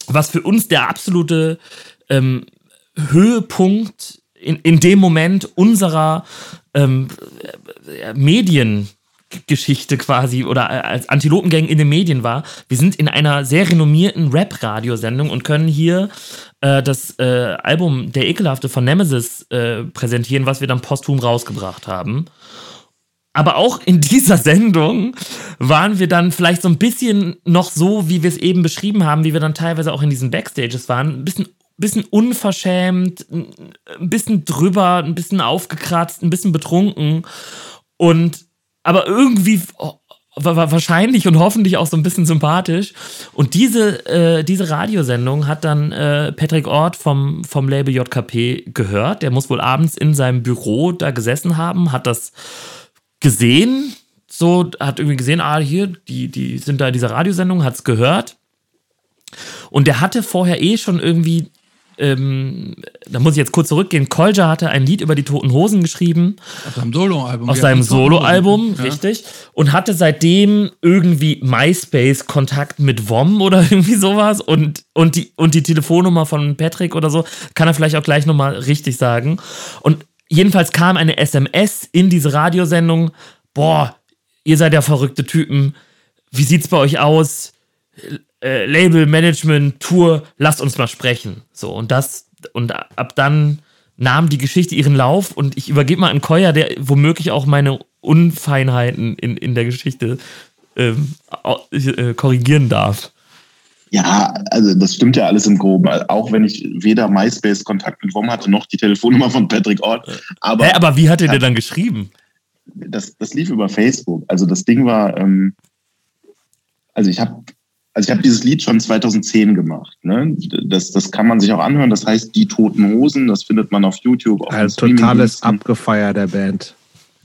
was für uns der absolute ähm, Höhepunkt in, in dem Moment unserer ähm, Mediengeschichte quasi oder als Antilopengang in den Medien war. Wir sind in einer sehr renommierten Rap-Radiosendung und können hier äh, das äh, Album Der Ekelhafte von Nemesis äh, präsentieren, was wir dann posthum rausgebracht haben. Aber auch in dieser Sendung waren wir dann vielleicht so ein bisschen noch so, wie wir es eben beschrieben haben, wie wir dann teilweise auch in diesen Backstages waren, ein bisschen bisschen unverschämt, ein bisschen drüber, ein bisschen aufgekratzt, ein bisschen betrunken und aber irgendwie oh, wahrscheinlich und hoffentlich auch so ein bisschen sympathisch. Und diese, äh, diese Radiosendung hat dann äh, Patrick Ort vom, vom Label JKP gehört. Der muss wohl abends in seinem Büro da gesessen haben, hat das gesehen, so, hat irgendwie gesehen, ah, hier, die, die sind da in dieser Radiosendung, hat es gehört. Und der hatte vorher eh schon irgendwie ähm, da muss ich jetzt kurz zurückgehen. Kolja hatte ein Lied über die Toten Hosen geschrieben. Auf seinem Soloalbum. Auf seinem Soloalbum, ja. richtig. Und hatte seitdem irgendwie MySpace-Kontakt mit WOM oder irgendwie sowas und, und, die, und die Telefonnummer von Patrick oder so. Kann er vielleicht auch gleich nochmal richtig sagen. Und jedenfalls kam eine SMS in diese Radiosendung. Boah, ihr seid ja verrückte Typen. Wie sieht's bei euch aus? äh, Label, Management, Tour, lasst uns mal sprechen. So, und das, und ab dann nahm die Geschichte ihren Lauf und ich übergebe mal an Koya, der womöglich auch meine Unfeinheiten in, in der Geschichte ähm, äh, korrigieren darf. Ja, also das stimmt ja alles im Groben. Auch wenn ich weder MySpace-Kontakt mit WOM hatte, noch die Telefonnummer von Patrick Ort. Aber, Hä, aber wie hat er dir dann geschrieben? Das, das lief über Facebook. Also das Ding war, ähm, also ich habe also ich habe dieses Lied schon 2010 gemacht. Ne? Das, das kann man sich auch anhören. Das heißt Die Toten Hosen. Das findet man auf YouTube. Auf Ein totales Abgefeier der Band.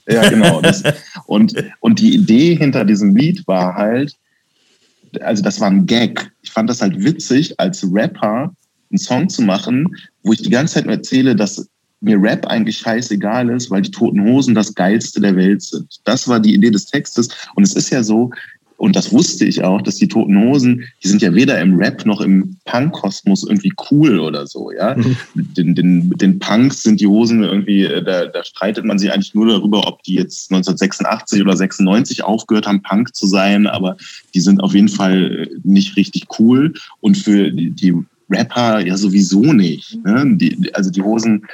Ja, genau. Das, und, und die Idee hinter diesem Lied war halt, also das war ein Gag. Ich fand das halt witzig, als Rapper einen Song zu machen, wo ich die ganze Zeit nur erzähle, dass mir Rap eigentlich scheißegal ist, weil die Toten Hosen das Geilste der Welt sind. Das war die Idee des Textes. Und es ist ja so, und das wusste ich auch, dass die Toten Hosen, die sind ja weder im Rap noch im Punk-Kosmos irgendwie cool oder so, ja. Mhm. Den, den, den Punks sind die Hosen irgendwie, äh, da, da streitet man sich eigentlich nur darüber, ob die jetzt 1986 oder 96 aufgehört haben, Punk zu sein, aber die sind auf jeden Fall äh, nicht richtig cool. Und für die, die Rapper ja sowieso nicht. Ne? Die, also die Hosen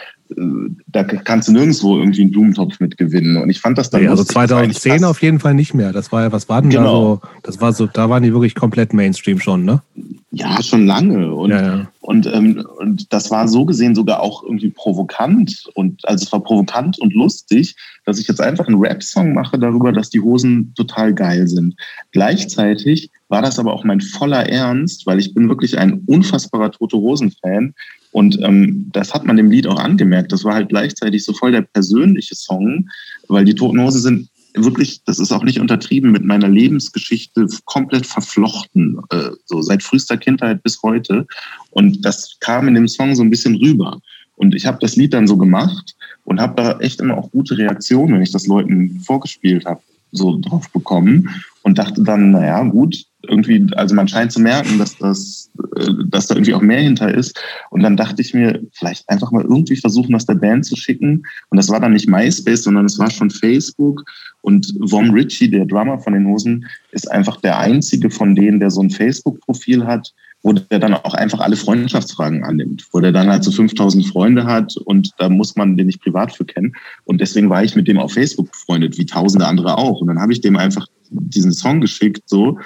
da kannst du nirgendwo irgendwie einen Blumentopf mit gewinnen. Und ich fand das dann. Nee, also 2010 auf jeden Fall nicht mehr. Das war ja, was war denn genau. da so? Das war so, da waren die wirklich komplett Mainstream schon, ne? Ja, schon lange. Und, ja, ja. Und, ähm, und das war so gesehen sogar auch irgendwie provokant. Und also es war provokant und lustig, dass ich jetzt einfach einen Rap-Song mache darüber, dass die Hosen total geil sind. Gleichzeitig war das aber auch mein voller Ernst, weil ich bin wirklich ein unfassbarer Tote Hosen-Fan und ähm, das hat man dem Lied auch angemerkt. Das war halt gleichzeitig so voll der persönliche Song, weil die Toten Hosen sind wirklich, das ist auch nicht untertrieben, mit meiner Lebensgeschichte komplett verflochten, äh, so seit frühester Kindheit bis heute. Und das kam in dem Song so ein bisschen rüber. Und ich habe das Lied dann so gemacht und habe da echt immer auch gute Reaktionen, wenn ich das Leuten vorgespielt habe, so drauf bekommen und dachte dann, naja, gut, irgendwie, also man scheint zu merken, dass das, äh, dass da irgendwie auch mehr hinter ist. Und dann dachte ich mir, vielleicht einfach mal irgendwie versuchen, das der Band zu schicken. Und das war dann nicht MySpace, sondern es war schon Facebook. Und Vom Ritchie, der Drummer von den Hosen, ist einfach der einzige von denen, der so ein Facebook-Profil hat, wo der dann auch einfach alle Freundschaftsfragen annimmt, wo der dann halt so 5000 Freunde hat und da muss man den nicht privat für kennen. Und deswegen war ich mit dem auf Facebook befreundet, wie tausende andere auch. Und dann habe ich dem einfach diesen Song geschickt, so.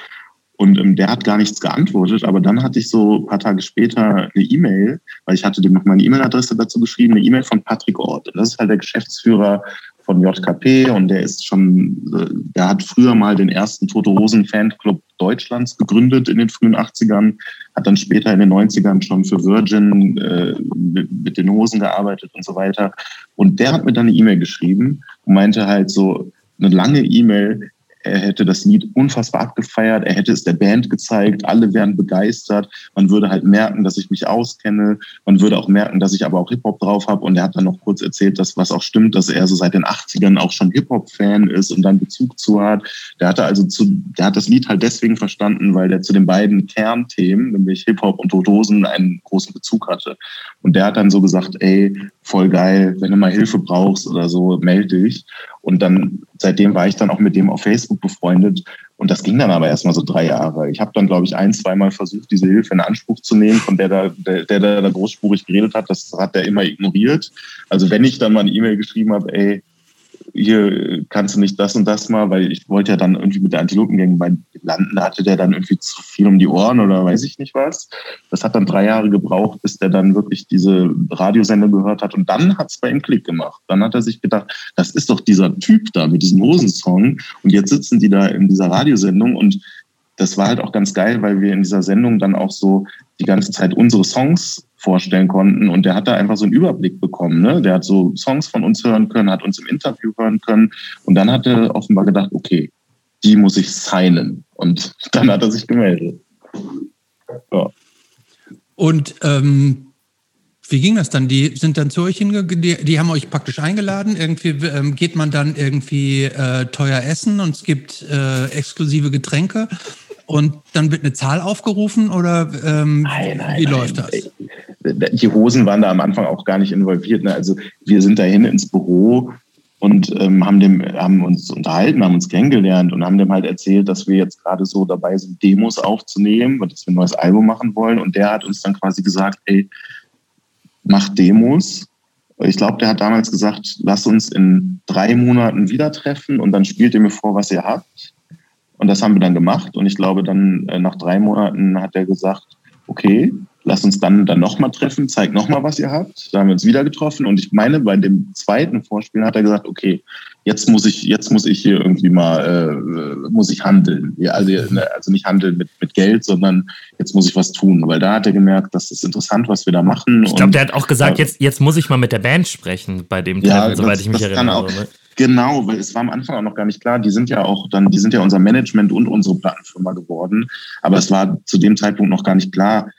Und ähm, der hat gar nichts geantwortet, aber dann hatte ich so ein paar Tage später eine E-Mail, weil ich hatte dem noch meine E-Mail-Adresse dazu geschrieben, eine E-Mail von Patrick Ort. Das ist halt der Geschäftsführer von JKP und der ist schon, äh, der hat früher mal den ersten Tote Rosen Fanclub Deutschlands gegründet in den frühen 80ern, hat dann später in den 90ern schon für Virgin äh, mit den Hosen gearbeitet und so weiter. Und der hat mir dann eine E-Mail geschrieben und meinte halt so, eine lange E-Mail, er hätte das Lied unfassbar abgefeiert, er hätte es der Band gezeigt, alle wären begeistert. Man würde halt merken, dass ich mich auskenne. Man würde auch merken, dass ich aber auch Hip-Hop drauf habe. Und er hat dann noch kurz erzählt, dass was auch stimmt, dass er so seit den 80ern auch schon Hip-Hop-Fan ist und dann Bezug zu hat. Der hatte also zu, der hat das Lied halt deswegen verstanden, weil der zu den beiden Kernthemen, nämlich Hip-Hop und Todosen, einen großen Bezug hatte. Und der hat dann so gesagt, ey, voll geil, wenn du mal Hilfe brauchst oder so, melde dich. Und dann, seitdem war ich dann auch mit dem auf Facebook befreundet. Und das ging dann aber erstmal so drei Jahre. Ich habe dann, glaube ich, ein, zweimal versucht, diese Hilfe in Anspruch zu nehmen, von der da, der, der da großspurig geredet hat. Das hat er immer ignoriert. Also wenn ich dann mal eine E-Mail geschrieben habe, ey, hier kannst du nicht das und das mal, weil ich wollte ja dann irgendwie mit der Antilopengang bei landen, da hatte der dann irgendwie zu viel um die Ohren oder weiß ich nicht was. Das hat dann drei Jahre gebraucht, bis der dann wirklich diese Radiosendung gehört hat und dann hat es bei ihm Klick gemacht. Dann hat er sich gedacht, das ist doch dieser Typ da mit diesem Hosensong und jetzt sitzen die da in dieser Radiosendung und das war halt auch ganz geil, weil wir in dieser Sendung dann auch so die ganze Zeit unsere Songs vorstellen konnten. Und der hat da einfach so einen Überblick bekommen. Ne? Der hat so Songs von uns hören können, hat uns im Interview hören können. Und dann hat er offenbar gedacht, okay, die muss ich signen. Und dann hat er sich gemeldet. Ja. Und ähm, wie ging das dann? Die sind dann zu euch hingegangen, die, die, haben euch praktisch eingeladen. Irgendwie ähm, geht man dann irgendwie äh, teuer essen und es gibt äh, exklusive Getränke und dann wird eine Zahl aufgerufen oder ähm, nein, nein, wie nein. läuft das? Die Hosen waren da am Anfang auch gar nicht involviert. Ne? Also wir sind dahin ins Büro und ähm, haben, dem, haben uns unterhalten, haben uns kennengelernt und haben dem halt erzählt, dass wir jetzt gerade so dabei sind, Demos aufzunehmen und dass wir ein neues Album machen wollen. Und der hat uns dann quasi gesagt, ey, mach Demos. Ich glaube, der hat damals gesagt, lass uns in drei Monaten wieder treffen und dann spielt ihr mir vor, was ihr habt. Und das haben wir dann gemacht. Und ich glaube, dann äh, nach drei Monaten hat er gesagt, okay, lass uns dann, dann nochmal treffen, zeig nochmal, was ihr habt. Da haben wir uns wieder getroffen. Und ich meine, bei dem zweiten Vorspiel hat er gesagt, okay, jetzt muss ich, jetzt muss ich hier irgendwie mal, äh, muss ich handeln. Ja, also, ne, also nicht handeln mit, mit Geld, sondern jetzt muss ich was tun. Weil da hat er gemerkt, das ist interessant, was wir da machen. Ich glaube, der hat auch gesagt, äh, jetzt, jetzt muss ich mal mit der Band sprechen bei dem Treffen, ja, soweit ich mich erinnere. Auch, ne? Genau, weil es war am Anfang auch noch gar nicht klar. Die sind ja auch dann, die sind ja unser Management und unsere Plattenfirma geworden. Aber es war zu dem Zeitpunkt noch gar nicht klar,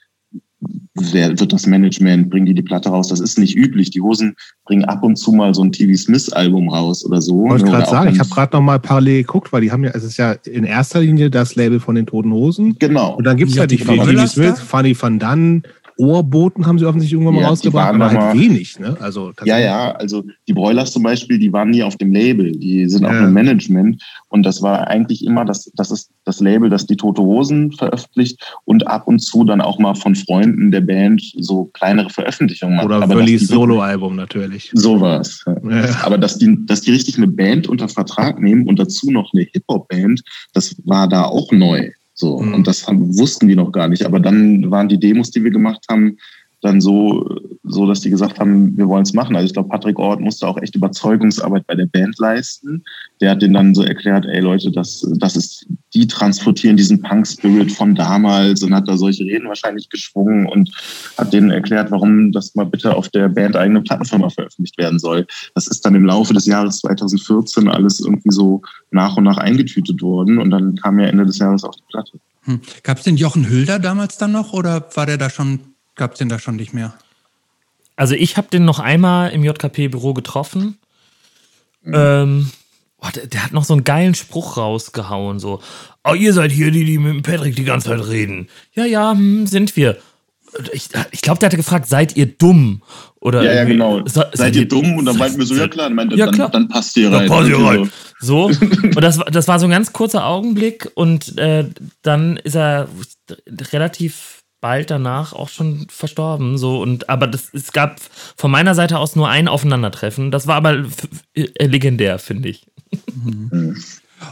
wer wird das Management, bringen die die Platte raus. Das ist nicht üblich. Die Hosen bringen ab und zu mal so ein TV Smith Album raus oder so. Wollte ich gerade sagen, ich habe gerade noch mal parallel geguckt, weil die haben ja, es ist ja in erster Linie das Label von den Toten Hosen. Genau. Und dann gibt es ja, die, die TV Smith, Funny Van Dunn, Ohrboten haben sie offensichtlich irgendwann mal ja, rausgebracht, aber halt mal, wenig. Ne? Also, ja, ja, also die Broilers zum Beispiel, die waren nie auf dem Label, die sind ja. auch im Management und das war eigentlich immer, das, das ist das Label, das die Tote Hosen veröffentlicht und ab und zu dann auch mal von Freunden der Band so kleinere Veröffentlichungen macht. Oder Wöllis Soloalbum natürlich. Sowas. Ja. Aber dass die, dass die richtig eine Band unter Vertrag nehmen und dazu noch eine Hip-Hop-Band, das war da auch neu. So, mhm. und das haben, wussten die noch gar nicht. Aber dann waren die Demos, die wir gemacht haben, dann so, so dass die gesagt haben, wir wollen es machen. Also ich glaube, Patrick Ort musste auch echt Überzeugungsarbeit bei der Band leisten. Der hat denen dann so erklärt, ey Leute, das, das ist, die transportieren diesen Punk-Spirit von damals und hat da solche Reden wahrscheinlich geschwungen und hat denen erklärt, warum das mal bitte auf der Band eigene Plattenfirma veröffentlicht werden soll. Das ist dann im Laufe des Jahres 2014 alles irgendwie so nach und nach eingetütet worden und dann kam ja Ende des Jahres auch die Platte. Hm. Gab es den Jochen Hülder damals dann noch oder war der da schon Gab es den da schon nicht mehr? Also ich habe den noch einmal im JKP-Büro getroffen. Mhm. Ähm, oh, der, der, hat noch so einen geilen Spruch rausgehauen, so, oh, ihr seid hier die, die mit dem Patrick die ganze Zeit reden. Ja, ja, hm, sind wir. Ich, ich glaube, der hatte gefragt, seid ihr dumm? Oder ja, ja, genau. Seid, seid ihr dumm? Und dann meinten wir so, ja klar, meinte, ja, klar. Dann, dann passt ihr rein. Passt ihr rein. So. und das, das war so ein ganz kurzer Augenblick und äh, dann ist er relativ bald danach auch schon verstorben. So und aber das, es gab von meiner Seite aus nur ein Aufeinandertreffen. Das war aber äh, legendär, finde ich. Mhm.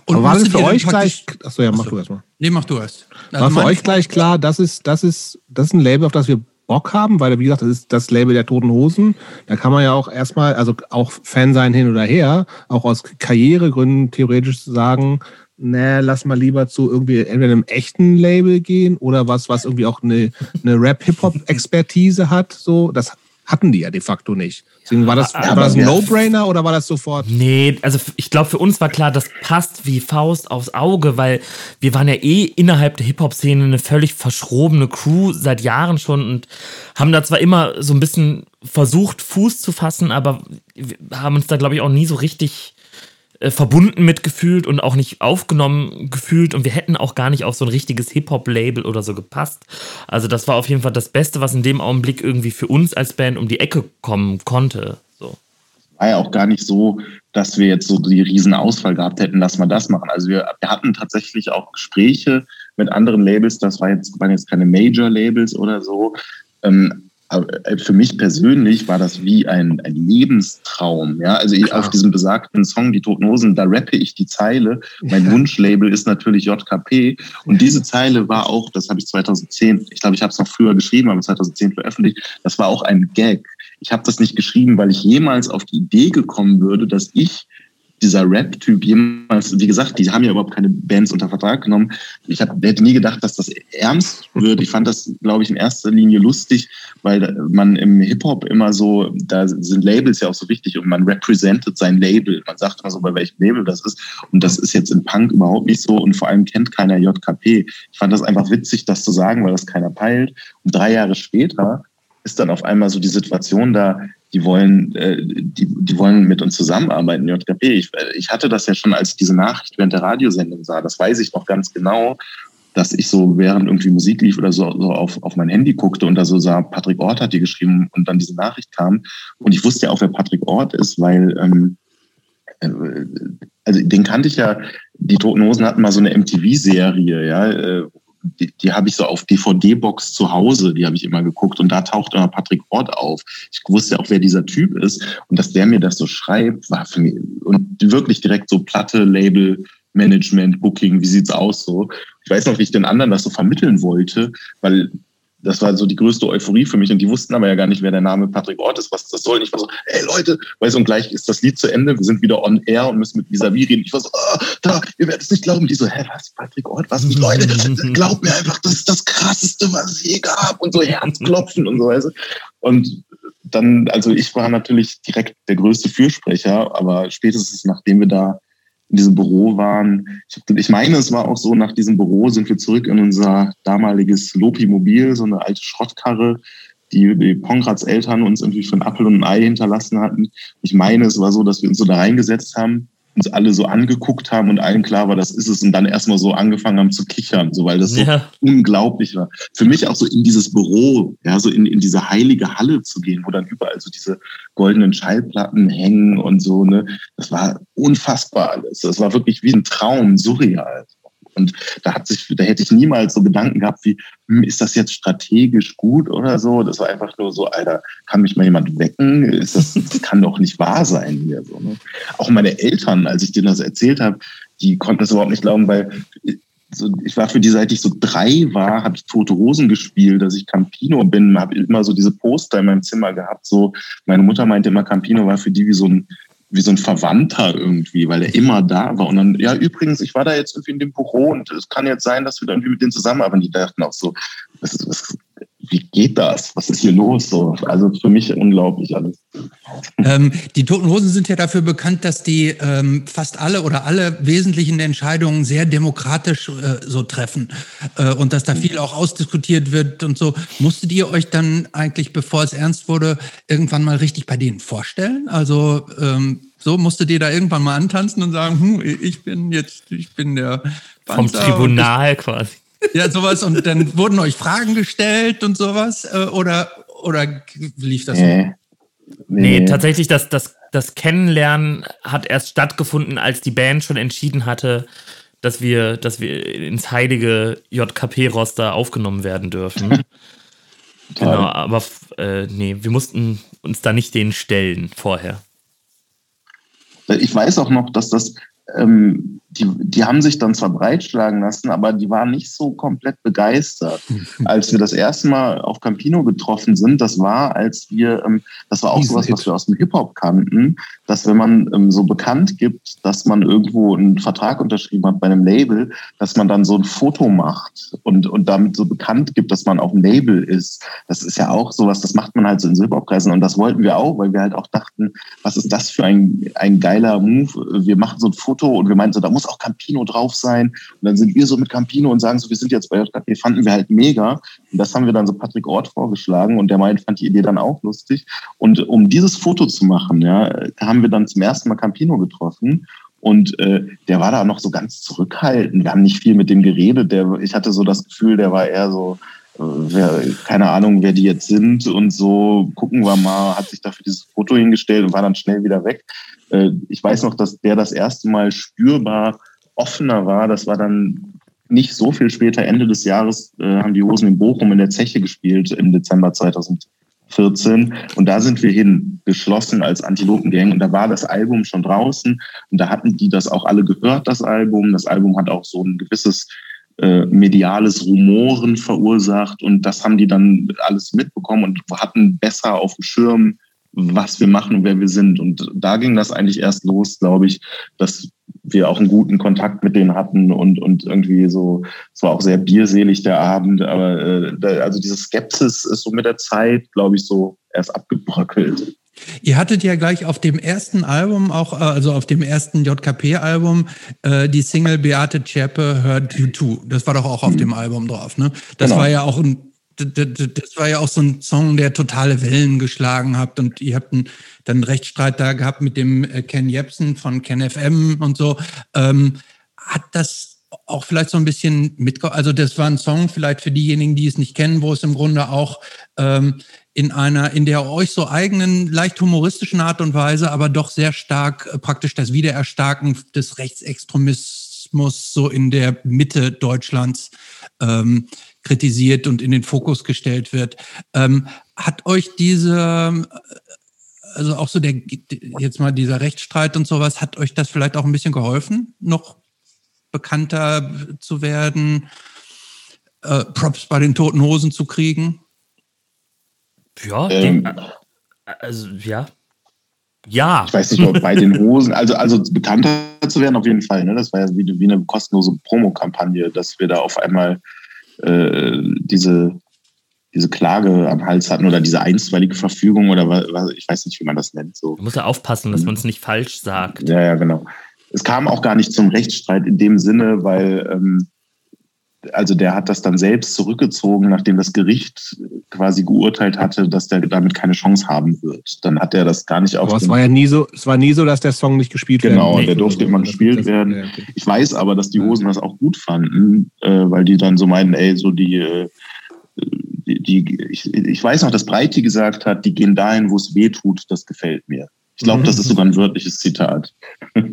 Und war das für euch gleich. Achso, ja, mach achso. du erstmal. Nee, mach du erst. Also war für euch gleich klar, das ist, das ist, das ist ein Label, auf das wir Bock haben, weil, wie gesagt, das ist das Label der Toten Hosen. Da kann man ja auch erstmal, also auch Fan sein hin oder her, auch aus Karrieregründen theoretisch sagen, ne, lass mal lieber zu irgendwie entweder einem echten Label gehen oder was, was irgendwie auch eine, eine Rap-Hip-Hop-Expertise hat. So, das hatten die ja de facto nicht. Deswegen war das, war das ein No-Brainer oder war das sofort? Nee, also ich glaube, für uns war klar, das passt wie Faust aufs Auge, weil wir waren ja eh innerhalb der Hip-Hop-Szene eine völlig verschrobene Crew seit Jahren schon und haben da zwar immer so ein bisschen versucht, Fuß zu fassen, aber wir haben uns da, glaube ich, auch nie so richtig äh, verbunden mitgefühlt und auch nicht aufgenommen gefühlt und wir hätten auch gar nicht auf so ein richtiges Hip-Hop-Label oder so gepasst. Also das war auf jeden Fall das Beste, was in dem Augenblick irgendwie für uns als Band um die Ecke kommen konnte. So. War ja auch gar nicht so, dass wir jetzt so die riesen Ausfall gehabt hätten, lass mal das machen. Also wir, wir hatten tatsächlich auch Gespräche mit anderen Labels, das war jetzt, waren jetzt keine Major-Labels oder so. Ähm, äh, für mich persönlich war das wie ein, ein Lebenstraum. Ja, also ich, auf diesem besagten Song Die Toten Hosen, da rappe ich die Zeile. Mein ja. Wunschlabel ist natürlich JKP. Und diese Zeile war auch, das habe ich 2010, ich glaube, ich habe es noch früher geschrieben, aber 2010 veröffentlicht. Das war auch ein Gag. Ich habe das nicht geschrieben, weil ich jemals auf die Idee gekommen würde, dass ich dieser Rap-Typ jemals, wie gesagt, die haben ja überhaupt keine Bands unter Vertrag genommen. Ich hab, hätte nie gedacht, dass das ernst wird. Ich fand das, glaube ich, in erster Linie lustig, weil man im Hip-Hop immer so, da sind Labels ja auch so wichtig und man representet sein Label. Man sagt immer so, bei welchem Label das ist. Und das ist jetzt in Punk überhaupt nicht so und vor allem kennt keiner JKP. Ich fand das einfach witzig, das zu sagen, weil das keiner peilt. Und drei Jahre später ist dann auf einmal so die Situation da, die wollen, äh, die, die wollen mit uns zusammenarbeiten, JKP. Ich, ich hatte das ja schon, als ich diese Nachricht während der Radiosendung sah, das weiß ich noch ganz genau, dass ich so während irgendwie Musik lief oder so, so auf, auf mein Handy guckte und da so sah, Patrick Ort hat die geschrieben und dann diese Nachricht kam. Und ich wusste ja auch, wer Patrick Ort ist, weil ähm, äh, also den kannte ich ja, die Toten Hosen hatten mal so eine MTV-Serie, ja, äh, die, die habe ich so auf DVD-Box zu Hause, die habe ich immer geguckt und da taucht immer Patrick Ort auf. Ich wusste auch, wer dieser Typ ist und dass der mir das so schreibt, war für mich und wirklich direkt so Platte, Label, Management, Booking, wie sieht's aus so. Ich weiß noch, wie ich den anderen das so vermitteln wollte, weil das war so die größte Euphorie für mich und die wussten aber ja gar nicht, wer der Name Patrick Ort ist, was das soll. Und ich war so, ey Leute, weißt du, und gleich ist das Lied zu Ende, wir sind wieder on air und müssen mit Visavi reden. Ich war so, oh, da, ihr werdet es nicht glauben. Die so, hä, was, Patrick Ort, was? Und Leute, glaubt mir einfach, das ist das Krasseste, was es je gab und so Herzklopfen und so, weißt du. Und dann, also ich war natürlich direkt der größte Fürsprecher, aber spätestens nachdem wir da in diesem Büro waren. Ich, ich, meine, es war auch so, nach diesem Büro sind wir zurück in unser damaliges Lopi-Mobil, so eine alte Schrottkarre, die, die Pongrads Eltern uns irgendwie für einen Apfel und ein Ei hinterlassen hatten. Ich meine, es war so, dass wir uns so da reingesetzt haben uns alle so angeguckt haben und allen klar war, das ist es und dann erstmal so angefangen haben zu kichern, so weil das so ja. unglaublich war. Für mich auch so in dieses Büro, ja, so in, in diese heilige Halle zu gehen, wo dann überall so diese goldenen Schallplatten hängen und so, ne, das war unfassbar alles. Das war wirklich wie ein Traum, surreal. Und da hat sich, da hätte ich niemals so Gedanken gehabt, wie, hm, ist das jetzt strategisch gut oder so? Das war einfach nur so, Alter, kann mich mal jemand wecken? Ist das, das kann doch nicht wahr sein hier. So, ne? Auch meine Eltern, als ich denen das erzählt habe, die konnten das überhaupt nicht glauben, weil so, ich war für die, seit ich so drei war, habe ich Tote Rosen gespielt, dass ich Campino bin, habe immer so diese Poster in meinem Zimmer gehabt. So, meine Mutter meinte immer, Campino war für die wie so ein wie so ein Verwandter irgendwie, weil er immer da war. Und dann, ja, übrigens, ich war da jetzt irgendwie in dem Büro und es kann jetzt sein, dass wir dann irgendwie mit denen zusammenarbeiten. Die dachten auch so, ist, was, wie geht das? Was ist hier los? So, also für mich unglaublich alles. Ähm, die Toten Hosen sind ja dafür bekannt, dass die ähm, fast alle oder alle wesentlichen Entscheidungen sehr demokratisch äh, so treffen äh, und dass da viel auch ausdiskutiert wird und so. Musstet ihr euch dann eigentlich, bevor es ernst wurde, irgendwann mal richtig bei denen vorstellen? Also ähm, So musstet ihr da irgendwann mal antanzen und sagen, hm, ich bin jetzt, ich bin der Panzer Vom Tribunal ich, quasi. Ja, sowas. Und dann wurden euch Fragen gestellt und sowas? Äh, oder, oder lief das nee. so? Nee, nee, tatsächlich, das, das, das Kennenlernen hat erst stattgefunden, als die Band schon entschieden hatte, dass wir, dass wir ins heilige JKP-Roster aufgenommen werden dürfen. genau, aber äh, nee, wir mussten uns da nicht denen stellen vorher. Ich weiß auch noch, dass das ähm, die, die haben sich dann zwar breitschlagen lassen, aber die waren nicht so komplett begeistert. Als wir das erste Mal auf Campino getroffen sind, das war, als wir, ähm, das war auch sowas, was wir aus dem Hip-Hop kannten, dass wenn man ähm, so bekannt gibt, dass man irgendwo einen Vertrag unterschrieben hat bei einem Label, dass man dann so ein Foto macht und, und damit so bekannt gibt, dass man auf dem Label ist. Das ist ja auch sowas, das macht man halt so in Hip-Hop-Kreisen und das wollten wir auch, weil wir halt auch dachten, was ist das für ein, ein geiler Move? Wir machen so ein Foto und wir meinten so, da muss auch Campino drauf sein. Und dann sind wir so mit Campino und sagen so, wir sind jetzt bei JKP, fanden wir halt mega. Und das haben wir dann so Patrick Ort vorgeschlagen und der meint, fand die Idee dann auch lustig. Und um dieses Foto zu machen, ja, haben wir dann zum ersten Mal Campino getroffen. Und äh, der war da noch so ganz zurückhaltend. Wir haben nicht viel mit dem geredet. Der, ich hatte so das Gefühl, der war eher so, wer, keine Ahnung, wer die jetzt sind und so, gucken wir mal, hat sich dafür dieses Foto hingestellt und war dann schnell wieder weg. Äh, ich weiß noch, dass der das erste Mal spürbar offener war. Das war dann nicht so viel später, Ende des Jahres, äh, haben die Hosen in Bochum in der Zeche gespielt im Dezember 2014. Und da sind wir hin, geschlossen als Antilopengang. Und da war das Album schon draußen. Und da hatten die das auch alle gehört, das Album. Das Album hat auch so ein gewisses äh, mediales Rumoren verursacht. Und das haben die dann alles mitbekommen und hatten besser auf dem Schirm, was wir machen und wer wir sind. Und da ging das eigentlich erst los, glaube ich, dass wir auch einen guten Kontakt mit denen hatten und, und irgendwie so, es war auch sehr bierselig der Abend, aber äh, also diese Skepsis ist so mit der Zeit, glaube ich, so erst abgebröckelt. Ihr hattet ja gleich auf dem ersten Album, auch äh, also auf dem ersten JKP-Album, äh, die Single Beate Zschäpe hört You Too. Das war doch auch auf mhm. dem Album drauf, ne? Das genau. war ja auch ein das war ja auch so ein Song, der totale Wellen geschlagen hat und ihr habt einen, dann einen Rechtsstreit da gehabt mit dem äh, Ken Jebsen von Ken FM und so. Ähm, hat das auch vielleicht so ein bisschen mit, also das war ein Song vielleicht für diejenigen, die es nicht kennen, wo es im Grunde auch ähm, in einer, in der euch so eigenen, leicht humoristischen Art und Weise, aber doch sehr stark äh, praktisch das Wiedererstarken des Rechtsextremismus so in der Mitte Deutschlands ähm, kritisiert und in den Fokus gestellt wird. Ähm, hat euch diese, also auch so der, jetzt mal dieser Rechtsstreit und sowas, hat euch das vielleicht auch ein bisschen geholfen, noch bekannter zu werden, äh, Props bei den Toten Hosen zu kriegen? Ja, ähm, den, also ja. Ja. Ich weiß nicht, ob bei den Hosen, also, also bekannter zu werden auf jeden Fall. Ne? Das war ja wie, wie eine kostenlose Promokampagne, dass wir da auf einmal äh, diese, diese Klage am Hals hatten oder diese einstweilige Verfügung oder was, ich weiß nicht, wie man das nennt. So. Man muss ja aufpassen, dass mhm. man es nicht falsch sagt. Ja, ja, genau. Es kam auch gar nicht zum Rechtsstreit in dem Sinne, weil ähm, also der hat das dann selbst zurückgezogen, nachdem das Gericht quasi geurteilt hatte, dass der damit keine Chance haben wird. Dann hat er das gar nicht auf. Aber es war ja nie so, es war nie so, dass der Song nicht gespielt wird. Genau, der durfte immer gespielt das, werden. Ja, okay. Ich weiß aber, dass die Hosen das auch gut fanden, äh, weil die dann so meinen, ey, so die, äh, die, die ich, ich, weiß noch, dass Breiti gesagt hat, die gehen dahin, wo es weh tut, das gefällt mir. Ich glaube, mhm. das ist sogar ein wörtliches Zitat.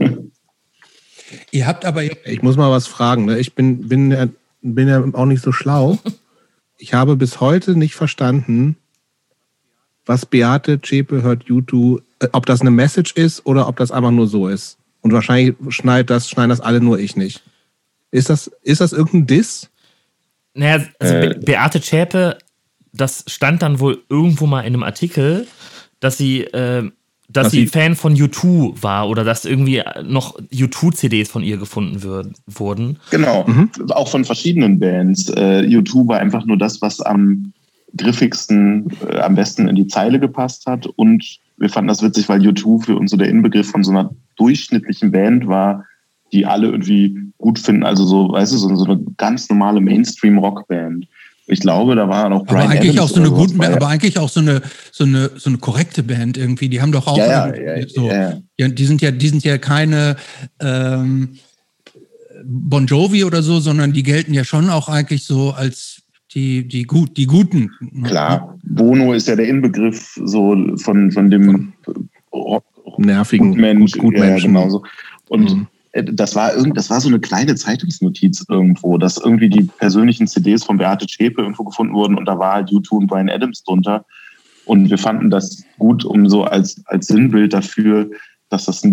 Ihr habt aber. Ich muss mal was fragen. Ne? Ich bin, bin bin ja auch nicht so schlau. Ich habe bis heute nicht verstanden, was Beate Zschäpe hört YouTube, äh, ob das eine Message ist oder ob das einfach nur so ist. Und wahrscheinlich schneidet das, schneiden das alle nur ich nicht. Ist das, ist das irgendein Diss? Naja, also äh, Beate Zschäpe, das stand dann wohl irgendwo mal in einem Artikel, dass sie äh, dass, dass sie Fan von U2 war oder dass irgendwie noch U2-CDs von ihr gefunden wird, wurden. Genau, mhm. auch von verschiedenen Bands. Äh, U2 war einfach nur das, was am griffigsten, äh, am besten in die Zeile gepasst hat. Und wir fanden das witzig, weil U2 für uns so der Inbegriff von so einer durchschnittlichen Band war, die alle irgendwie gut finden. Also so, weißt du, so, so eine ganz normale Mainstream-Rockband. Ich glaube, da war noch Brian aber eigentlich Adams auch so eine gute, Band, aber eigentlich auch so eine so eine so eine korrekte Band irgendwie. Die haben doch auch ja, ja, ja, so, ja, die sind ja die sind ja keine ähm, Bon Jovi oder so, sondern die gelten ja schon auch eigentlich so als die die gut die guten. Klar, Bono ist ja der Inbegriff so von von dem nervigen Gutmensch, gut, Gutmenschen. Ja, genau so. Und mhm. Äh, das war irgend, das war so eine kleine Zeitungsnotiz irgendwo, dass irgendwie die persönlichen CDs von Beate Zschäpe irgendwo gefunden wurden und da war halt U2 und Brian Adams drunter. Und wir fanden das gut, um so als, als Sinnbild dafür, dass das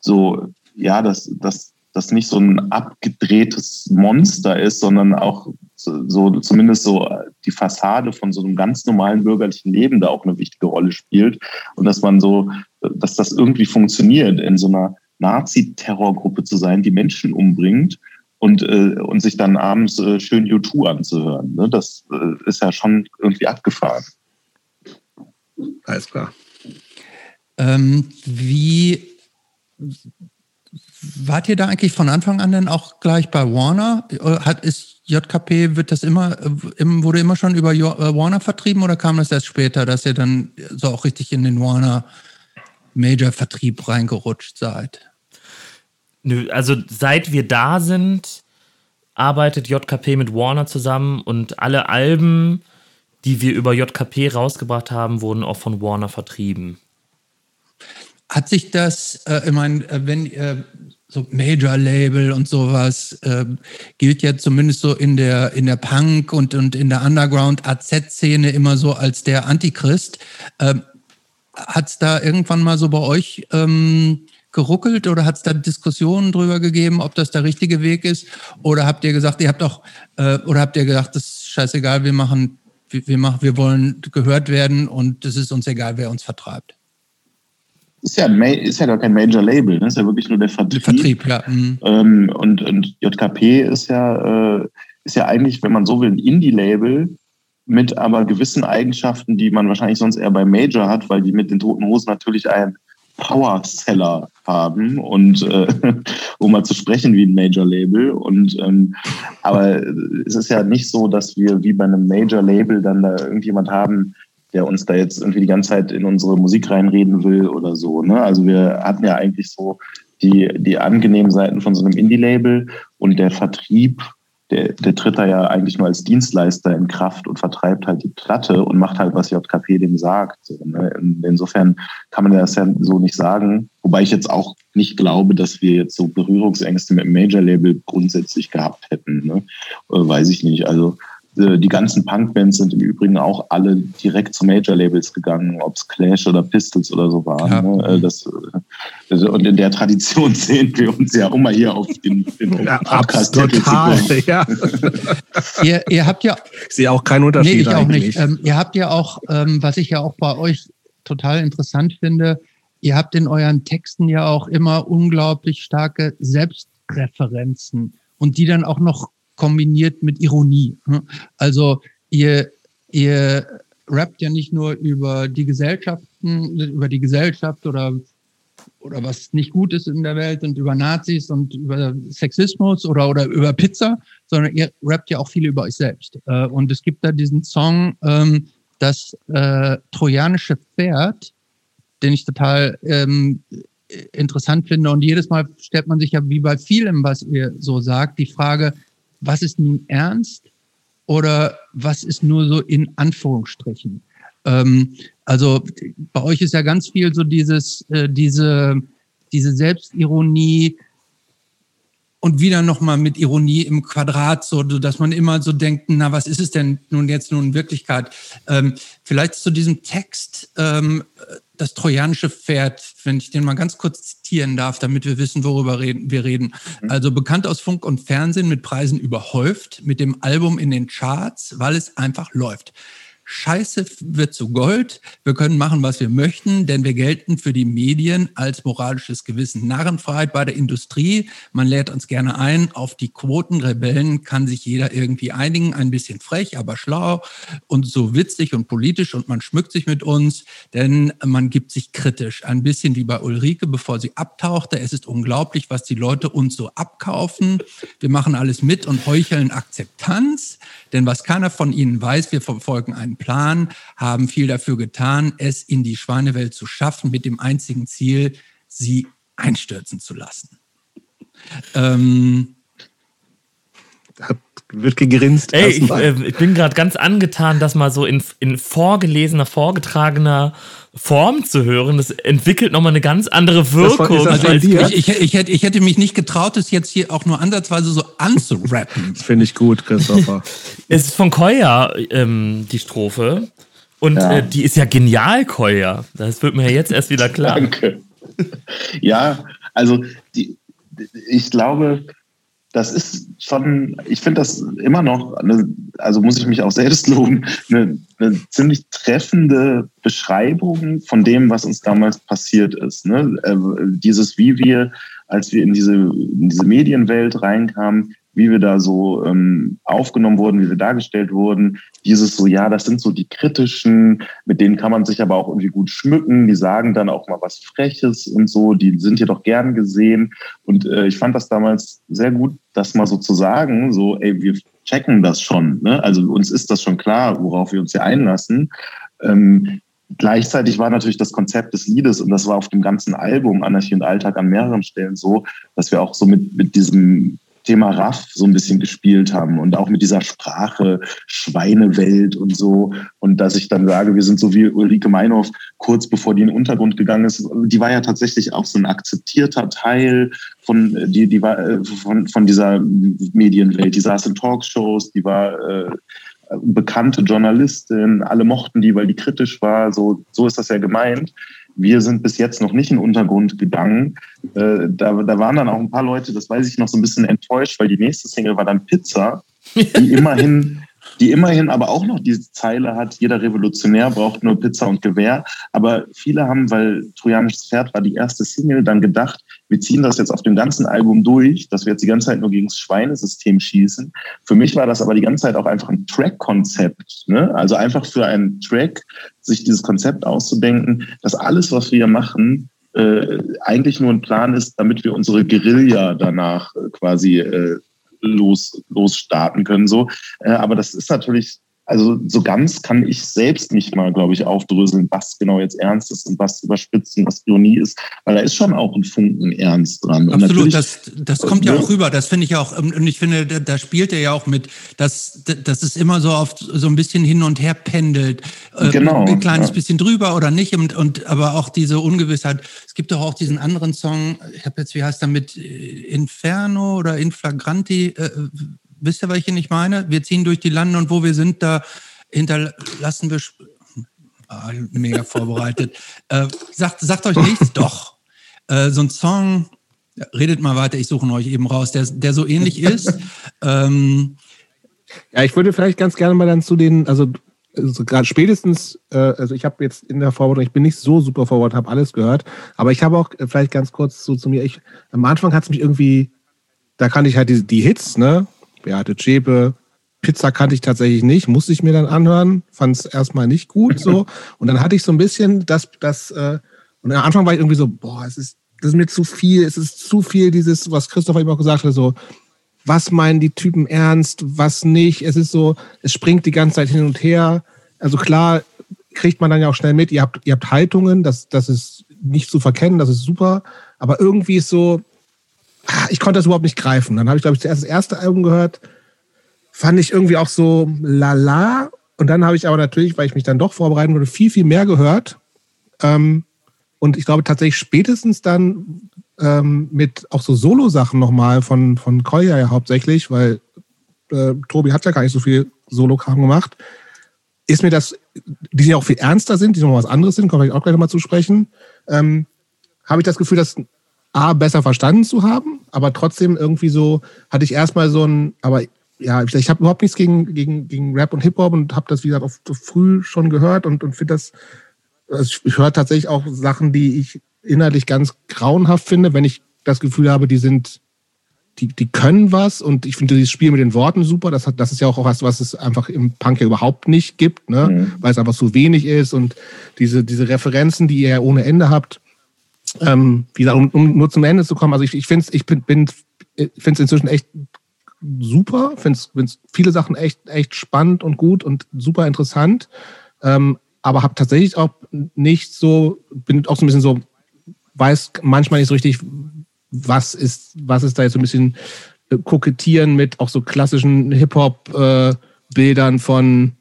so, ja, dass, dass das nicht so ein abgedrehtes Monster ist, sondern auch so zumindest so die Fassade von so einem ganz normalen bürgerlichen Leben da auch eine wichtige Rolle spielt und dass man so, dass das irgendwie funktioniert in so einer Nazi-Terrorgruppe zu sein, die Menschen umbringt und, äh, und sich dann abends äh, schön U2 anzuhören. Ne? Das äh, ist ja schon irgendwie abgefahren. Alles klar. Ähm, wie wart ihr da eigentlich von Anfang an denn auch gleich bei Warner? Äh, hat ist JKP wird das immer äh, wurde immer schon über äh, Warner vertrieben oder kam das erst später, dass ihr dann so auch richtig in den Warner Major-Vertrieb reingerutscht seid? Nö, also seit wir da sind, arbeitet JKP mit Warner zusammen und alle Alben, die wir über JKP rausgebracht haben, wurden auch von Warner vertrieben. Hat sich das, äh, ich meine, äh, wenn äh, so Major-Label und sowas äh, gilt ja zumindest so in der, in der Punk- und, und in der Underground-AZ-Szene immer so als der Antichrist. Ähm, hat es da irgendwann mal so bei euch ähm, geruckelt oder hat es da Diskussionen drüber gegeben, ob das der richtige Weg ist? Oder habt ihr gesagt, ihr habt auch, äh, oder habt ihr gesagt, das ist scheißegal, wir machen, wir, wir, machen, wir wollen gehört werden und es ist uns egal, wer uns vertreibt? Ist ja, ist ja gar kein Major Label, ne? ist ja wirklich nur der Vertrieb. Vertrieb, ja. Mhm. Ähm, und, und JKP ist ja, äh, ist ja eigentlich, wenn man so will, ein Indie-Label, mit aber gewissen Eigenschaften, die man wahrscheinlich sonst eher bei Major hat, weil die mit den Toten Hosen natürlich ein Power-Seller haben und äh, um mal zu sprechen wie ein Major-Label. Und ähm, aber es ist ja nicht so, dass wir wie bei einem Major-Label dann da irgendjemand haben, der uns da jetzt irgendwie die ganze Zeit in unsere Musik reinreden will oder so. Ne? Also wir hatten ja eigentlich so die, die angenehmen Seiten von so einem Indie-Label und der Vertrieb der, der tritt da ja eigentlich nur als Dienstleister in Kraft und vertreibt halt die Platte und macht halt, was JKP dem sagt. So, ne? Insofern kann man das ja so nicht sagen. Wobei ich jetzt auch nicht glaube, dass wir jetzt so Berührungsängste mit dem Major-Label grundsätzlich gehabt hätten. Ne? Äh, weiß ich nicht. Also die ganzen Punk-Bands sind im Übrigen auch alle direkt zu Major-Labels gegangen, ob es Clash oder Pistols oder so waren. Ja. Ne? Äh, das, also, und in der Tradition sehen wir uns ja immer hier auf den, den ja, Total, ja. ihr, ihr habt ja. Ich sehe auch keinen Unterschied. Nee, ich auch nicht. Ähm, ihr habt ja auch, ähm, was ich ja auch bei euch total interessant finde, ihr habt in euren Texten ja auch immer unglaublich starke Selbstreferenzen und die dann auch noch kombiniert mit Ironie. Ne? Also ihr, ihr rappt ja nicht nur über die Gesellschaften, über die Gesellschaft oder, oder was nicht gut ist in der Welt und über Nazis und über Sexismus oder, oder über Pizza, sondern ihr rappt ja auch viel über euch selbst. Äh, und es gibt da diesen Song, ähm, das äh, trojanische Pferd, den ich total ähm, interessant finde. Und jedes Mal stellt man sich ja wie bei vielem, was ihr so sagt, die Frage, was ist nun ernst oder was ist nur so in Anführungsstrichen. Ähm, also bei euch ist ja ganz viel so dieses, äh, diese, diese Selbstironie und wieder nochmal mit Ironie im Quadrat, so dass man immer so denkt, na, was ist es denn nun jetzt nun in Wirklichkeit? Ähm, vielleicht zu diesem Text, ähm, das trojanische Pferd, wenn ich den mal ganz kurz zitieren darf, damit wir wissen, worüber reden, wir reden. Mhm. Also bekannt aus Funk und Fernsehen mit Preisen überhäuft, mit dem Album in den Charts, weil es einfach läuft. Scheiße wird zu Gold. Wir können machen, was wir möchten, denn wir gelten für die Medien als moralisches Gewissen. Narrenfreiheit bei der Industrie. Man lädt uns gerne ein. Auf die Quotenrebellen kann sich jeder irgendwie einigen. Ein bisschen frech, aber schlau und so witzig und politisch und man schmückt sich mit uns, denn man gibt sich kritisch. Ein bisschen wie bei Ulrike, bevor sie abtauchte. Es ist unglaublich, was die Leute uns so abkaufen. Wir machen alles mit und heucheln Akzeptanz. Denn was keiner von ihnen weiß, wir verfolgen einen Plan, haben viel dafür getan, es in die Schweinewelt zu schaffen, mit dem einzigen Ziel, sie einstürzen zu lassen. Ähm, wird gegrinst. Ey, ich, äh, ich bin gerade ganz angetan, das mal so in, in vorgelesener, vorgetragener Form zu hören. Das entwickelt nochmal eine ganz andere Wirkung. also ich, ich, ich, hätte, ich hätte mich nicht getraut, das jetzt hier auch nur ansatzweise so anzurappen. Finde ich gut, Christopher. es ist von Koya, ähm, die Strophe. Und ja. äh, die ist ja genial, Koya. Das wird mir ja jetzt erst wieder klar. Danke. Ja, also die, ich glaube, das ist schon, ich finde das immer noch, eine, also muss ich mich auch selbst loben, eine, eine, ziemlich treffende Beschreibung von dem, was uns damals passiert ist. Ne? Äh, dieses, wie wir, als wir in diese, in diese Medienwelt reinkamen, wie wir da so ähm, aufgenommen wurden, wie wir dargestellt wurden. Dieses so, ja, das sind so die kritischen, mit denen kann man sich aber auch irgendwie gut schmücken. Die sagen dann auch mal was Freches und so. Die sind hier doch gern gesehen. Und äh, ich fand das damals sehr gut, das mal so zu sagen, so, ey, wir checken das schon. Ne? Also uns ist das schon klar, worauf wir uns hier einlassen. Ähm, Gleichzeitig war natürlich das Konzept des Liedes, und das war auf dem ganzen Album Anarchie und Alltag an mehreren Stellen so, dass wir auch so mit, mit diesem Thema Raff so ein bisschen gespielt haben und auch mit dieser Sprache Schweinewelt und so. Und dass ich dann sage, wir sind so wie Ulrike Meinhoff, kurz bevor die in den Untergrund gegangen ist, die war ja tatsächlich auch so ein akzeptierter Teil von, die, die war, äh, von, von dieser Medienwelt. Die saß in Talkshows, die war äh, bekannte Journalistin, alle mochten die, weil die kritisch war. So, so ist das ja gemeint. Wir sind bis jetzt noch nicht in den Untergrund gegangen. Äh, da, da waren dann auch ein paar Leute, das weiß ich noch, so ein bisschen enttäuscht, weil die nächste Single war dann Pizza, die immerhin die immerhin aber auch noch diese Zeile hat, jeder Revolutionär braucht nur Pizza und Gewehr. Aber viele haben, weil Trojanisches Pferd war die erste Single, dann gedacht, wir ziehen das jetzt auf dem ganzen Album durch, dass wir jetzt die ganze Zeit nur gegen das Schweinesystem schießen. Für mich war das aber die ganze Zeit auch einfach ein Track-Konzept. Ne? Also einfach für einen Track sich dieses Konzept auszudenken, dass alles, was wir machen, äh, eigentlich nur ein Plan ist, damit wir unsere Guerilla danach äh, quasi äh, los, losstarten können. So. Äh, aber das ist natürlich also so ganz kann ich selbst nicht mal, glaube ich, aufdröseln, was genau jetzt ernst ist und was überspitzt und was Ironie ist, weil da ist schon auch ein Funken Ernst dran. Absolut, das, das kommt ja auch rüber, das finde ich auch, und ich finde, da, spielt er ja auch mit, dass, dass es immer so oft so ein bisschen hin und her pendelt. Ähm, genau. Ein kleines ja. bisschen drüber oder nicht, und, und aber auch diese Ungewissheit. Es gibt doch auch diesen anderen Song, ich habe jetzt, wie heißt der mit Inferno oder Inflagranti, äh, wisst ihr, welche ich meine? Wir ziehen durch die Lande und wo wir sind, da hinterlassen wir. Ah, mega vorbereitet. äh, sagt, sagt euch nichts? Doch. Äh, so ein Song, redet mal weiter, ich suche euch eben raus, der, der so ähnlich ist. ähm, ja, ich würde vielleicht ganz gerne mal dann zu den, also, also gerade spätestens, äh, also ich habe jetzt in der Vorbereitung, ich bin nicht so super vorbereitet, habe alles gehört, aber ich habe auch äh, vielleicht ganz kurz so zu mir, ich, am Anfang hat es mich irgendwie, da kannte ich halt die, die Hits, ne? Beate Zschäpe. Pizza kannte ich tatsächlich nicht, musste ich mir dann anhören, fand es erstmal nicht gut so. Und dann hatte ich so ein bisschen das, das, äh, und am Anfang war ich irgendwie so, boah, es ist, das ist mir zu viel, es ist zu viel dieses, was Christopher eben auch gesagt hat, so, was meinen die Typen ernst, was nicht. Es ist so, es springt die ganze Zeit hin und her. Also klar kriegt man dann ja auch schnell mit, ihr habt, ihr habt Haltungen, das, das ist nicht zu verkennen, das ist super. Aber irgendwie ist so, Ah, ich konnte das überhaupt nicht greifen. Dann habe ich, glaube ich, zuerst das erste Album gehört. Fand ich irgendwie auch so lala. Und dann habe ich aber natürlich, weil ich mich dann doch vorbereiten würde, viel, viel mehr gehört. Ähm, und ich glaube tatsächlich spätestens dann ähm, mit auch so Solo-Sachen nochmal von, von Kolja ja hauptsächlich, weil äh, Tobi hat ja gar nicht so viel Solo-Kram gemacht, ist mir das, die ja auch viel ernster sind, die noch was anderes sind, komme ich auch gleich nochmal zu sprechen, ähm, habe ich das Gefühl, dass A, besser verstanden zu haben, aber trotzdem irgendwie so, hatte ich erstmal so ein, aber ja, ich habe überhaupt nichts gegen, gegen, gegen Rap und Hip-Hop und habe das, wie gesagt, auch früh schon gehört und, und finde das, also ich höre tatsächlich auch Sachen, die ich inhaltlich ganz grauenhaft finde, wenn ich das Gefühl habe, die sind, die, die können was und ich finde dieses Spiel mit den Worten super. Das, hat, das ist ja auch was, was es einfach im Punk ja überhaupt nicht gibt, ne? Mhm. weil es einfach so wenig ist und diese, diese Referenzen, die ihr ja ohne Ende habt. Ähm, wie gesagt, um, um nur zum Ende zu kommen, also ich, ich finde es ich bin, bin, inzwischen echt super, finde es viele Sachen echt, echt spannend und gut und super interessant. Ähm, aber habe tatsächlich auch nicht so, bin auch so ein bisschen so, weiß manchmal nicht so richtig, was ist, was ist da jetzt so ein bisschen äh, kokettieren mit auch so klassischen Hip-Hop-Bildern äh, von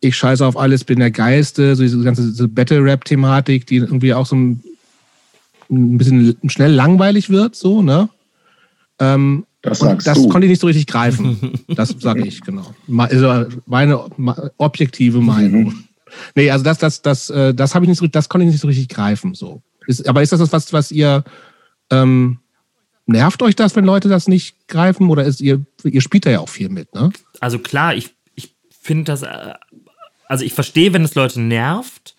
ich scheiße auf alles, bin der Geiste, so diese ganze Battle-Rap-Thematik, die irgendwie auch so ein, ein bisschen schnell langweilig wird, so, ne? Ähm, das sagst das du. konnte ich nicht so richtig greifen. Das sage ich, genau. Also meine objektive Meinung. Mhm. Nee, also das, das, das, äh, das habe ich nicht so, das konnte ich nicht so richtig greifen. So. Ist, aber ist das was, was ihr ähm, nervt euch das, wenn Leute das nicht greifen? Oder ist ihr, ihr spielt da ja auch viel mit, ne? Also klar, ich, ich finde das, äh, also ich verstehe, wenn es Leute nervt.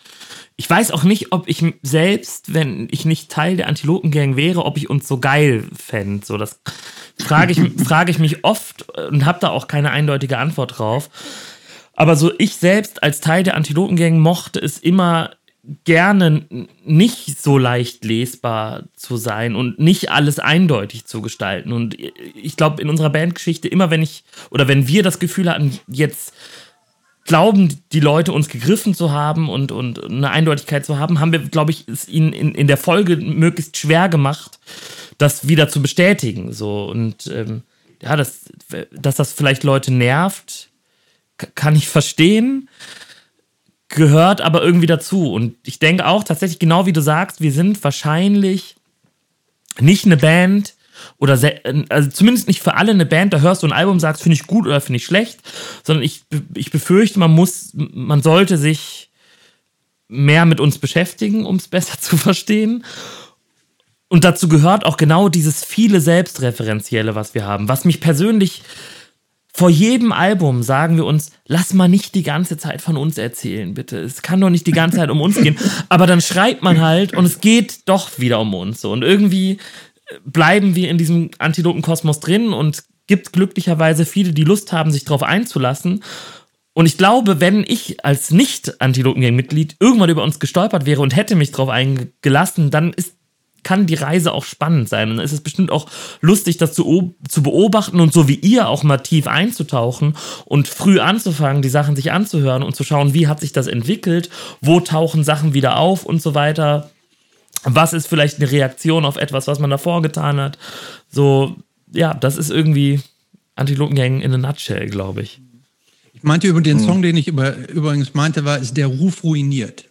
Ich weiß auch nicht, ob ich selbst, wenn ich nicht Teil der Antilopengang wäre, ob ich uns so geil fände. So, das frage ich, frage ich mich oft und habe da auch keine eindeutige Antwort drauf. Aber so ich selbst als Teil der Antilopengang mochte es immer gerne nicht so leicht lesbar zu sein und nicht alles eindeutig zu gestalten. Und ich glaube, in unserer Bandgeschichte, immer wenn ich oder wenn wir das Gefühl hatten, jetzt glauben die Leute uns gegriffen zu haben und, und eine Eindeutigkeit zu haben, haben wir, glaube ich, es ihnen in, in der Folge möglichst schwer gemacht, das wieder zu bestätigen. So und ähm, ja, das, dass das vielleicht Leute nervt, kann ich verstehen, gehört aber irgendwie dazu. Und ich denke auch tatsächlich, genau wie du sagst, wir sind wahrscheinlich nicht eine Band oder also zumindest nicht für alle eine Band, da hörst du ein Album, sagst, finde ich gut oder finde ich schlecht, sondern ich, ich befürchte, man muss, man sollte sich mehr mit uns beschäftigen, um es besser zu verstehen. Und dazu gehört auch genau dieses viele Selbstreferenzielle, was wir haben, was mich persönlich vor jedem Album sagen wir uns, lass mal nicht die ganze Zeit von uns erzählen, bitte. Es kann doch nicht die ganze Zeit um uns gehen. Aber dann schreibt man halt und es geht doch wieder um uns. Und irgendwie bleiben wir in diesem Antilopenkosmos drin und gibt glücklicherweise viele, die Lust haben, sich darauf einzulassen. Und ich glaube, wenn ich als Nicht-Antilopengang-Mitglied irgendwann über uns gestolpert wäre und hätte mich darauf eingelassen, dann ist kann die Reise auch spannend sein. Und es ist bestimmt auch lustig, das zu, zu beobachten und so wie ihr auch mal tief einzutauchen und früh anzufangen, die Sachen sich anzuhören und zu schauen, wie hat sich das entwickelt, wo tauchen Sachen wieder auf und so weiter. Was ist vielleicht eine Reaktion auf etwas, was man davor getan hat? So, ja, das ist irgendwie Antilopengang in a nutshell, glaube ich. Ich meinte über den hm. Song, den ich über, übrigens meinte, war, ist der Ruf ruiniert.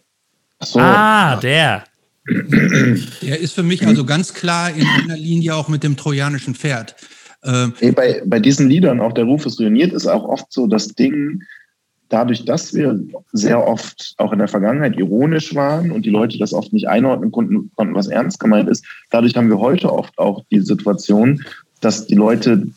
So. Ah, der. Der ist für mich also ganz klar in einer Linie auch mit dem trojanischen Pferd. Ähm, bei, bei diesen Liedern, auch der Ruf ist ruiniert, ist auch oft so das Ding, dadurch, dass wir sehr oft auch in der Vergangenheit ironisch waren und die Leute das oft nicht einordnen konnten, konnten was ernst gemeint ist, dadurch haben wir heute oft auch die Situation, dass die Leute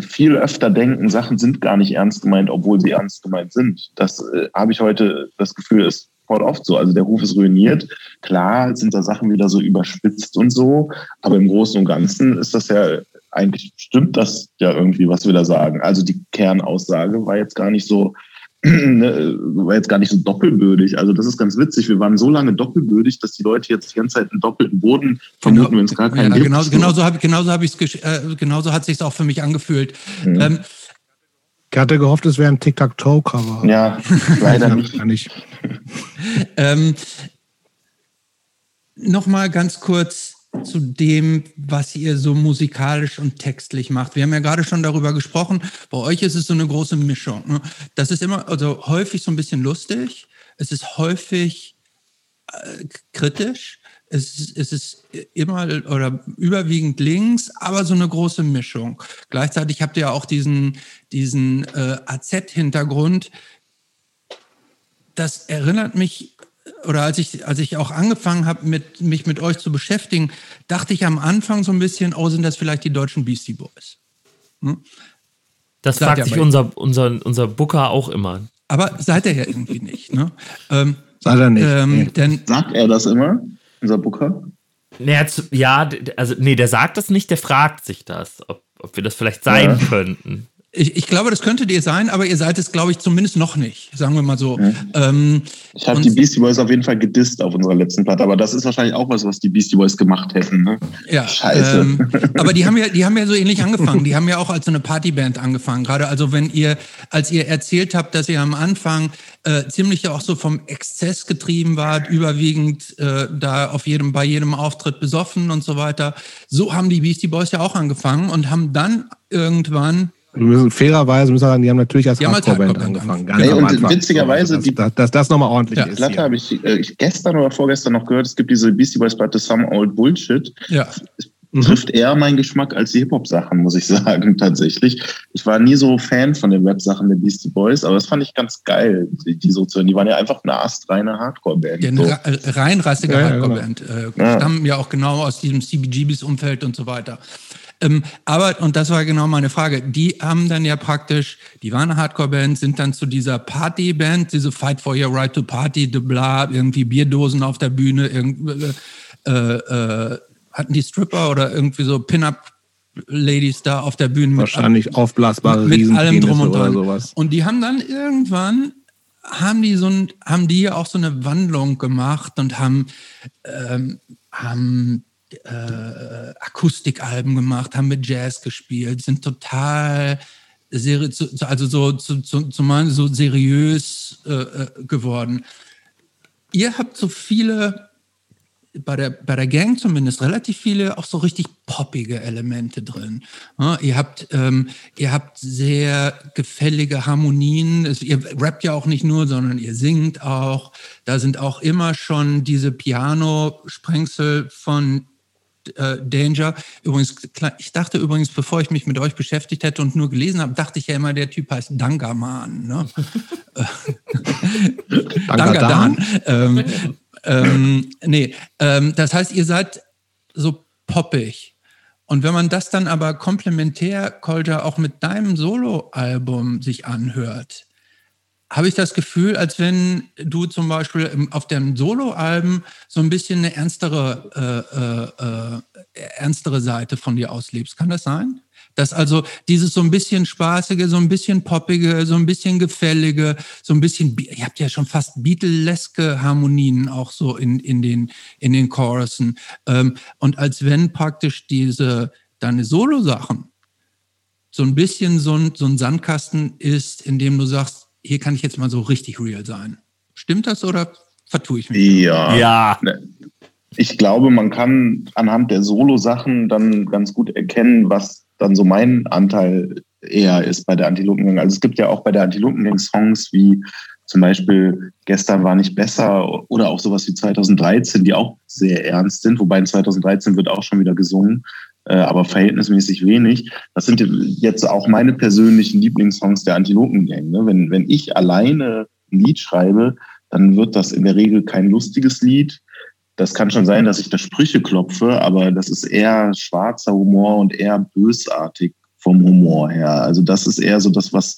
viel öfter denken, Sachen sind gar nicht ernst gemeint, obwohl sie ernst gemeint sind. Das äh, habe ich heute das Gefühl, ist voll oft so. Also der Ruf ist ruiniert. Klar sind da Sachen wieder so überspitzt und so, aber im Großen und Ganzen ist das ja eigentlich stimmt das ja irgendwie, was wir da sagen. Also die Kernaussage war jetzt gar nicht so, war jetzt gar nicht so doppelbödig. Also das ist ganz witzig. Wir waren so lange doppelbödig, dass die Leute jetzt die ganze Zeit einen doppelten Boden vermuten, genau, wenn es gar keinen ja, genau, gibt. Genauso, habe genauso hab ich's, äh, genauso hat sich auch für mich angefühlt. Mhm. Ähm, ich hatte gehofft, es wäre ein Tic-Tac-Toe-Cover. Ja, leider nicht. nicht. ähm, Nochmal ganz kurz zu dem, was ihr so musikalisch und textlich macht. Wir haben ja gerade schon darüber gesprochen. Bei euch ist es so eine große Mischung. Ne? Das ist immer, also häufig so ein bisschen lustig. Es ist häufig äh, kritisch es es ist immer oder überwiegend links, aber so eine große Mischung. Gleichzeitig habt ihr auch diesen, diesen äh, AZ-Hintergrund. Das erinnert mich, oder als ich, als ich auch angefangen habe, mit, mich mit euch zu beschäftigen, dachte ich am Anfang so ein bisschen, oh, sind das vielleicht die deutschen Beastie Boys? Hm? Das seid fragt sich unser, unser, unser Booker auch immer. Aber seid ihr ja irgendwie nicht, ne? Ähm, seid er nicht. Ähm, nee. denn, Sagt er das immer, unser Booker? Ja, also nee, der sagt das nicht, der fragt sich das, ob, ob wir das vielleicht sein ja. könnten. Ich, ich, glaube, das könntet ihr sein, aber ihr seid es, glaube ich, zumindest noch nicht, sagen wir mal so. Ja. Ähm, ich habe die Beastie Boys auf jeden Fall gedisst auf unserer letzten Platte, aber das ist wahrscheinlich auch was, was die Beastie Boys gemacht hätten. Ne? Ja, Scheiße. Ähm, aber die haben ja, die haben ja so ähnlich angefangen. Die haben ja auch als so eine Partyband angefangen. Gerade also, wenn ihr, als ihr erzählt habt, dass ihr am Anfang äh, ziemlich ja auch so vom Exzess getrieben wart, überwiegend äh, da auf jedem, bei jedem Auftritt besoffen und so weiter. So haben die Beastie Boys ja auch angefangen und haben dann irgendwann wir müssen fairerweise müssen wir sagen, die haben natürlich als Hardcore-Band angefangen. Ganz Ey, und Anfang. witzigerweise, dass, dass, dass, das nochmal ordentlich ja. ist. Platte habe ich, äh, ich gestern oder vorgestern noch gehört, es gibt diese Beastie Boys Platte Some Old Bullshit. Ja. Mhm. Trifft eher meinen Geschmack als die Hip-Hop-Sachen, muss ich sagen, tatsächlich. Ich war nie so Fan von den Rap-Sachen der Beastie Boys, aber das fand ich ganz geil, die, die so zu hören. Die waren ja einfach eine astreine Hardcore-Band. Ja, eine so. reinrassige ja, Hardcore-Band. Genau. Äh, ja. Stammen ja auch genau aus diesem CBGBs-Umfeld und so weiter. Ähm, aber, und das war genau meine Frage, die haben dann ja praktisch, die waren eine Hardcore-Band, sind dann zu dieser Party-Band, diese Fight for Your Right to Party, de bla, irgendwie Bierdosen auf der Bühne, irgendwie, äh, äh, hatten die Stripper oder irgendwie so Pin-Up Ladies da auf der Bühne. Wahrscheinlich mit, aufblasbare mit allem drum und dran. Sowas. Und die haben dann irgendwann haben die so ein, haben die auch so eine Wandlung gemacht und haben, ähm, haben äh, Akustikalben gemacht, haben mit Jazz gespielt, sind total also so zu, zu, zumal so seriös äh, äh, geworden. Ihr habt so viele, bei der, bei der Gang zumindest, relativ viele auch so richtig poppige Elemente drin. Ja, ihr, habt, ähm, ihr habt sehr gefällige Harmonien. Es, ihr rappt ja auch nicht nur, sondern ihr singt auch. Da sind auch immer schon diese Piano-Sprengsel von Danger. Übrigens, ich dachte übrigens, bevor ich mich mit euch beschäftigt hätte und nur gelesen habe, dachte ich ja immer, der Typ heißt Dangaman. Ne? Dangadan. ähm, ähm, nee, ähm, das heißt, ihr seid so poppig. Und wenn man das dann aber komplementär, Kolja, auch mit deinem Soloalbum sich anhört, habe ich das Gefühl, als wenn du zum Beispiel auf deinem Soloalben so ein bisschen eine ernstere, äh, äh, äh, ernstere Seite von dir auslebst. Kann das sein? Dass also dieses so ein bisschen spaßige, so ein bisschen poppige, so ein bisschen gefällige, so ein bisschen, ihr habt ja schon fast Beatlesque Harmonien auch so in, in, den, in den Chorusen. Ähm, und als wenn praktisch diese, deine Solo-Sachen so ein bisschen so ein, so ein Sandkasten ist, in dem du sagst, hier kann ich jetzt mal so richtig real sein. Stimmt das oder vertue ich mich? Ja. ja. Ne, ich glaube, man kann anhand der Solo-Sachen dann ganz gut erkennen, was dann so mein Anteil eher ist bei der Antilopengang. Also es gibt ja auch bei der Antilopengang Songs wie zum Beispiel Gestern war nicht besser oder auch sowas wie 2013, die auch sehr ernst sind, wobei in 2013 wird auch schon wieder gesungen. Äh, aber verhältnismäßig wenig. Das sind jetzt auch meine persönlichen Lieblingssongs der Antilopengang. Ne? Wenn, wenn ich alleine ein Lied schreibe, dann wird das in der Regel kein lustiges Lied. Das kann schon sein, dass ich da Sprüche klopfe, aber das ist eher schwarzer Humor und eher bösartig vom Humor her. Also das ist eher so das, was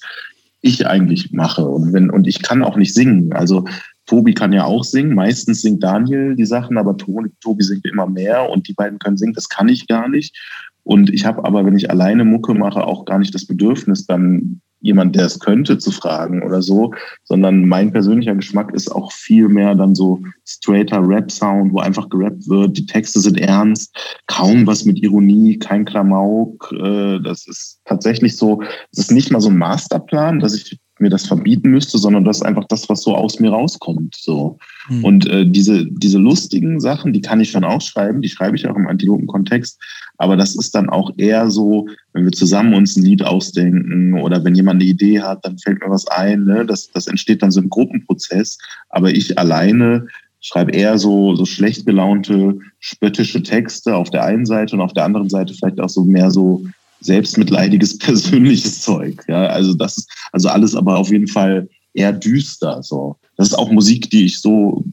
ich eigentlich mache. Und wenn, und ich kann auch nicht singen. Also Tobi kann ja auch singen. Meistens singt Daniel die Sachen, aber Tobi singt immer mehr und die beiden können singen. Das kann ich gar nicht. Und ich habe aber, wenn ich alleine Mucke mache, auch gar nicht das Bedürfnis, dann jemand, der es könnte, zu fragen oder so, sondern mein persönlicher Geschmack ist auch viel mehr dann so straighter Rap-Sound, wo einfach gerappt wird. Die Texte sind ernst, kaum was mit Ironie, kein Klamauk. Äh, das ist tatsächlich so, es ist nicht mal so ein Masterplan, dass ich mir das verbieten müsste, sondern das ist einfach das, was so aus mir rauskommt. So. Mhm. Und äh, diese, diese lustigen Sachen, die kann ich schon auch schreiben, die schreibe ich auch im Antilopen-Kontext, aber das ist dann auch eher so, wenn wir zusammen uns ein Lied ausdenken oder wenn jemand eine Idee hat, dann fällt mir was ein. Ne? Das, das entsteht dann so im Gruppenprozess, aber ich alleine schreibe eher so, so schlecht gelaunte, spöttische Texte auf der einen Seite und auf der anderen Seite vielleicht auch so mehr so selbstmitleidiges persönliches Zeug. Ja, also das ist also alles aber auf jeden Fall eher düster. So, das ist auch Musik, die ich so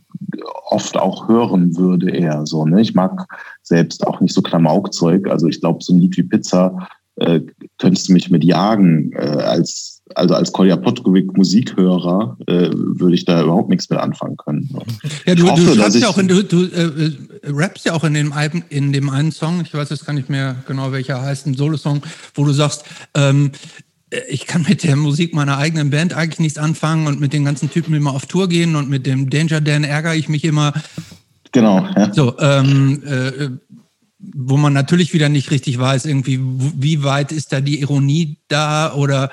oft auch hören würde eher so. Ne? Ich mag selbst auch nicht so Klamaukzeug. Also ich glaube, so ein Lied wie Pizza äh, könntest du mich mit jagen. Äh, als, also als Kolja Potkovic Musikhörer äh, würde ich da überhaupt nichts mit anfangen können. Ja, du, hoffe, du schreibst ja auch in, du, du äh, rappst ja auch in dem, in dem einen Song, ich weiß jetzt gar nicht mehr genau, welcher heißt, ein Solo-Song, wo du sagst, ähm, ich kann mit der Musik meiner eigenen Band eigentlich nichts anfangen und mit den ganzen Typen immer auf Tour gehen und mit dem Danger Dan ärgere ich mich immer. Genau. Ja. So, ähm, äh, wo man natürlich wieder nicht richtig weiß, irgendwie, wie weit ist da die Ironie da oder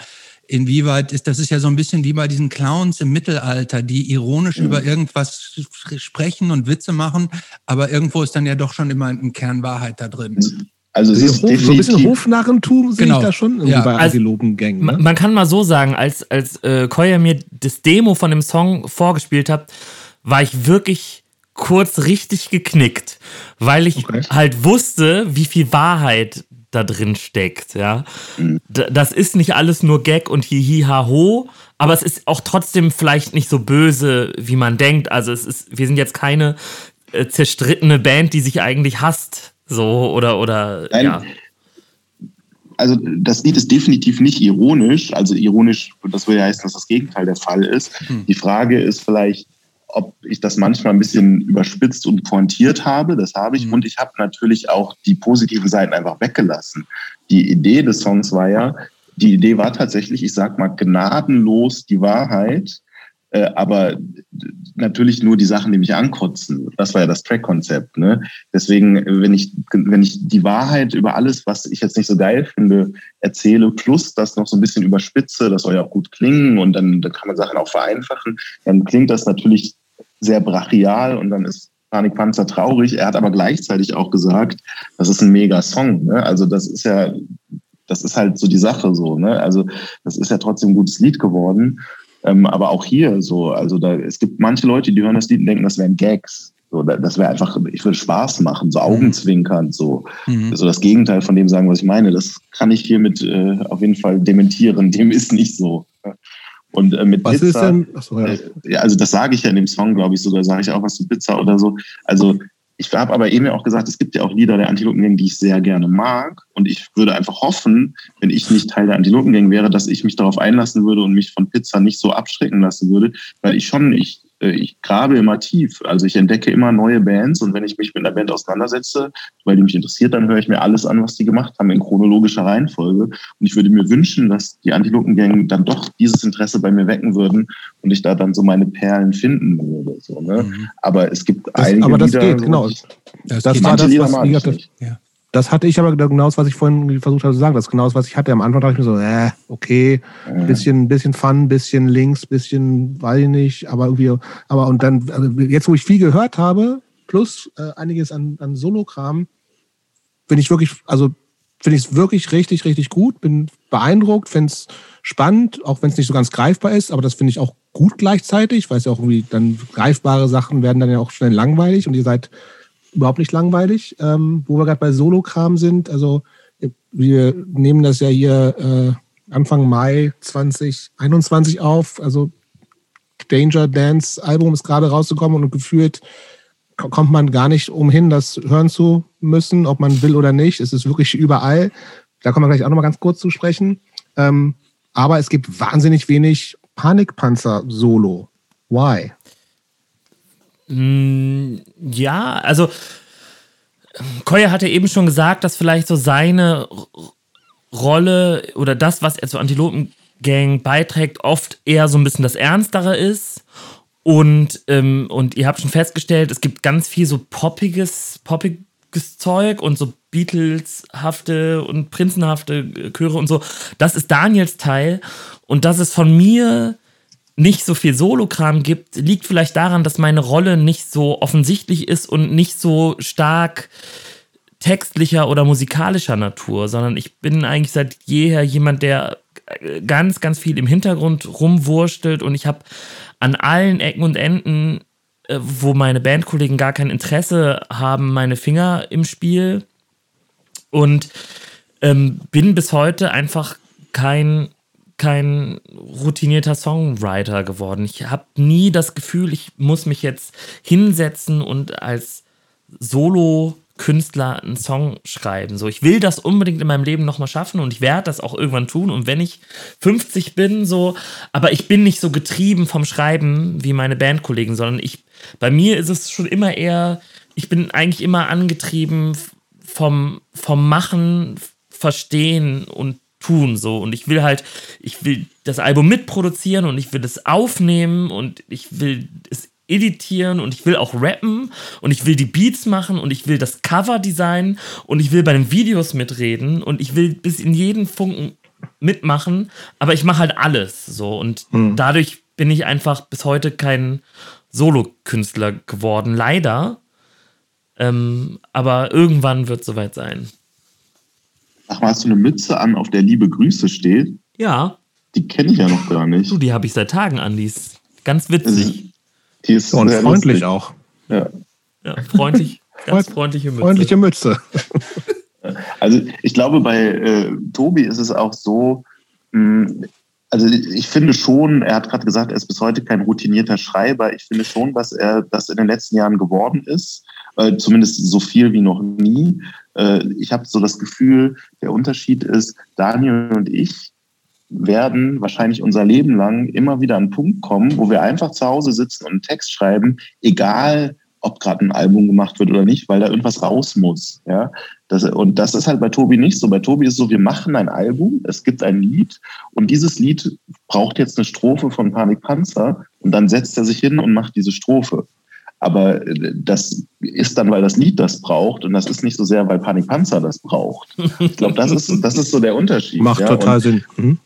inwieweit ist, das ist ja so ein bisschen wie bei diesen Clowns im Mittelalter, die ironisch mhm. über irgendwas sprechen und Witze machen, aber irgendwo ist dann ja doch schon immer ein Kern Wahrheit da drin. Also es ist Hof, so ein bisschen Hofnarrentum sehe genau. ich da schon ja. bei also, Antilopen-Gang. Ne? Man kann mal so sagen, als, als äh, Koya mir das Demo von dem Song vorgespielt hat, war ich wirklich kurz richtig geknickt, weil ich okay. halt wusste, wie viel Wahrheit da drin steckt, ja. Mhm. Das ist nicht alles nur Gag und hihi ha ho, aber es ist auch trotzdem vielleicht nicht so böse, wie man denkt. Also es ist, wir sind jetzt keine äh, zerstrittene Band, die sich eigentlich hasst, so oder oder Nein. ja. Also das Lied ist definitiv nicht ironisch. Also ironisch, das würde ja heißen, dass das Gegenteil der Fall ist. Mhm. Die Frage ist vielleicht, ob ich das manchmal ein bisschen überspitzt und pointiert habe. Das habe ich. Mhm. Und ich habe natürlich auch die positiven Seiten einfach weggelassen. Die Idee des Songs war ja, die Idee war tatsächlich, ich sag mal, gnadenlos die Wahrheit, äh, aber natürlich nur die Sachen, die mich ankotzen. Das war ja das Track-Konzept. Ne? Deswegen, wenn ich, wenn ich die Wahrheit über alles, was ich jetzt nicht so geil finde, erzähle, plus das noch so ein bisschen überspitze, das soll ja auch gut klingen und dann, dann kann man Sachen auch vereinfachen, dann klingt das natürlich sehr brachial und dann ist Panikpanzer traurig. Er hat aber gleichzeitig auch gesagt, das ist ein mega Song. Ne? Also das ist ja, das ist halt so die Sache so. Ne? Also das ist ja trotzdem ein gutes Lied geworden. Ähm, aber auch hier so, also da, es gibt manche Leute, die hören das Lied und denken, das wären Gags. So, das wäre einfach, ich würde Spaß machen, so Augenzwinkern, so, mhm. so das Gegenteil von dem sagen, was ich meine. Das kann ich hiermit äh, auf jeden Fall dementieren. Dem ist nicht so. Und äh, mit was Pizza, ist denn? Achso, ja. Äh, also das sage ich ja in dem Song, glaube ich, sogar sage ich auch was zu Pizza oder so. Also ich habe aber eben auch gesagt, es gibt ja auch Lieder der Antilopengang, die ich sehr gerne mag. Und ich würde einfach hoffen, wenn ich nicht Teil der Antilopengang wäre, dass ich mich darauf einlassen würde und mich von Pizza nicht so abschrecken lassen würde, weil ich schon, ich ich grabe immer tief. Also ich entdecke immer neue Bands und wenn ich mich mit einer Band auseinandersetze, weil die mich interessiert, dann höre ich mir alles an, was die gemacht haben in chronologischer Reihenfolge. Und ich würde mir wünschen, dass die Antilopen-Gang dann doch dieses Interesse bei mir wecken würden und ich da dann so meine Perlen finden würde. So, ne? Mhm. Aber es gibt das, einige Aber das Lieder, geht, genau. Das, das war das, was ich, ja. Das hatte ich aber genau das, was ich vorhin versucht habe zu sagen. Das ist genau das, was ich hatte. Am Anfang dachte ich mir so, äh, okay, mhm. bisschen, bisschen Fun, bisschen links, bisschen, weiß ich nicht, aber irgendwie, aber und dann, also jetzt, wo ich viel gehört habe, plus äh, einiges an, an Solo-Kram, bin ich wirklich, also finde ich es wirklich richtig, richtig gut, bin beeindruckt, finde es spannend, auch wenn es nicht so ganz greifbar ist, aber das finde ich auch gut gleichzeitig, weil es ja auch irgendwie dann greifbare Sachen werden dann ja auch schnell langweilig und ihr seid überhaupt nicht langweilig. Ähm, wo wir gerade bei Solo-Kram sind, also wir nehmen das ja hier äh, Anfang Mai 2021 auf. Also Danger Dance Album ist gerade rausgekommen und gefühlt kommt man gar nicht umhin, das hören zu müssen, ob man will oder nicht. Es ist wirklich überall. Da kommen wir gleich auch nochmal ganz kurz zu sprechen. Ähm, aber es gibt wahnsinnig wenig Panikpanzer-Solo. Why? Mm, ja, also Koya hatte eben schon gesagt, dass vielleicht so seine Rolle oder das, was er zur Antilopen-Gang beiträgt, oft eher so ein bisschen das Ernstere ist. Und, ähm, und ihr habt schon festgestellt, es gibt ganz viel so poppiges, poppiges Zeug und so Beatles-hafte und Prinzenhafte Chöre und so. Das ist Daniels Teil. Und das ist von mir nicht so viel Solokram gibt, liegt vielleicht daran, dass meine Rolle nicht so offensichtlich ist und nicht so stark textlicher oder musikalischer Natur, sondern ich bin eigentlich seit jeher jemand, der ganz, ganz viel im Hintergrund rumwurstelt und ich habe an allen Ecken und Enden, äh, wo meine Bandkollegen gar kein Interesse haben, meine Finger im Spiel und ähm, bin bis heute einfach kein kein routinierter Songwriter geworden. Ich habe nie das Gefühl, ich muss mich jetzt hinsetzen und als Solo Künstler einen Song schreiben. So, ich will das unbedingt in meinem Leben nochmal schaffen und ich werde das auch irgendwann tun. Und wenn ich 50 bin, so, aber ich bin nicht so getrieben vom Schreiben wie meine Bandkollegen, sondern ich, bei mir ist es schon immer eher, ich bin eigentlich immer angetrieben vom, vom Machen, Verstehen und tun so und ich will halt ich will das Album mitproduzieren und ich will es aufnehmen und ich will es editieren und ich will auch rappen und ich will die Beats machen und ich will das Cover designen und ich will bei den Videos mitreden und ich will bis in jeden Funken mitmachen, aber ich mache halt alles so und mhm. dadurch bin ich einfach bis heute kein Solo-Künstler geworden, leider. Ähm, aber irgendwann wird es soweit sein. Ach, hast du eine Mütze an, auf der Liebe Grüße steht? Ja. Die kenne ich ja noch gar nicht. Du, die habe ich seit Tagen an. Die ist ganz witzig. Die ist und freundlich lustig. auch. Ja. Ja, freundlich. ganz freundliche Mütze. Freundliche Mütze. also ich glaube, bei äh, Tobi ist es auch so, mh, hm, also ich finde schon, er hat gerade gesagt, er ist bis heute kein routinierter Schreiber. Ich finde schon, dass er das in den letzten Jahren geworden ist, äh, zumindest so viel wie noch nie. Äh, ich habe so das Gefühl, der Unterschied ist, Daniel und ich werden wahrscheinlich unser Leben lang immer wieder an einen Punkt kommen, wo wir einfach zu Hause sitzen und einen Text schreiben, egal ob gerade ein Album gemacht wird oder nicht, weil da irgendwas raus muss. Ja? Das, und das ist halt bei Tobi nicht so. Bei Tobi ist es so, wir machen ein Album, es gibt ein Lied und dieses Lied braucht jetzt eine Strophe von Panik Panzer und dann setzt er sich hin und macht diese Strophe. Aber äh, das ist dann, weil das Lied das braucht und das ist nicht so sehr, weil Panik Panzer das braucht. Ich glaube, das ist, das ist so der Unterschied. Macht ja? total und, Sinn. Mhm.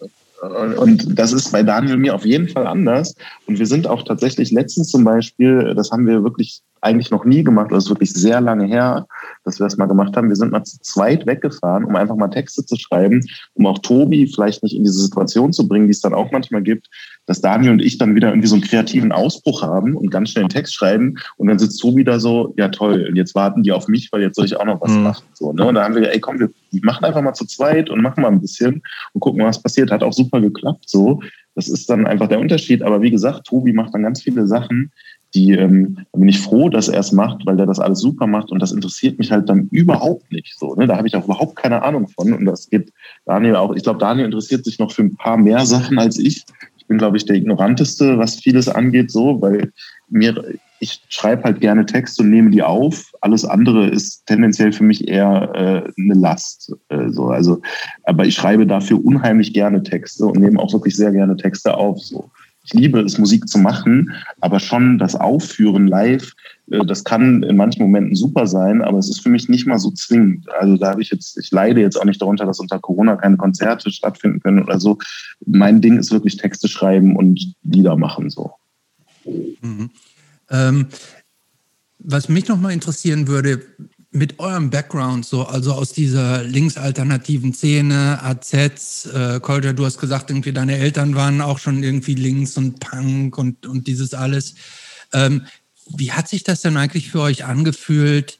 Und das ist bei Daniel mir auf jeden Fall anders. Und wir sind auch tatsächlich letztens zum Beispiel, das haben wir wirklich eigentlich noch nie gemacht, ist wirklich sehr lange her, dass wir das mal gemacht haben. Wir sind mal zu zweit weggefahren, um einfach mal Texte zu schreiben, um auch Tobi vielleicht nicht in diese Situation zu bringen, die es dann auch manchmal gibt, dass Daniel und ich dann wieder irgendwie so einen kreativen Ausbruch haben und ganz schnell einen Text schreiben und dann sitzt Tobi da so, ja toll, jetzt warten die auf mich, weil jetzt soll ich auch noch was mhm. machen. So, ne? Und da haben wir, ey komm, wir machen einfach mal zu zweit und machen mal ein bisschen und gucken, was passiert. Hat auch super geklappt so. Das ist dann einfach der Unterschied. Aber wie gesagt, Tobi macht dann ganz viele Sachen, die ähm, bin ich froh, dass er es macht, weil der das alles super macht und das interessiert mich halt dann überhaupt nicht so. Ne? Da habe ich auch überhaupt keine Ahnung von und das geht Daniel auch. Ich glaube, Daniel interessiert sich noch für ein paar mehr Sachen als ich ich bin, glaube ich, der ignoranteste, was vieles angeht, so, weil mir, ich schreibe halt gerne Texte und nehme die auf. Alles andere ist tendenziell für mich eher äh, eine Last. Äh, so. also, aber ich schreibe dafür unheimlich gerne Texte und nehme auch wirklich sehr gerne Texte auf. So ich liebe es, Musik zu machen, aber schon das Aufführen live, äh, das kann in manchen Momenten super sein, aber es ist für mich nicht mal so zwingend. Also da habe ich jetzt, ich leide jetzt auch nicht darunter, dass unter Corona keine Konzerte stattfinden können oder so. Mein Ding ist wirklich Texte schreiben und Lieder machen so. Mhm. Ähm, was mich noch mal interessieren würde, mit eurem Background, so, also aus dieser linksalternativen Szene, AZ, äh, Kolja, du hast gesagt, irgendwie deine Eltern waren auch schon irgendwie links und Punk und, und dieses alles. Ähm, wie hat sich das denn eigentlich für euch angefühlt,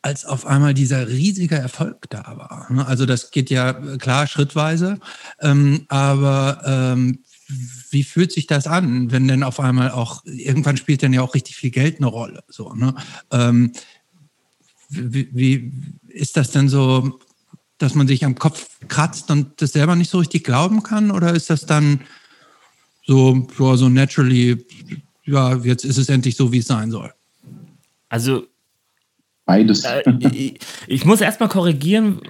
als auf einmal dieser riesige Erfolg da war? Ne? Also das geht ja äh, klar schrittweise, ähm, aber ähm, wie fühlt sich das an, wenn denn auf einmal auch, irgendwann spielt dann ja auch richtig viel Geld eine Rolle, so, ne? Wie, wie ist das denn so, dass man sich am Kopf kratzt und das selber nicht so richtig glauben kann? Oder ist das dann so, so naturally, ja, jetzt ist es endlich so, wie es sein soll? Also Beides. Äh, ich, ich, muss erstmal korrigieren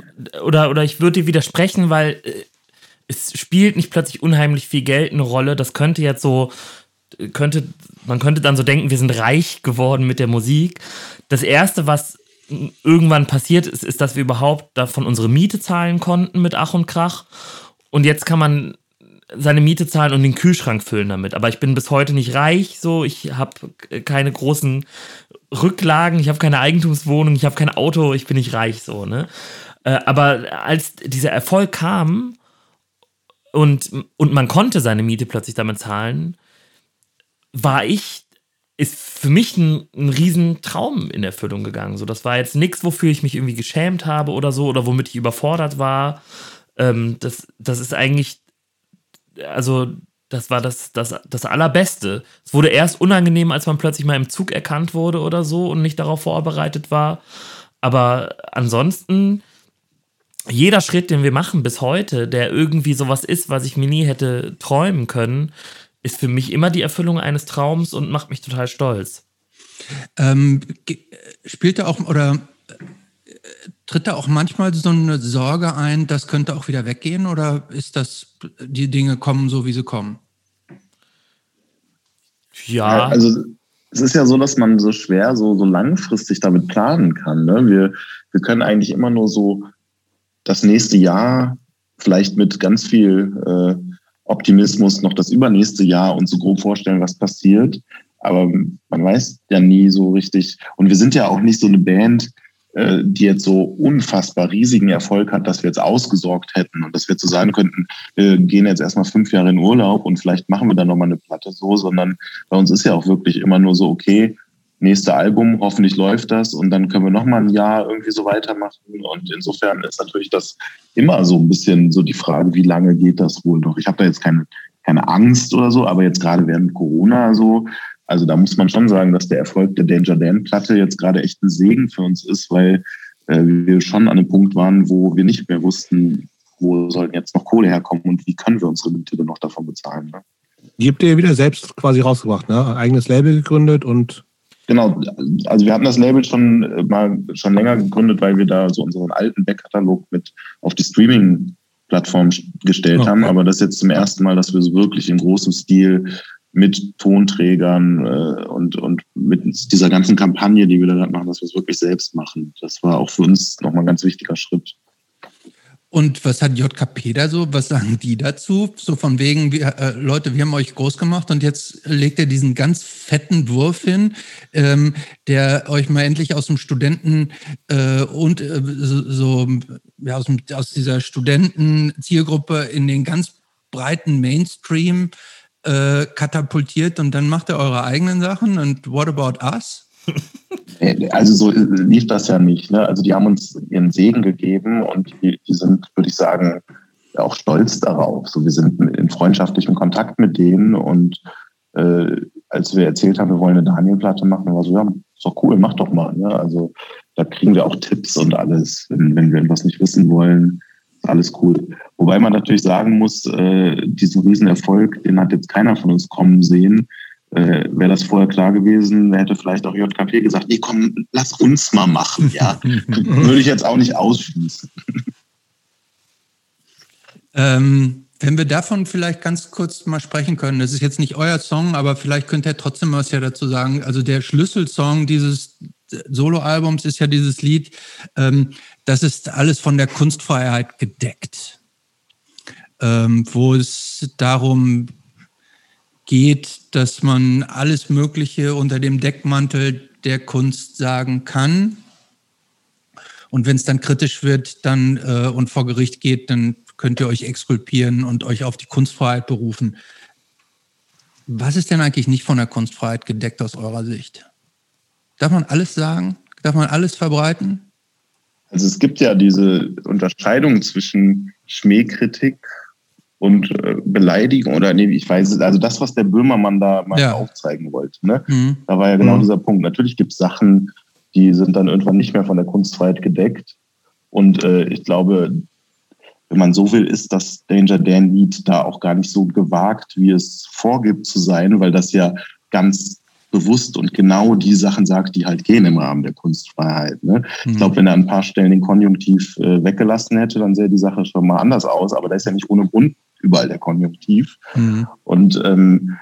oder, oder ich würde dir widersprechen, weil äh, es spielt nicht plötzlich unheimlich viel Geld eine Rolle. Das könnte jetzt so, könnte, man könnte dann so denken, wir sind reich geworden mit der Musik. Das erste, was irgendwann passiert ist, ist, dass wir überhaupt davon unsere Miete zahlen konnten mit Ach und Krach. Und jetzt kann man seine Miete zahlen und den Kühlschrank füllen damit. Aber ich bin bis heute nicht reich, so ich habe keine großen Rücklagen, ich habe keine Eigentumswohnung, ich habe kein Auto, ich bin nicht reich, so ne. Äh, aber als dieser Erfolg kam und, und man konnte seine Miete plötzlich damit zahlen, war ich ist für mich ein, ein Riesentraum in Erfüllung gegangen. So, das war jetzt nichts, wofür ich mich irgendwie geschämt habe oder so oder womit ich überfordert war. Ähm, das, das ist eigentlich, also das war das, das, das Allerbeste. Es wurde erst unangenehm, als man plötzlich mal im Zug erkannt wurde oder so und nicht darauf vorbereitet war. Aber ansonsten, jeder Schritt, den wir machen bis heute, der irgendwie sowas ist, was ich mir nie hätte träumen können, ist für mich immer die Erfüllung eines Traums und macht mich total stolz. Ähm, spielt er auch oder äh, tritt da auch manchmal so eine Sorge ein, das könnte auch wieder weggehen oder ist das, die Dinge kommen so, wie sie kommen? Ja. Also es ist ja so, dass man so schwer so, so langfristig damit planen kann. Ne? Wir, wir können eigentlich immer nur so das nächste Jahr vielleicht mit ganz viel äh, Optimismus noch das übernächste Jahr und so grob vorstellen, was passiert. Aber man weiß ja nie so richtig. Und wir sind ja auch nicht so eine Band, äh, die jetzt so unfassbar riesigen Erfolg hat, dass wir jetzt ausgesorgt hätten und dass wir zu sagen könnten, wir gehen jetzt erstmal fünf Jahre in Urlaub und vielleicht machen wir dann nochmal eine Platte so, sondern bei uns ist ja auch wirklich immer nur so, okay, nächste Album, hoffentlich läuft das und dann können wir nochmal ein Jahr irgendwie so weitermachen. Und insofern ist natürlich das immer so ein bisschen so die Frage, wie lange geht das wohl noch? Ich habe da jetzt keine, keine Angst oder so, aber jetzt gerade während Corona so, also da muss man schon sagen, dass der Erfolg der Danger Dan-Platte jetzt gerade echt ein Segen für uns ist, weil äh, wir schon an einem Punkt waren, wo wir nicht mehr wussten, wo soll jetzt noch Kohle herkommen und wie können wir unsere Miete noch davon bezahlen. Ne? Die habt ihr wieder selbst quasi rausgebracht, ne? Eigenes Label gegründet und Genau, also wir hatten das Label schon äh, mal schon länger gegründet, weil wir da so unseren alten Backkatalog mit auf die Streaming-Plattform gestellt okay. haben. Aber das ist jetzt zum ersten Mal, dass wir so wirklich in großem Stil mit Tonträgern äh, und, und mit dieser ganzen Kampagne, die wir da gerade machen, dass wir es wirklich selbst machen. Das war auch für uns nochmal ein ganz wichtiger Schritt. Und was hat JKP da so? Was sagen die dazu? So von wegen, wir, äh, Leute, wir haben euch groß gemacht und jetzt legt ihr diesen ganz fetten Wurf hin, ähm, der euch mal endlich aus dem Studenten äh, und äh, so, so ja, aus, dem, aus dieser Studenten-Zielgruppe in den ganz breiten Mainstream äh, katapultiert und dann macht ihr eure eigenen Sachen und what about us? Äh, also so lief das ja nicht. Ne? Also die haben uns ihren Segen gegeben und die, die sind, würde ich sagen, auch stolz darauf. So, wir sind in freundschaftlichem Kontakt mit denen und äh, als wir erzählt haben, wir wollen eine Daniel-Platte machen, war so, ja, ist doch cool, mach doch mal. Ne? Also da kriegen wir auch Tipps und alles, wenn, wenn wir etwas nicht wissen wollen alles cool. Wobei man natürlich sagen muss, äh, diesen Riesenerfolg, den hat jetzt keiner von uns kommen sehen. Äh, Wäre das vorher klar gewesen, hätte vielleicht auch JKP gesagt, nee, komm, lass uns mal machen, ja. Würde ich jetzt auch nicht ausschließen. Ähm, wenn wir davon vielleicht ganz kurz mal sprechen können, das ist jetzt nicht euer Song, aber vielleicht könnt ihr trotzdem was ja dazu sagen. Also der Schlüsselsong dieses Soloalbums ist ja dieses Lied, ähm, das ist alles von der Kunstfreiheit gedeckt, ähm, wo es darum geht, dass man alles Mögliche unter dem Deckmantel der Kunst sagen kann. Und wenn es dann kritisch wird dann, äh, und vor Gericht geht, dann könnt ihr euch exkulpieren und euch auf die Kunstfreiheit berufen. Was ist denn eigentlich nicht von der Kunstfreiheit gedeckt aus eurer Sicht? Darf man alles sagen? Darf man alles verbreiten? Also es gibt ja diese Unterscheidung zwischen Schmähkritik und äh, Beleidigung oder nee, ich weiß es, also das, was der Böhmermann da mal ja. aufzeigen wollte. Ne? Mhm. Da war ja genau mhm. dieser Punkt. Natürlich gibt es Sachen, die sind dann irgendwann nicht mehr von der Kunstfreiheit gedeckt. Und äh, ich glaube, wenn man so will, ist das Danger Dan Lied da auch gar nicht so gewagt, wie es vorgibt zu sein, weil das ja ganz bewusst und genau die Sachen sagt, die halt gehen im Rahmen der Kunstfreiheit. Ne? Mhm. Ich glaube, wenn er an ein paar Stellen den Konjunktiv äh, weggelassen hätte, dann sähe die Sache schon mal anders aus. Aber da ist ja nicht ohne Grund überall der Konjunktiv. Mhm. Und ähm,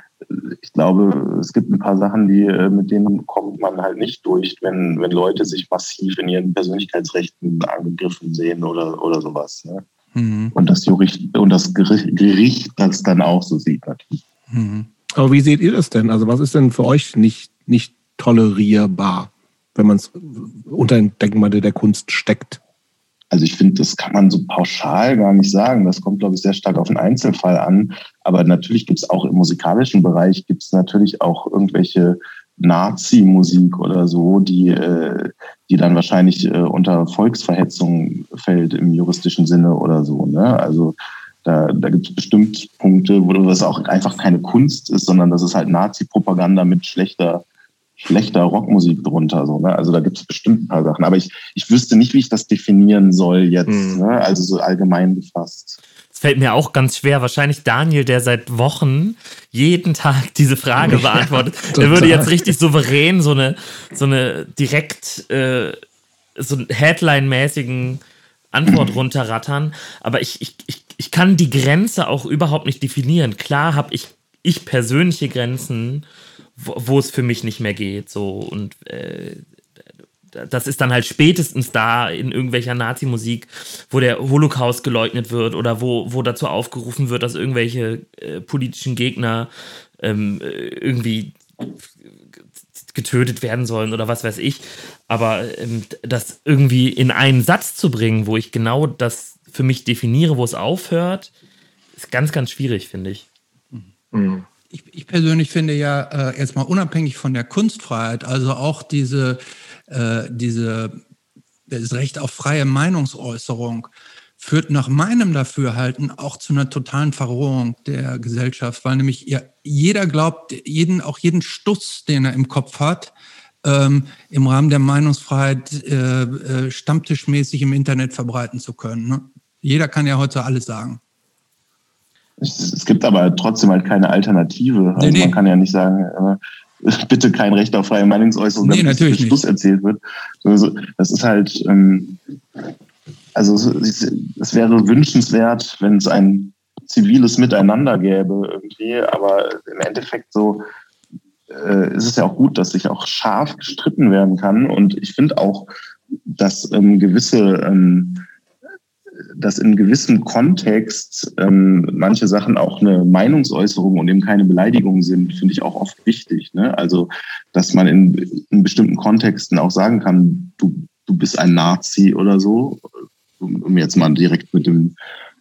ich glaube, es gibt ein paar Sachen, die, äh, mit denen kommt man halt nicht durch, wenn, wenn Leute sich massiv in ihren Persönlichkeitsrechten angegriffen sehen oder, oder sowas. Ne? Mhm. Und, das Gericht, und das Gericht, Gericht das dann auch so sieht natürlich. Mhm. Aber wie seht ihr das denn? Also was ist denn für euch nicht, nicht tolerierbar, wenn man es unter den Denkmantel der Kunst steckt? Also ich finde, das kann man so pauschal gar nicht sagen. Das kommt, glaube ich, sehr stark auf den Einzelfall an. Aber natürlich gibt es auch im musikalischen Bereich, gibt es natürlich auch irgendwelche Nazi-Musik oder so, die, äh, die dann wahrscheinlich äh, unter Volksverhetzung fällt im juristischen Sinne oder so. Ne? Also da, da gibt es bestimmt Punkte, wo das auch einfach keine Kunst ist, sondern das ist halt Nazi-Propaganda mit schlechter schlechter Rockmusik drunter. So, ne? Also da gibt es bestimmt ein paar Sachen. Aber ich, ich wüsste nicht, wie ich das definieren soll jetzt. Mhm. Ne? Also so allgemein gefasst. Es fällt mir auch ganz schwer. Wahrscheinlich Daniel, der seit Wochen jeden Tag diese Frage beantwortet, ja, der würde jetzt richtig souverän so eine, so eine direkt, äh, so einen Headline-mäßigen Antwort runterrattern. Aber ich, ich, ich, ich kann die Grenze auch überhaupt nicht definieren. Klar habe ich, ich persönliche Grenzen, wo, es für mich nicht mehr geht. So und äh, das ist dann halt spätestens da in irgendwelcher Nazi-Musik, wo der Holocaust geleugnet wird oder wo, wo dazu aufgerufen wird, dass irgendwelche äh, politischen Gegner ähm, irgendwie getötet werden sollen oder was weiß ich. Aber ähm, das irgendwie in einen Satz zu bringen, wo ich genau das für mich definiere, wo es aufhört, ist ganz, ganz schwierig, finde ich. Mhm. Ich, ich, persönlich finde ja äh, jetzt mal unabhängig von der Kunstfreiheit, also auch diese äh, diese, das Recht auf freie Meinungsäußerung führt nach meinem Dafürhalten auch zu einer totalen Verrohung der Gesellschaft, weil nämlich ja, jeder glaubt, jeden, auch jeden Stuss, den er im Kopf hat, ähm, im Rahmen der Meinungsfreiheit äh, äh, stammtischmäßig im Internet verbreiten zu können. Ne? Jeder kann ja heute alles sagen. Es, gibt aber trotzdem halt keine Alternative. Also nee, nee. man kann ja nicht sagen, äh, bitte kein Recht auf freie Meinungsäußerung, nee, damit natürlich Schluss erzählt wird. Also, das ist halt, ähm, also es wäre wünschenswert, wenn es ein ziviles Miteinander gäbe irgendwie, aber im Endeffekt so äh, ist es ja auch gut, dass sich auch scharf gestritten werden kann und ich finde auch, dass ähm, gewisse ähm, dass in gewissem Kontext ähm, manche Sachen auch eine Meinungsäußerung und eben keine Beleidigung sind, finde ich auch oft wichtig. Ne? Also, dass man in, in bestimmten Kontexten auch sagen kann, du, du bist ein Nazi oder so, um, um jetzt mal direkt mit dem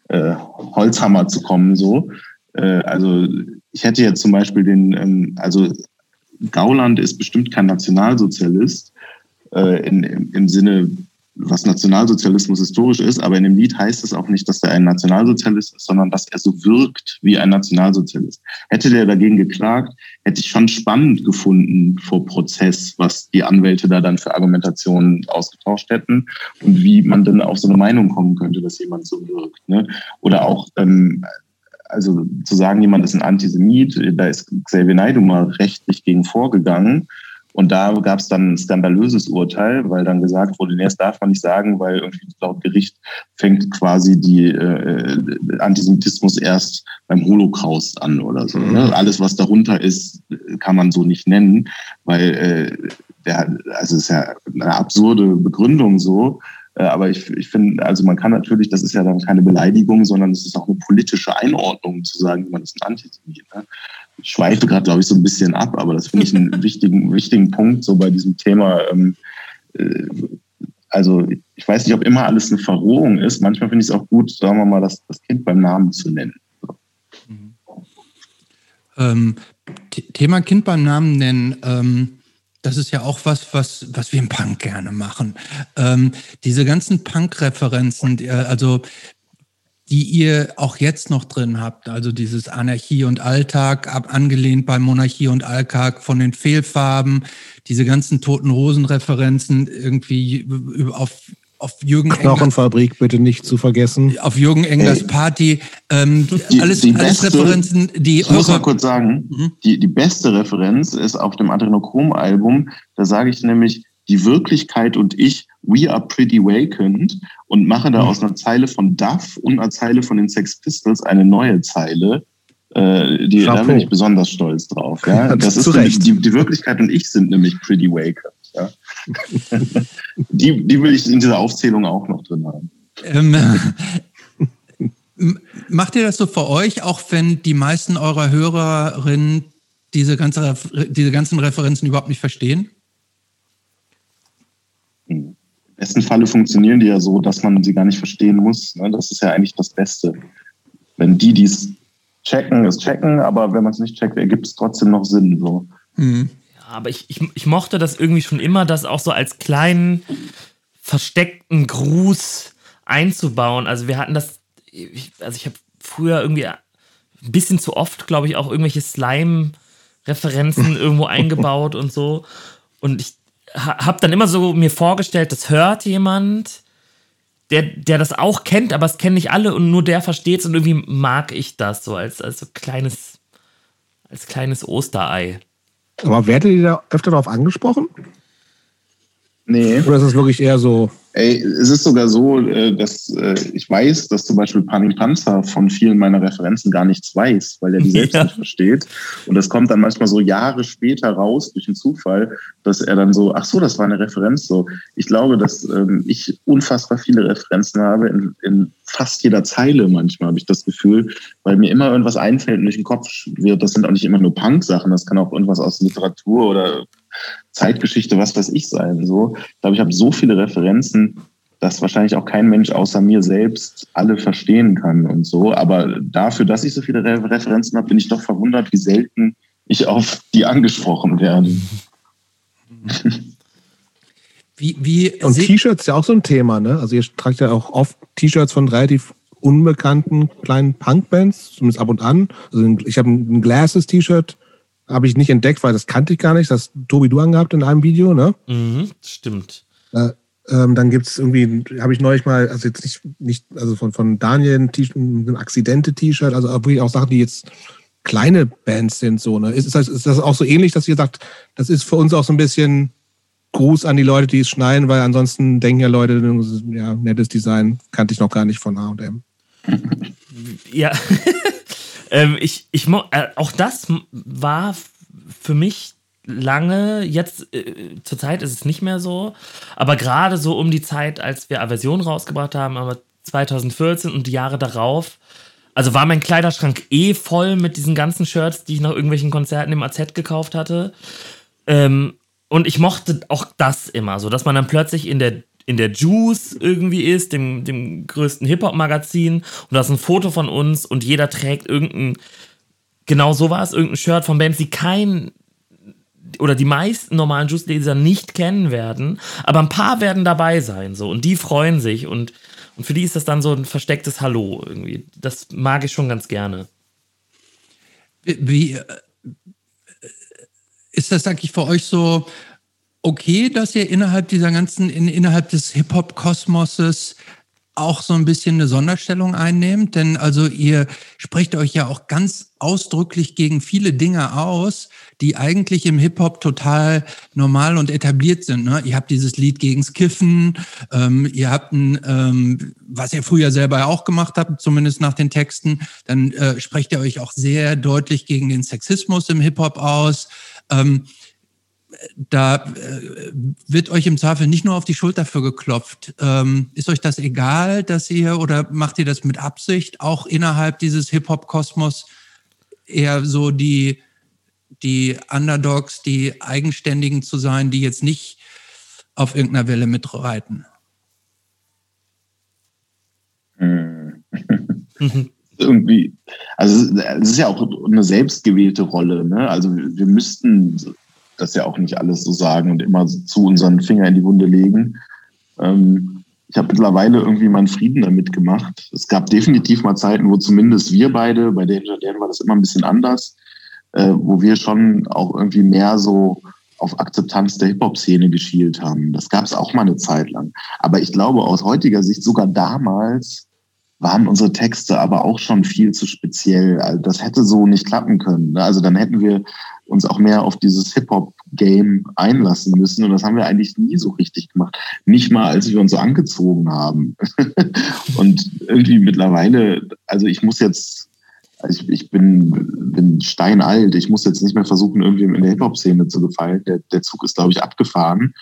äh, Holzhammer zu kommen, so. Äh, also, ich hätte jetzt zum Beispiel den, ähm, also Gauland ist bestimmt kein Nationalsozialist äh, in, im, im Sinne was Nationalsozialismus historisch ist, aber in dem Lied heißt es auch nicht, dass er ein Nationalsozialist ist, sondern dass er so wirkt wie ein Nationalsozialist. Hätte der dagegen geklagt, hätte ich schon spannend gefunden vor Prozess, was die Anwälte da dann für Argumentationen ausgetauscht hätten und wie man dann auf so eine Meinung kommen könnte, dass jemand so wirkt. Ne? Oder auch ähm, also zu sagen, jemand ist ein Antisemit, da ist Xavier Naidoo mal rechtlich gegen vorgegangen und da gab es dann ein skandalöses Urteil, weil dann gesagt wurde, nee, das darf man nicht sagen, weil irgendwie laut Gericht fängt quasi die äh, Antisemitismus erst beim Holocaust an oder so. Ne? Mhm. Alles, was darunter ist, kann man so nicht nennen, weil äh, der, also es ist ja eine absurde Begründung so. Äh, aber ich, ich finde, also man kann natürlich, das ist ja dann keine Beleidigung, sondern es ist auch eine politische Einordnung zu sagen, man ist ein Antisemit. Ne? Ich schweife gerade, glaube ich, so ein bisschen ab, aber das finde ich einen wichtigen, wichtigen Punkt so bei diesem Thema. Ähm, äh, also ich weiß nicht, ob immer alles eine Verrohung ist. Manchmal finde ich es auch gut, sagen wir mal, das, das Kind beim Namen zu nennen. So. Mhm. Ähm, Thema Kind beim Namen nennen. Ähm das ist ja auch was, was, was wir im Punk gerne machen. Ähm, diese ganzen Punk-Referenzen, also die ihr auch jetzt noch drin habt, also dieses Anarchie und Alltag, ab, angelehnt bei Monarchie und Alltag von den Fehlfarben, diese ganzen toten Hosen-Referenzen irgendwie auf auf Jürgen Knochenfabrik bitte nicht zu vergessen. Auf Jürgen Englers Party. Ähm, die, alles, die alles beste, Referenzen, die. Ich muss mal kurz sagen, mhm. die, die beste Referenz ist auf dem Adrenochrom-Album. Da sage ich nämlich, die Wirklichkeit und ich, we are pretty wakened und mache da mhm. aus einer Zeile von Duff und einer Zeile von den Sex Pistols eine neue Zeile. Äh, die, da bin ich besonders stolz drauf. Ja? Das, das ist die, die Wirklichkeit und ich sind nämlich pretty wakened. Ja? die, die will ich in dieser Aufzählung auch noch drin haben. Ähm, macht ihr das so für euch, auch wenn die meisten eurer Hörerinnen diese, ganze, diese ganzen Referenzen überhaupt nicht verstehen? Im besten Falle funktionieren die ja so, dass man sie gar nicht verstehen muss. Ne? Das ist ja eigentlich das Beste. Wenn die, die es checken, es checken, aber wenn man es nicht checkt, ergibt es trotzdem noch Sinn. So. Mhm aber ich, ich, ich mochte das irgendwie schon immer, das auch so als kleinen versteckten Gruß einzubauen. Also wir hatten das, ich, also ich habe früher irgendwie ein bisschen zu oft, glaube ich, auch irgendwelche Slime- Referenzen irgendwo eingebaut und so. Und ich habe dann immer so mir vorgestellt, das hört jemand, der, der das auch kennt, aber es kennen nicht alle und nur der versteht es und irgendwie mag ich das so als, als so kleines, als kleines Osterei. Aber werdet ihr da öfter darauf angesprochen? Nee. Oder ist es wirklich eher so, Ey, es ist sogar so, äh, dass äh, ich weiß, dass zum Beispiel Panik Panzer von vielen meiner Referenzen gar nichts weiß, weil er die selbst ja. nicht versteht. Und das kommt dann manchmal so Jahre später raus durch den Zufall, dass er dann so, ach so, das war eine Referenz. So, ich glaube, dass ähm, ich unfassbar viele Referenzen habe in, in fast jeder Zeile. Manchmal habe ich das Gefühl, weil mir immer irgendwas einfällt und durch den Kopf wird. Das sind auch nicht immer nur Punk-Sachen, das kann auch irgendwas aus Literatur oder Zeitgeschichte, was weiß ich sein. So, ich glaube, ich habe so viele Referenzen, dass wahrscheinlich auch kein Mensch außer mir selbst alle verstehen kann und so. Aber dafür, dass ich so viele Re Referenzen habe, bin ich doch verwundert, wie selten ich auf die angesprochen werde. Wie, wie und T-Shirts ist ja auch so ein Thema, ne? Also ihr tragt ja auch oft T-Shirts von relativ unbekannten kleinen Punkbands, zumindest ab und an. Also ich habe ein Glasses-T-Shirt habe ich nicht entdeckt, weil das kannte ich gar nicht. Das Tobi du angehabt in einem Video, ne? Mhm, stimmt. Äh, ähm, dann gibt es irgendwie, habe ich neulich mal, also jetzt nicht, nicht also von, von Daniel ein, ein Accidente-T-Shirt, also wirklich auch Sachen, die jetzt kleine Bands sind, so, ne? Ist, das, ist das auch so ähnlich, dass ihr sagt, das ist für uns auch so ein bisschen Gruß an die Leute, die es schneiden, weil ansonsten denken ja Leute, ja, nettes Design, kannte ich noch gar nicht von H&M. Ja, ähm, ich, ich, äh, auch das war für mich lange, jetzt äh, zur Zeit ist es nicht mehr so, aber gerade so um die Zeit, als wir Aversion rausgebracht haben, aber 2014 und die Jahre darauf, also war mein Kleiderschrank eh voll mit diesen ganzen Shirts, die ich nach irgendwelchen Konzerten im AZ gekauft hatte. Ähm, und ich mochte auch das immer, so dass man dann plötzlich in der in der Juice irgendwie ist, dem, dem größten Hip-Hop-Magazin. Und da ist ein Foto von uns und jeder trägt irgendein, genau so war es, irgendein Shirt von Bands, die kein oder die meisten normalen Juice-Leser nicht kennen werden, aber ein paar werden dabei sein, so, und die freuen sich und, und für die ist das dann so ein verstecktes Hallo irgendwie. Das mag ich schon ganz gerne. Wie, wie äh, ist das eigentlich für euch so, okay, dass ihr innerhalb dieser ganzen, in, innerhalb des Hip-Hop-Kosmoses auch so ein bisschen eine Sonderstellung einnehmt, denn also ihr sprecht euch ja auch ganz ausdrücklich gegen viele Dinge aus, die eigentlich im Hip-Hop total normal und etabliert sind. Ne? Ihr habt dieses Lied gegens Kiffen, ähm, ihr habt ein, ähm, was ihr früher selber auch gemacht habt, zumindest nach den Texten, dann äh, sprecht ihr euch auch sehr deutlich gegen den Sexismus im Hip-Hop aus. Ähm, da äh, wird euch im Zweifel nicht nur auf die Schulter für geklopft. Ähm, ist euch das egal, dass ihr oder macht ihr das mit Absicht auch innerhalb dieses Hip-Hop-Kosmos eher so die, die Underdogs, die Eigenständigen zu sein, die jetzt nicht auf irgendeiner Welle mitreiten? Hm. Irgendwie, also es ist ja auch eine selbstgewählte Rolle. Ne? Also wir müssten das ja auch nicht alles so sagen und immer zu unseren Finger in die Wunde legen. Ähm, ich habe mittlerweile irgendwie meinen Frieden damit gemacht. Es gab definitiv mal Zeiten, wo zumindest wir beide, bei Danger Dan war das immer ein bisschen anders, äh, wo wir schon auch irgendwie mehr so auf Akzeptanz der Hip-Hop-Szene geschielt haben. Das gab es auch mal eine Zeit lang. Aber ich glaube, aus heutiger Sicht, sogar damals waren unsere Texte aber auch schon viel zu speziell. Also das hätte so nicht klappen können. Ne? Also dann hätten wir uns auch mehr auf dieses Hip-Hop-Game einlassen müssen. Und das haben wir eigentlich nie so richtig gemacht. Nicht mal, als wir uns so angezogen haben. und irgendwie mittlerweile, also ich muss jetzt, ich, ich bin, bin steinalt, ich muss jetzt nicht mehr versuchen, irgendwie in der Hip-Hop-Szene zu gefallen. Der, der Zug ist, glaube ich, abgefahren.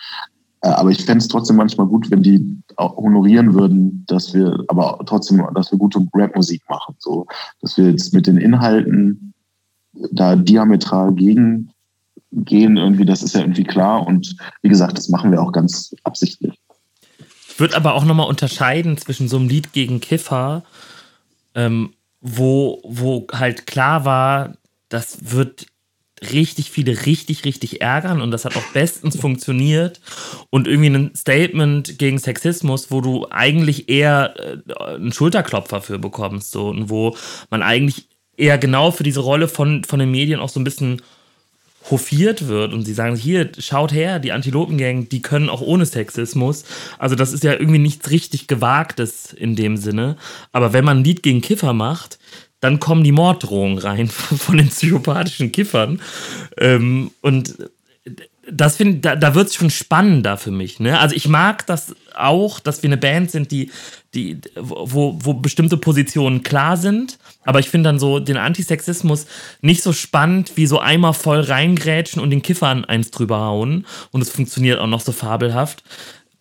Äh, aber ich fände es trotzdem manchmal gut, wenn die honorieren würden, dass wir aber trotzdem, dass wir gute Rap-Musik machen. So, dass wir jetzt mit den Inhalten da diametral gegen gehen, irgendwie, das ist ja irgendwie klar. Und wie gesagt, das machen wir auch ganz absichtlich. Ich würde aber auch nochmal unterscheiden zwischen so einem Lied gegen Kiffer, ähm, wo, wo halt klar war, das wird richtig viele richtig, richtig ärgern und das hat auch bestens funktioniert. Und irgendwie ein Statement gegen Sexismus, wo du eigentlich eher äh, einen Schulterklopfer für bekommst, so und wo man eigentlich eher genau für diese Rolle von, von den Medien auch so ein bisschen hofiert wird und sie sagen, hier, schaut her, die Antilopengang, die können auch ohne Sexismus. Also das ist ja irgendwie nichts richtig Gewagtes in dem Sinne. Aber wenn man ein Lied gegen Kiffer macht, dann kommen die Morddrohungen rein von den psychopathischen Kiffern. Ähm, und das finde da, da wird es schon spannender für mich. Ne? Also ich mag das auch, dass wir eine Band sind, die, die, wo, wo bestimmte Positionen klar sind. Aber ich finde dann so den Antisexismus nicht so spannend, wie so einmal voll reingrätschen und den Kiffern eins drüber hauen. Und es funktioniert auch noch so fabelhaft.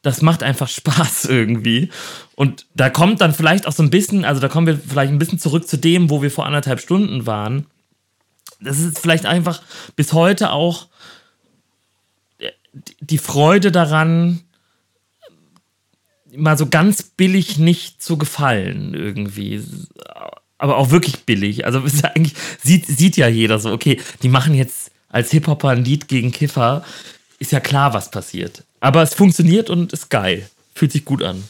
Das macht einfach Spaß irgendwie. Und da kommt dann vielleicht auch so ein bisschen, also da kommen wir vielleicht ein bisschen zurück zu dem, wo wir vor anderthalb Stunden waren. Das ist vielleicht einfach bis heute auch die Freude daran, mal so ganz billig nicht zu gefallen irgendwie. Aber auch wirklich billig. Also eigentlich sieht, sieht ja jeder so, okay, die machen jetzt als Hip-Hopper ein Lied gegen Kiffer. Ist ja klar, was passiert. Aber es funktioniert und ist geil. Fühlt sich gut an.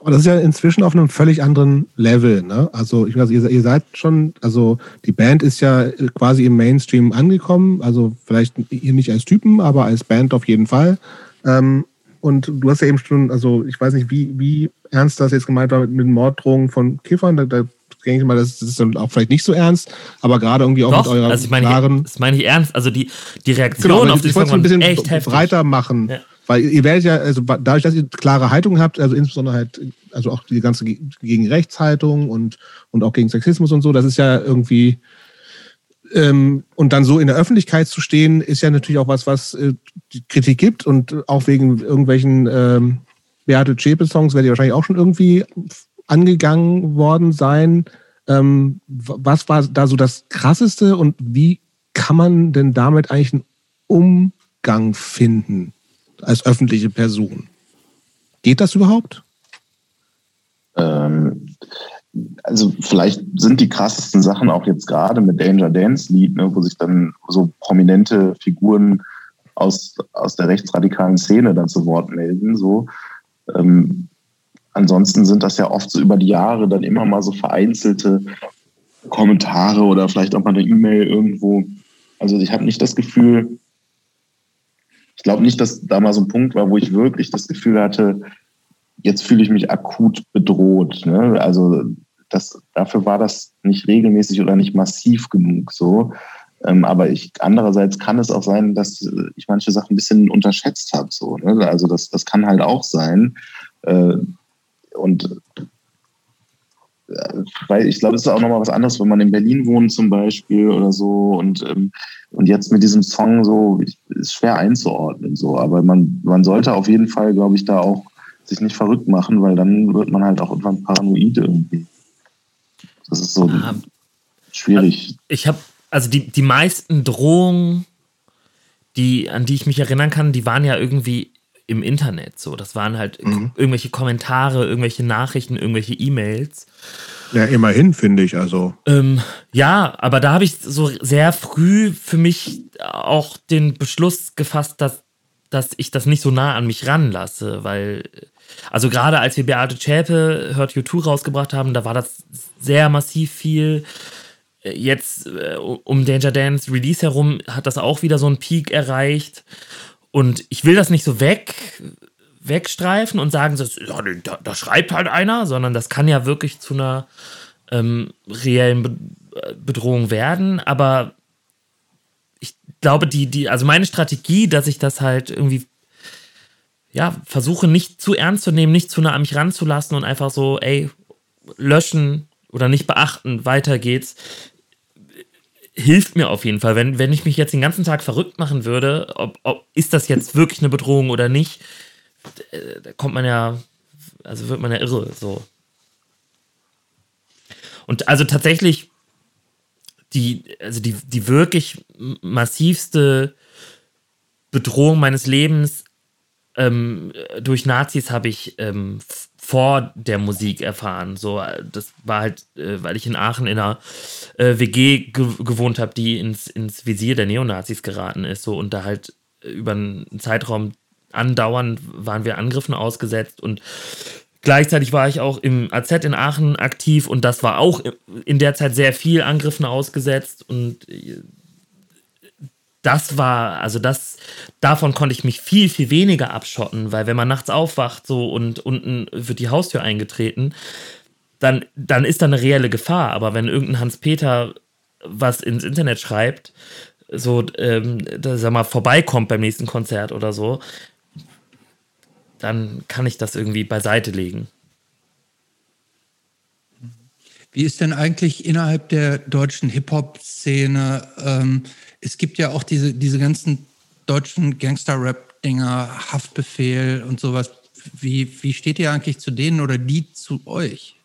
Aber das ist ja inzwischen auf einem völlig anderen Level. Ne? Also ich weiß, ihr, ihr seid schon, also die Band ist ja quasi im Mainstream angekommen. Also vielleicht ihr nicht als Typen, aber als Band auf jeden Fall. Ähm, und du hast ja eben schon, also ich weiß nicht, wie, wie ernst das jetzt gemeint war mit, mit Morddrohungen von Kiffern. Da, da denke ich mal, das, ist dann auch vielleicht nicht so ernst, aber gerade irgendwie auch Doch, mit eurer also ich meine, klaren... Das meine ich ernst. Also die, die Reaktion Genau, auf die ich wollte es ein bisschen echt heftig. breiter machen. Ja. Weil ihr werdet ja, also dadurch, dass ihr klare Haltung habt, also insbesondere halt, also auch die ganze Ge- gegen Rechtshaltung und, und auch gegen Sexismus und so, das ist ja irgendwie, ähm, und dann so in der Öffentlichkeit zu stehen, ist ja natürlich auch was, was äh, Kritik gibt und auch wegen irgendwelchen ähm, Beate Zschäpe-Songs werdet ihr wahrscheinlich auch schon irgendwie angegangen worden sein. Ähm, was war da so das Krasseste und wie kann man denn damit eigentlich einen Umgang finden als öffentliche Person? Geht das überhaupt? Ähm, also vielleicht sind die krassesten Sachen auch jetzt gerade mit Danger Dance Lied, ne, wo sich dann so prominente Figuren aus, aus der rechtsradikalen Szene dann zu Wort melden. So. Ähm, ansonsten sind das ja oft so über die Jahre dann immer mal so vereinzelte Kommentare oder vielleicht auch mal eine E-Mail irgendwo. Also ich habe nicht das Gefühl, ich glaube nicht, dass da mal so ein Punkt war, wo ich wirklich das Gefühl hatte, jetzt fühle ich mich akut bedroht. Ne? Also das, dafür war das nicht regelmäßig oder nicht massiv genug so. Ähm, aber ich, andererseits kann es auch sein, dass ich manche Sachen ein bisschen unterschätzt habe. So, ne? Also das, das kann halt auch sein. Äh, und äh, weil ich glaube, es ist auch nochmal was anderes, wenn man in Berlin wohnt zum Beispiel oder so und, ähm, und jetzt mit diesem Song so ich, ist schwer einzuordnen so, aber man, man sollte auf jeden Fall, glaube ich, da auch sich nicht verrückt machen, weil dann wird man halt auch irgendwann paranoid irgendwie. Das ist so Ah, schwierig. Ich habe, also die, die meisten Drohungen, die, an die ich mich erinnern kann, die waren ja irgendwie im Internet so. Das waren halt Mhm. irgendwelche Kommentare, irgendwelche Nachrichten, irgendwelche E-Mails. Ja, immerhin finde ich. Also Ähm, ja, aber da habe ich so sehr früh für mich auch den Beschluss gefasst, dass, dass ich das nicht so nah an mich ranlasse, weil, also gerade als wir Beate Zschäpe Hört You2 rausgebracht haben, da war das sehr massiv viel. Jetzt äh, um Danger Dance Release herum hat das auch wieder so einen Peak erreicht. Und ich will das nicht so weg, wegstreifen und sagen, so, ja, da, da schreibt halt einer, sondern das kann ja wirklich zu einer ähm, reellen Be äh, Bedrohung werden. Aber ich glaube, die, die, also meine Strategie, dass ich das halt irgendwie ja, versuche nicht zu ernst zu nehmen, nicht zu nah an mich ranzulassen und einfach so, ey, löschen oder nicht beachten, weiter geht's, hilft mir auf jeden Fall. Wenn, wenn ich mich jetzt den ganzen Tag verrückt machen würde, ob, ob, ist das jetzt wirklich eine Bedrohung oder nicht, da kommt man ja, also wird man ja irre, so. Und also tatsächlich, die, also die, die wirklich massivste Bedrohung meines Lebens ähm, durch Nazis habe ich ähm, vor der Musik erfahren. So, das war halt, äh, weil ich in Aachen in einer äh, WG ge gewohnt habe, die ins, ins Visier der Neonazis geraten ist. So, und da halt über einen Zeitraum andauernd waren wir Angriffen ausgesetzt und Gleichzeitig war ich auch im AZ in Aachen aktiv und das war auch in der Zeit sehr viel Angriffen ausgesetzt und das war, also das, davon konnte ich mich viel, viel weniger abschotten, weil wenn man nachts aufwacht so und unten wird die Haustür eingetreten, dann, dann ist da eine reelle Gefahr. Aber wenn irgendein Hans-Peter was ins Internet schreibt, so, ähm, sag mal, vorbeikommt beim nächsten Konzert oder so, dann kann ich das irgendwie beiseite legen. Wie ist denn eigentlich innerhalb der deutschen Hip-Hop-Szene? Ähm, es gibt ja auch diese, diese ganzen deutschen Gangster-Rap-Dinger, Haftbefehl und sowas. Wie, wie steht ihr eigentlich zu denen oder die zu euch?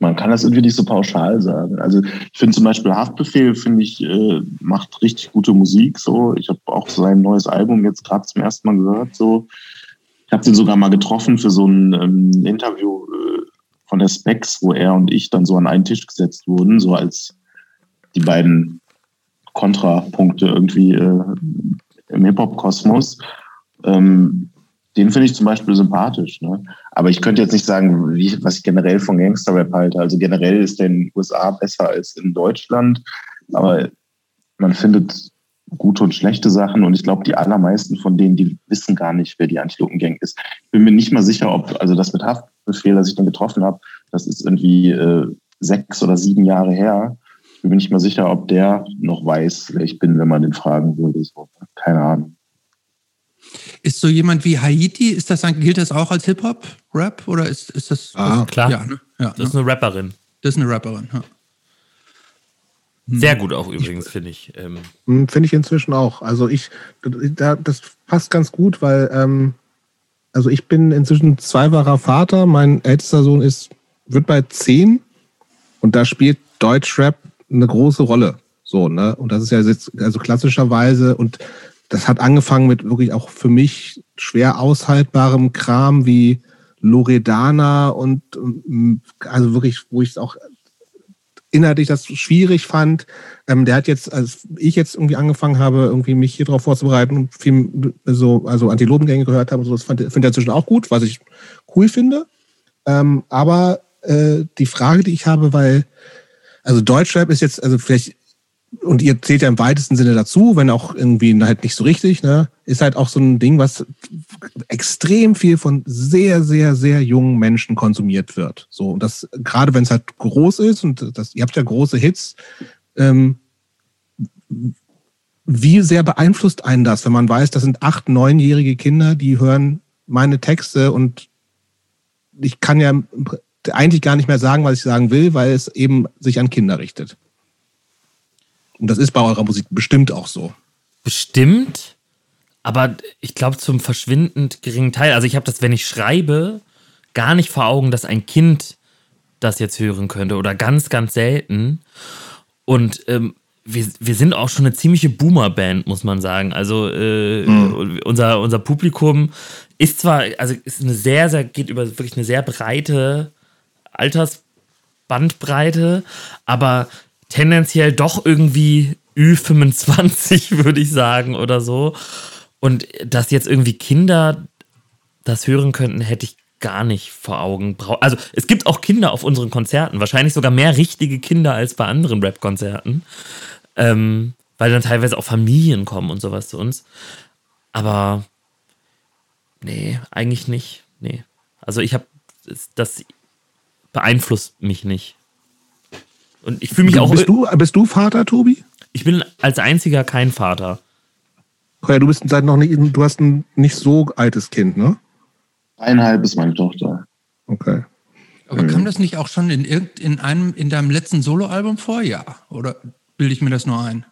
Man kann das irgendwie nicht so pauschal sagen. Also ich finde zum Beispiel Haftbefehl, finde ich, äh, macht richtig gute Musik. So, ich habe auch sein neues Album jetzt gerade zum ersten Mal gehört. So, ich habe den sogar mal getroffen für so ein ähm, Interview äh, von der Specs, wo er und ich dann so an einen Tisch gesetzt wurden, so als die beiden Kontrapunkte irgendwie äh, im Hip-Hop-Kosmos. Ähm, den finde ich zum Beispiel sympathisch. Ne? Aber ich könnte jetzt nicht sagen, wie, was ich generell von Gangster-Rap halte. Also generell ist der in den USA besser als in Deutschland. Aber man findet gute und schlechte Sachen. Und ich glaube, die allermeisten von denen, die wissen gar nicht, wer die Antilopen-Gang ist. Ich bin mir nicht mal sicher, ob, also das mit Haftbefehl, das ich dann getroffen habe, das ist irgendwie äh, sechs oder sieben Jahre her. Ich bin mir nicht mal sicher, ob der noch weiß, wer ich bin, wenn man den fragen würde. So, keine Ahnung. Ist so jemand wie Haiti, ist das, gilt das auch als Hip-Hop-Rap oder ist, ist das. Ah, klar. Ja, ne? ja, das ist eine Rapperin. Das ist eine Rapperin, ja. Sehr gut auch übrigens, finde ich. Ähm. Hm, finde ich inzwischen auch. Also ich, da, das passt ganz gut, weil ähm, also ich bin inzwischen zweifacher Vater. Mein ältester Sohn ist, wird bei zehn und da spielt Deutschrap eine große Rolle. So, ne? Und das ist ja jetzt, also klassischerweise, und das hat angefangen mit wirklich auch für mich schwer aushaltbarem Kram wie Loredana und also wirklich, wo ich es auch inhaltlich das schwierig fand. Ähm, der hat jetzt, als ich jetzt irgendwie angefangen habe, irgendwie mich hier drauf vorzubereiten und viel so, also Antilopengänge gehört habe und so, das finde find ich inzwischen auch gut, was ich cool finde. Ähm, aber äh, die Frage, die ich habe, weil, also Deutschrap ist jetzt, also vielleicht und ihr zählt ja im weitesten Sinne dazu, wenn auch irgendwie halt nicht so richtig, ne, ist halt auch so ein Ding, was extrem viel von sehr, sehr, sehr jungen Menschen konsumiert wird. So, und das, gerade wenn es halt groß ist und das, ihr habt ja große Hits, ähm, wie sehr beeinflusst einen das, wenn man weiß, das sind acht, neunjährige Kinder, die hören meine Texte und ich kann ja eigentlich gar nicht mehr sagen, was ich sagen will, weil es eben sich an Kinder richtet. Und das ist bei eurer Musik bestimmt auch so. Bestimmt, aber ich glaube zum verschwindend geringen Teil. Also ich habe das, wenn ich schreibe, gar nicht vor Augen, dass ein Kind das jetzt hören könnte oder ganz, ganz selten. Und ähm, wir, wir sind auch schon eine ziemliche Boomer-Band, muss man sagen. Also äh, mhm. unser, unser Publikum ist zwar, also ist eine sehr, sehr, geht über wirklich eine sehr breite Altersbandbreite, aber tendenziell doch irgendwie Ü25, würde ich sagen, oder so. Und dass jetzt irgendwie Kinder das hören könnten, hätte ich gar nicht vor Augen. Also es gibt auch Kinder auf unseren Konzerten, wahrscheinlich sogar mehr richtige Kinder als bei anderen Rap-Konzerten, ähm, weil dann teilweise auch Familien kommen und sowas zu uns. Aber nee, eigentlich nicht. Nee. Also ich habe das beeinflusst mich nicht. Und ich fühle mich auch. Bist du, bist du Vater, Tobi? Ich bin als einziger kein Vater. Ja, du bist seit noch nicht, du hast ein nicht so altes Kind, ne? Eineinhalb ist meine Tochter. Okay. Aber kam das nicht auch schon in, in einem, in deinem letzten Soloalbum vor? Ja. Oder bilde ich mir das nur ein?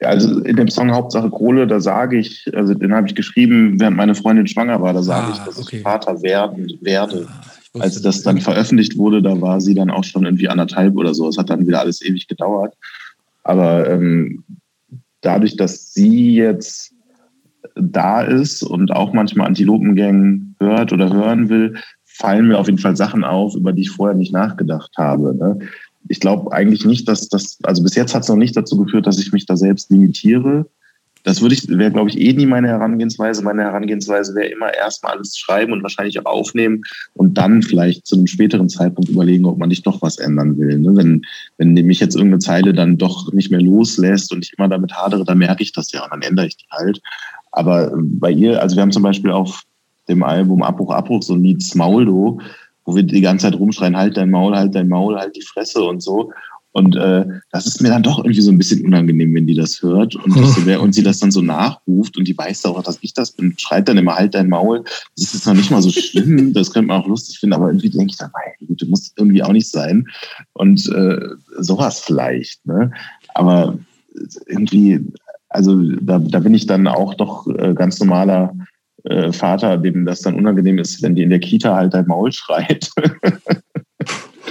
Ja, also in dem Song Hauptsache Kohle, da sage ich, also den habe ich geschrieben, während meine Freundin schwanger war, da sage ah, ich, dass okay. ich Vater werden werde. Ah, als das dann veröffentlicht wurde, da war sie dann auch schon irgendwie anderthalb oder so. Es hat dann wieder alles ewig gedauert. Aber ähm, dadurch, dass sie jetzt da ist und auch manchmal Antilopengang hört oder hören will, fallen mir auf jeden Fall Sachen auf, über die ich vorher nicht nachgedacht habe. Ne? Ich glaube eigentlich nicht, dass das, also bis jetzt hat es noch nicht dazu geführt, dass ich mich da selbst limitiere. Das würde ich, wäre, glaube ich, eh nie meine Herangehensweise. Meine Herangehensweise wäre immer erstmal alles schreiben und wahrscheinlich auch aufnehmen und dann vielleicht zu einem späteren Zeitpunkt überlegen, ob man nicht doch was ändern will. Ne? Wenn, wenn mich jetzt irgendeine Zeile dann doch nicht mehr loslässt und ich immer damit hadere, dann merke ich das ja und dann ändere ich die halt. Aber bei ihr, also wir haben zum Beispiel auf dem Album Abbruch, Abbruch so ein Lied Smauldo, wo wir die ganze Zeit rumschreien, halt dein Maul, halt dein Maul, halt die Fresse und so. Und äh, das ist mir dann doch irgendwie so ein bisschen unangenehm, wenn die das hört und, das, und sie das dann so nachruft und die weiß auch, dass ich das bin, schreit dann immer halt dein Maul. Das ist noch nicht mal so schlimm, das könnte man auch lustig finden, aber irgendwie denke ich dann, meine Güte, muss irgendwie auch nicht sein. Und äh, sowas vielleicht, ne? Aber irgendwie, also da, da bin ich dann auch doch äh, ganz normaler äh, Vater, dem das dann unangenehm ist, wenn die in der Kita halt dein Maul schreit.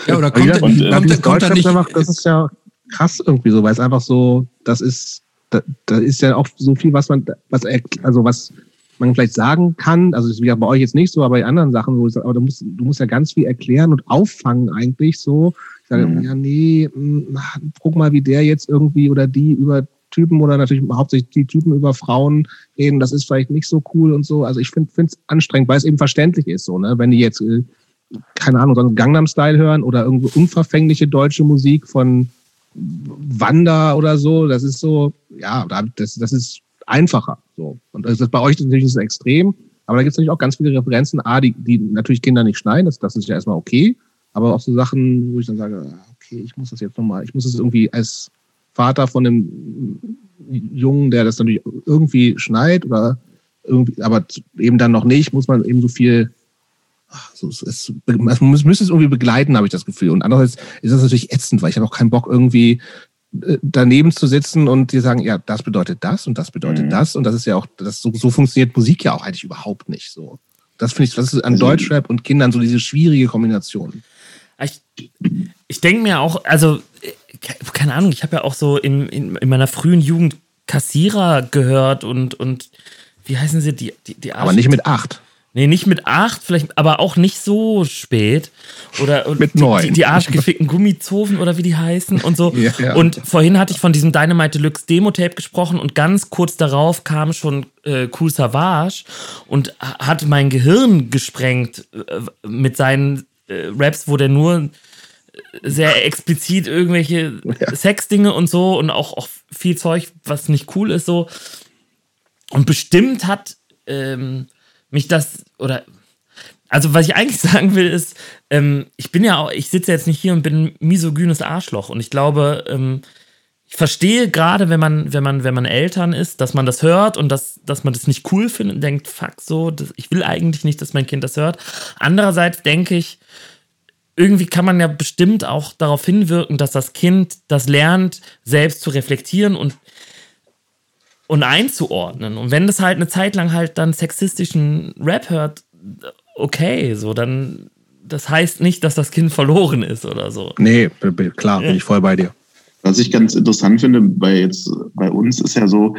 Ja, oder kommt, ja, und, äh, kommt, kommt da nicht. Einfach, das ist ja krass irgendwie so, weil es einfach so, das ist, da, da ist ja auch so viel, was man, was, also was man vielleicht sagen kann, also das ist ja bei euch jetzt nicht so, aber bei anderen Sachen, wo ich sage, aber du musst, du musst ja ganz viel erklären und auffangen eigentlich so. Ich sage, mhm. ja, nee, mh, hm, guck mal, wie der jetzt irgendwie oder die über Typen oder natürlich hauptsächlich die Typen über Frauen reden, das ist vielleicht nicht so cool und so. Also ich finde es anstrengend, weil es eben verständlich ist, so, ne? Wenn die jetzt äh, keine Ahnung, so einen Gangnam-Style hören oder irgendwo unverfängliche deutsche Musik von Wanda oder so. Das ist so, ja, das, das ist einfacher. So. Und das ist bei euch natürlich nicht so extrem, aber da gibt es natürlich auch ganz viele Referenzen. A, die, die natürlich Kinder nicht schneiden, das, das ist ja erstmal okay. Aber auch so Sachen, wo ich dann sage, okay, ich muss das jetzt nochmal, ich muss das irgendwie als Vater von einem Jungen, der das natürlich irgendwie schneit oder irgendwie, aber eben dann noch nicht, muss man eben so viel so, es, man müsste es irgendwie begleiten, habe ich das Gefühl. Und andererseits ist das natürlich ätzend, weil ich habe auch keinen Bock, irgendwie äh, daneben zu sitzen und dir sagen, ja, das bedeutet das und das bedeutet mhm. das. Und das ist ja auch, das, so, so funktioniert Musik ja auch eigentlich überhaupt nicht so. Das finde ich, das ist an also, Deutschrap und Kindern so diese schwierige Kombination. Ich, ich denke mir auch, also, keine Ahnung, ich habe ja auch so in, in, in, meiner frühen Jugend Kassierer gehört und, und wie heißen sie, die, die, die Aber nicht mit acht. Nee, nicht mit acht, vielleicht, aber auch nicht so spät. Oder mit neun. Die, die arschgefickten Gummizofen oder wie die heißen und so. Ja, ja. Und vorhin hatte ich von diesem Dynamite Deluxe Demo-Tape gesprochen und ganz kurz darauf kam schon äh, Cool Savage und hat mein Gehirn gesprengt äh, mit seinen äh, Raps, wo der nur sehr explizit irgendwelche ja. Sexdinge und so und auch, auch viel Zeug, was nicht cool ist, so. Und bestimmt hat ähm, mich das oder also was ich eigentlich sagen will ist, ähm, ich bin ja auch, ich sitze jetzt nicht hier und bin ein misogynes Arschloch und ich glaube, ähm, ich verstehe gerade, wenn man, wenn man, wenn man Eltern ist, dass man das hört und dass, dass man das nicht cool findet und denkt, fuck so, das, ich will eigentlich nicht, dass mein Kind das hört. Andererseits denke ich, irgendwie kann man ja bestimmt auch darauf hinwirken, dass das Kind das lernt, selbst zu reflektieren und und einzuordnen. Und wenn das halt eine Zeit lang halt dann sexistischen Rap hört, okay, so dann, das heißt nicht, dass das Kind verloren ist oder so. Nee, klar, bin ich voll bei dir. Was ich ganz interessant finde, bei jetzt bei uns ist ja so,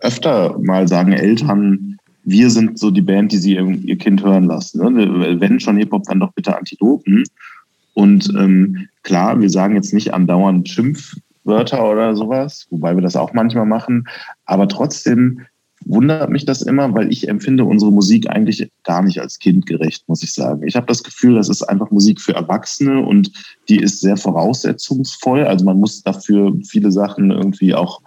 öfter mal sagen Eltern, wir sind so die Band, die sie ihr Kind hören lassen. Ne? Wenn schon Hip-Hop, dann doch bitte Antilopen. Und ähm, klar, wir sagen jetzt nicht andauernd Schimpf, Wörter oder sowas, wobei wir das auch manchmal machen. Aber trotzdem wundert mich das immer, weil ich empfinde unsere Musik eigentlich gar nicht als kindgerecht, muss ich sagen. Ich habe das Gefühl, das ist einfach Musik für Erwachsene und die ist sehr voraussetzungsvoll. Also man muss dafür viele Sachen irgendwie auch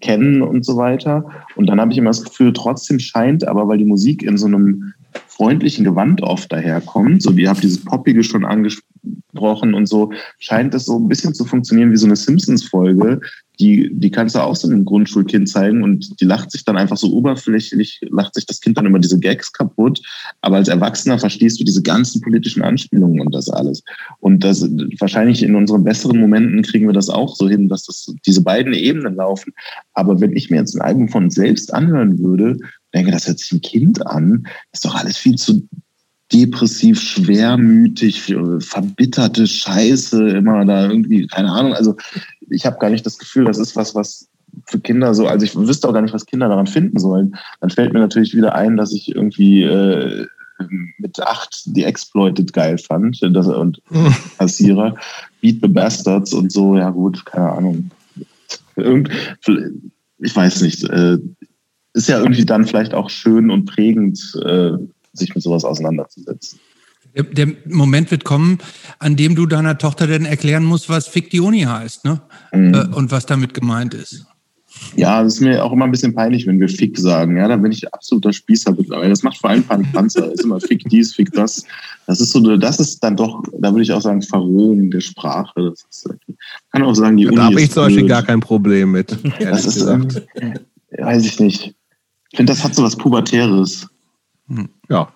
kennen und so weiter. Und dann habe ich immer das Gefühl, trotzdem scheint aber, weil die Musik in so einem freundlichen Gewand oft daherkommt, so wie ihr habt dieses Poppige schon angesprochen und so, scheint es so ein bisschen zu funktionieren wie so eine Simpsons-Folge, die, die kannst du auch so einem Grundschulkind zeigen und die lacht sich dann einfach so oberflächlich, lacht sich das Kind dann über diese Gags kaputt. Aber als Erwachsener verstehst du diese ganzen politischen Anspielungen und das alles. Und das wahrscheinlich in unseren besseren Momenten kriegen wir das auch so hin, dass das diese beiden Ebenen laufen. Aber wenn ich mir jetzt ein Album von selbst anhören würde, denke, das hört sich ein Kind an, ist doch alles viel zu depressiv, schwermütig, verbitterte Scheiße, immer da irgendwie, keine Ahnung. Also ich habe gar nicht das Gefühl, das ist was, was für Kinder so, also ich wüsste auch gar nicht, was Kinder daran finden sollen. Dann fällt mir natürlich wieder ein, dass ich irgendwie äh, mit acht die Exploited geil fand das, und Kassierer, Beat the Bastards und so, ja gut, keine Ahnung. Irgend, ich weiß nicht. Äh, ist ja irgendwie dann vielleicht auch schön und prägend, äh, sich mit sowas auseinanderzusetzen. Der, der, Moment wird kommen, an dem du deiner Tochter dann erklären musst, was Fick die Uni heißt, ne? Mhm. Äh, und was damit gemeint ist. Ja, das ist mir auch immer ein bisschen peinlich, wenn wir Fick sagen. Ja, da bin ich absoluter Spießer mittlerweile. Das macht vor allem Panikpanzer. Das ist immer Fick dies, Fick das. Das ist so, das ist dann doch, da würde ich auch sagen, Verrohung der Sprache. Das ist, kann auch sagen, die da Uni. Da habe ich zum Beispiel gar kein Problem mit. Das ist, gesagt. weiß ich nicht. Ich finde, das hat so was Pubertäres. Ja.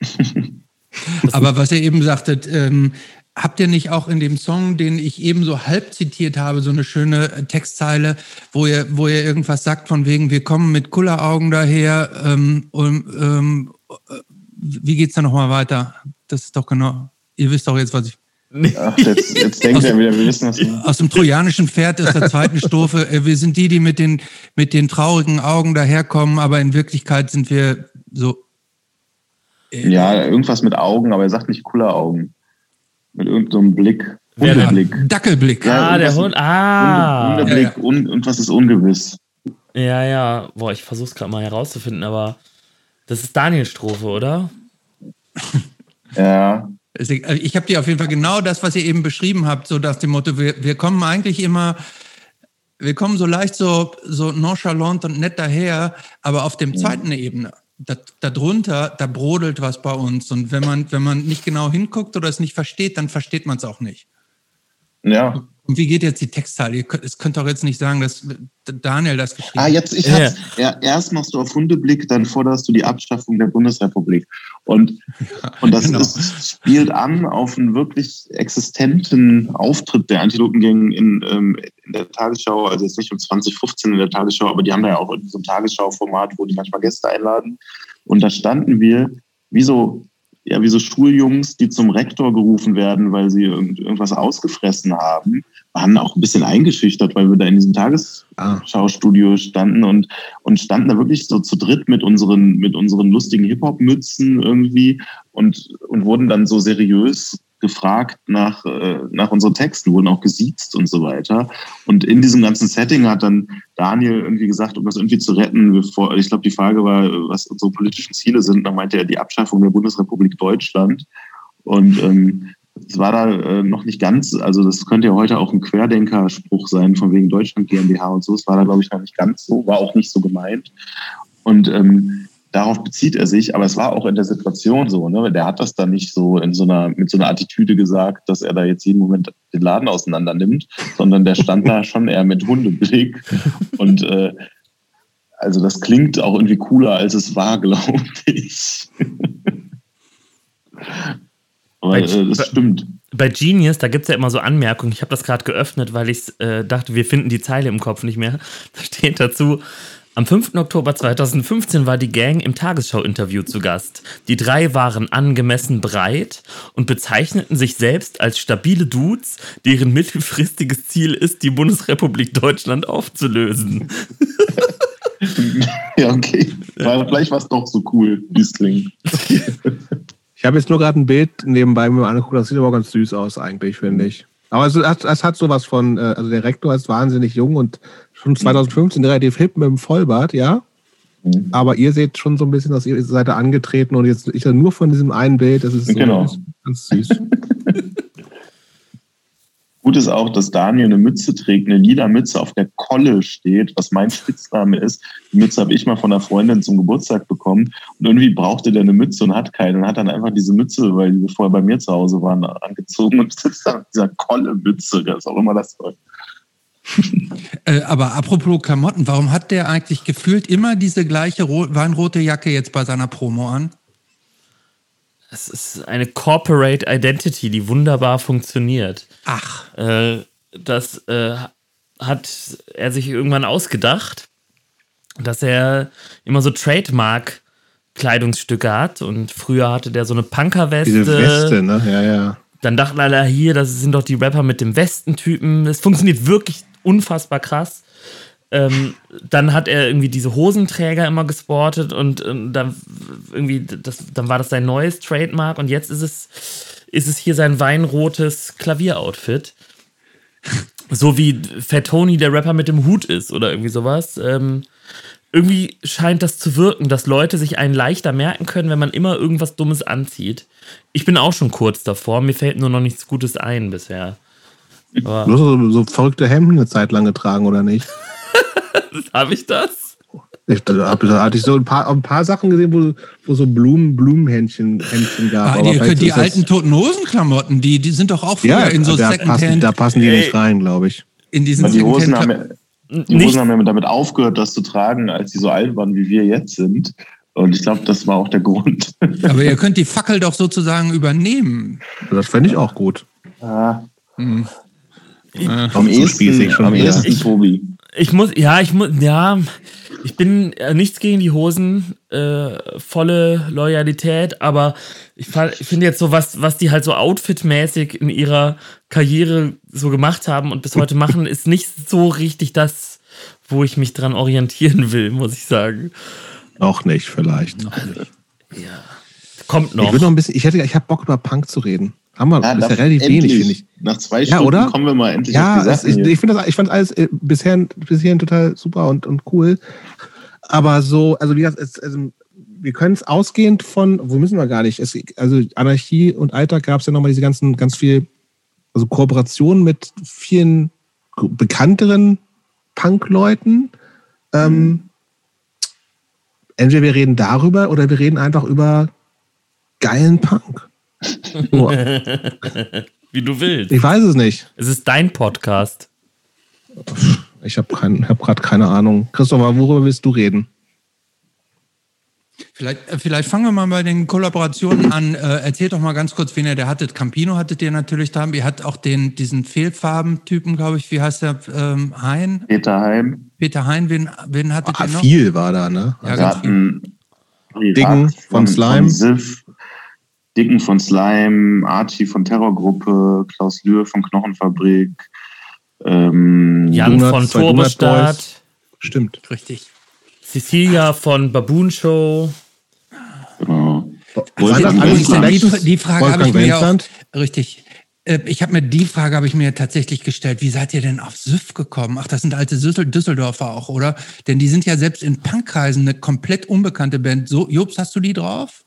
Aber was ihr eben sagtet, ähm, habt ihr nicht auch in dem Song, den ich eben so halb zitiert habe, so eine schöne Textzeile, wo ihr, wo ihr irgendwas sagt von wegen, wir kommen mit Kulleraugen daher ähm, und ähm, wie geht's da nochmal weiter? Das ist doch genau, ihr wisst doch jetzt, was ich Ach, jetzt, jetzt denkt er wieder, wir wissen das Aus dem trojanischen Pferd aus der zweiten Strophe. Äh, wir sind die, die mit den, mit den traurigen Augen daherkommen, aber in Wirklichkeit sind wir so. Äh, ja, irgendwas mit Augen, aber er sagt nicht cooler Augen. Mit irgendeinem so Blick. Hundeblick. Dackelblick. Ja, ah, der Hund. Ah. Hundeblick ja, ja. Und, und was ist ungewiss. Ja, ja. Boah, ich versuch's gerade mal herauszufinden, aber das ist Daniels Strophe, oder? ja. Also ich habe dir auf jeden Fall genau das, was ihr eben beschrieben habt, so dass dem Motto, wir, wir kommen eigentlich immer, wir kommen so leicht so, so nonchalant und nett daher, aber auf dem zweiten Ebene, darunter, da brodelt was bei uns. Und wenn man, wenn man nicht genau hinguckt oder es nicht versteht, dann versteht man es auch nicht. Ja. Und wie geht jetzt die Textzeile? Es könnt doch jetzt nicht sagen, dass Daniel das geschrieben hat. Ah, jetzt, ich ja. ja. Erst machst du auf Hundeblick, dann forderst du die Abschaffung der Bundesrepublik. Und, ja, und das genau. ist, spielt an auf einen wirklich existenten Auftritt der Antilopengang in, ähm, in der Tagesschau, also jetzt nicht um 2015 in der Tagesschau, aber die haben da ja auch so ein Tagesschau-Format, wo die manchmal Gäste einladen. Und da standen wir wie so ja, wie so Schuljungs, die zum Rektor gerufen werden, weil sie irgend, irgendwas ausgefressen haben waren auch ein bisschen eingeschüchtert, weil wir da in diesem Tagesschaustudio standen und, und standen da wirklich so zu dritt mit unseren, mit unseren lustigen Hip-Hop-Mützen irgendwie und, und wurden dann so seriös gefragt nach, äh, nach unseren Texten, wurden auch gesiezt und so weiter. Und in diesem ganzen Setting hat dann Daniel irgendwie gesagt, um das irgendwie zu retten, bevor, ich glaube, die Frage war, was unsere politischen Ziele sind, da meinte er die Abschaffung der Bundesrepublik Deutschland. Und ähm, es war da äh, noch nicht ganz, also das könnte ja heute auch ein Querdenkerspruch sein, von wegen Deutschland GmbH und so. Es war da, glaube ich, noch nicht ganz so, war auch nicht so gemeint. Und ähm, darauf bezieht er sich, aber es war auch in der Situation so, ne? Der hat das dann nicht so in so einer, mit so einer Attitüde gesagt, dass er da jetzt jeden Moment den Laden auseinander nimmt, sondern der stand da schon eher mit Hundeblick. Und äh, also das klingt auch irgendwie cooler, als es war, glaube ich. Aber bei, äh, das stimmt. Bei Genius, da gibt es ja immer so Anmerkungen. Ich habe das gerade geöffnet, weil ich äh, dachte, wir finden die Zeile im Kopf nicht mehr. Da steht dazu, am 5. Oktober 2015 war die Gang im Tagesschau-Interview zu Gast. Die drei waren angemessen breit und bezeichneten sich selbst als stabile Dudes, deren mittelfristiges Ziel ist, die Bundesrepublik Deutschland aufzulösen. ja, okay. Vielleicht war es doch so cool, wie es klingt. Ich habe jetzt nur gerade ein Bild nebenbei mir angeguckt, das sieht aber ganz süß aus eigentlich, finde ich. Aber es, es, hat sowas von, äh, also der Rektor ist wahnsinnig jung und schon 2015 relativ hip mit dem Vollbart, ja. Mhm. Aber ihr seht schon so ein bisschen, dass ihr seid da angetreten und jetzt ich nur von diesem einen Bild, das ist so genau. ganz süß. Gut ist auch, dass Daniel eine Mütze trägt, eine lila Mütze auf der Kolle steht, was mein Spitzname ist. Die Mütze habe ich mal von einer Freundin zum Geburtstag bekommen. Und irgendwie brauchte der eine Mütze und hat keine. Und hat dann einfach diese Mütze, weil die vorher bei mir zu Hause waren, angezogen und sitzt da mit dieser Kolle-Mütze. Das ist auch immer das soll. äh, aber apropos Klamotten, warum hat der eigentlich gefühlt immer diese gleiche weinrote Jacke jetzt bei seiner Promo an? Es ist eine Corporate Identity, die wunderbar funktioniert. Ach. Äh, das äh, hat er sich irgendwann ausgedacht, dass er immer so Trademark Kleidungsstücke hat und früher hatte der so eine Punkerweste. Diese Weste, ne? Ja, ja. Dann dachten alle hier, das sind doch die Rapper mit dem Westentypen. Es funktioniert wirklich unfassbar krass. Ähm, dann hat er irgendwie diese Hosenträger immer gesportet und, und dann irgendwie, das, dann war das sein neues Trademark und jetzt ist es, ist es hier sein weinrotes Klavieroutfit. So wie Fat Tony der Rapper mit dem Hut ist oder irgendwie sowas. Ähm, irgendwie scheint das zu wirken, dass Leute sich einen leichter merken können, wenn man immer irgendwas Dummes anzieht. Ich bin auch schon kurz davor, mir fällt nur noch nichts Gutes ein bisher. Aber du hast so, so verrückte Hemden eine Zeit lang getragen, oder nicht? Habe ich das? Ich, da, da hatte ich so ein paar, ein paar Sachen gesehen, wo, wo so Blumen, Blumenhändchen Händchen gab. Ah, die, die alten Toten Hosen-Klamotten, die, die sind doch auch früher ja, in so Secondhand. Da passen die nicht rein, glaube ich. In diesen die Hosen haben, ja, die Hosen haben ja damit aufgehört, das zu tragen, als sie so alt waren, wie wir jetzt sind. Und ich glaube, das war auch der Grund. Aber ihr könnt die Fackel doch sozusagen übernehmen. Das fände ich auch gut. Ah. Hm. Am ehesten, am ehesten Tobi. Ich muss, ja, ich muss, ja, ich bin äh, nichts gegen die Hosen, äh, volle Loyalität, aber ich, ich finde jetzt so, was, was die halt so outfitmäßig in ihrer Karriere so gemacht haben und bis heute machen, ist nicht so richtig das, wo ich mich dran orientieren will, muss ich sagen. Noch nicht, vielleicht. Noch nicht. Ja. Kommt noch. Ich will noch ein bisschen, ich hätte, ich habe Bock über Punk zu reden. Haben wir ja, bisher relativ endlich. wenig, finde ich. Nach zwei Stunden ja, oder? kommen wir mal endlich ja, auf die Sachen. Ja, ich, finde das, ich fand alles äh, bisher, bisher total super und, und cool. Aber so, also wie gesagt, es, also, wir können es ausgehend von, wo müssen wir gar nicht? Es, also Anarchie und Alltag gab es ja nochmal diese ganzen, ganz viel, also Kooperationen mit vielen bekannteren Punk-Leuten. Ähm, mhm. entweder wir reden darüber oder wir reden einfach über geilen Punk. Wie du willst. Ich weiß es nicht. Es ist dein Podcast. Ich habe hab gerade keine Ahnung. Christopher, worüber willst du reden? Vielleicht, äh, vielleicht fangen wir mal bei den Kollaborationen an. Äh, erzählt doch mal ganz kurz, wen ihr der hattet. Campino hattet ihr natürlich da. Ihr hattet auch den, diesen Fehlfarben-Typen, glaube ich. Wie heißt der? Ähm, Hein? Peter Hein. Peter Hein, wen, wen hattet ah, ihr noch? Viel war da, ne? Ja, ganz viel. Dingen von, von Slime. Von Sif, Dicken von Slime, Archie von Terrorgruppe, Klaus Lühr von Knochenfabrik, ähm, Jan Donuts, von Turbostart. Stimmt. Richtig. Cecilia von Baboon Show. Genau. Also, die, die, Frage habe ich mir auch, richtig. Äh, ich habe mir die Frage habe ich mir tatsächlich gestellt. Wie seid ihr denn auf SÜFF gekommen? Ach, das sind alte Düsseldorfer auch, oder? Denn die sind ja selbst in Punkkreisen eine komplett unbekannte Band. So, Jobs, hast du die drauf?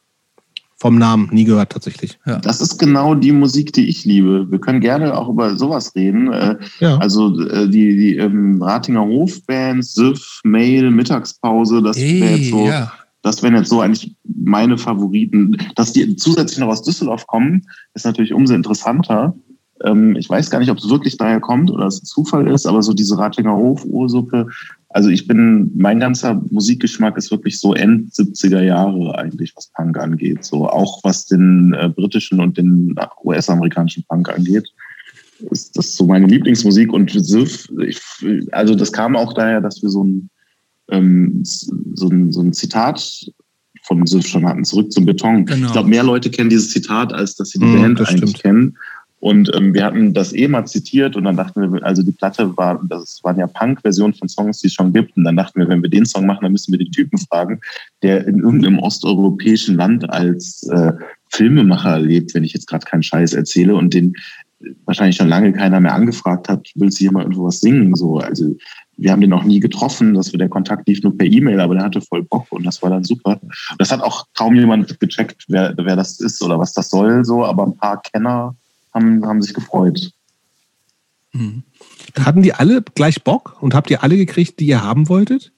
Vom Namen nie gehört tatsächlich. Ja. Das ist genau die Musik, die ich liebe. Wir können gerne auch über sowas reden. Äh, ja. Also äh, die, die ähm, Ratinger Hofband, Süff, Mail, Mittagspause, das wäre jetzt so. Ja. Das wären jetzt so eigentlich meine Favoriten. Dass die zusätzlich noch aus Düsseldorf kommen, ist natürlich umso interessanter. Ähm, ich weiß gar nicht, ob es wirklich daher kommt oder es ein Zufall ist, aber so diese Ratinger Hof-Ursuppe, also ich bin, mein ganzer Musikgeschmack ist wirklich so End 70er Jahre eigentlich, was Punk angeht. So auch was den äh, britischen und den US-amerikanischen Punk angeht. Ist das so meine Lieblingsmusik und Sif, ich, also das kam auch daher, dass wir so ein, ähm, so ein, so ein Zitat von Sif schon hatten, zurück zum Beton. Genau. Ich glaube, mehr Leute kennen dieses Zitat, als dass sie die mm, Band eigentlich stimmt. kennen. Und ähm, wir hatten das eh mal zitiert und dann dachten wir, also die Platte war, das waren ja Punk-Versionen von Songs, die es schon gibt. Und dann dachten wir, wenn wir den Song machen, dann müssen wir den Typen fragen, der in irgendeinem osteuropäischen Land als äh, Filmemacher lebt, wenn ich jetzt gerade keinen Scheiß erzähle und den wahrscheinlich schon lange keiner mehr angefragt hat, willst du hier mal irgendwo was singen? So, also wir haben den auch nie getroffen, dass wir der Kontakt lief nur per E-Mail, aber der hatte voll Bock und das war dann super. Das hat auch kaum jemand gecheckt, wer, wer das ist oder was das soll, so, aber ein paar Kenner haben, haben sich gefreut. Mhm. Hatten die alle gleich Bock und habt ihr alle gekriegt, die ihr haben wolltet?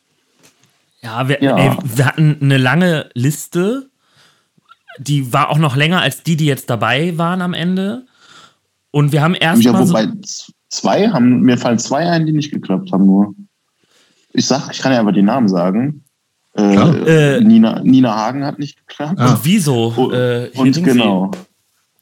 Ja, wir, ja. Ey, wir hatten eine lange Liste. Die war auch noch länger als die, die jetzt dabei waren am Ende. Und wir haben erst ja, mal wobei so zwei haben, mir fallen zwei ein, die nicht geklappt haben nur. Ich sag, ich kann ja aber die Namen sagen. Äh, äh, Nina, Nina Hagen hat nicht geklappt. Ah. Und wieso? Äh, und genau. Sie?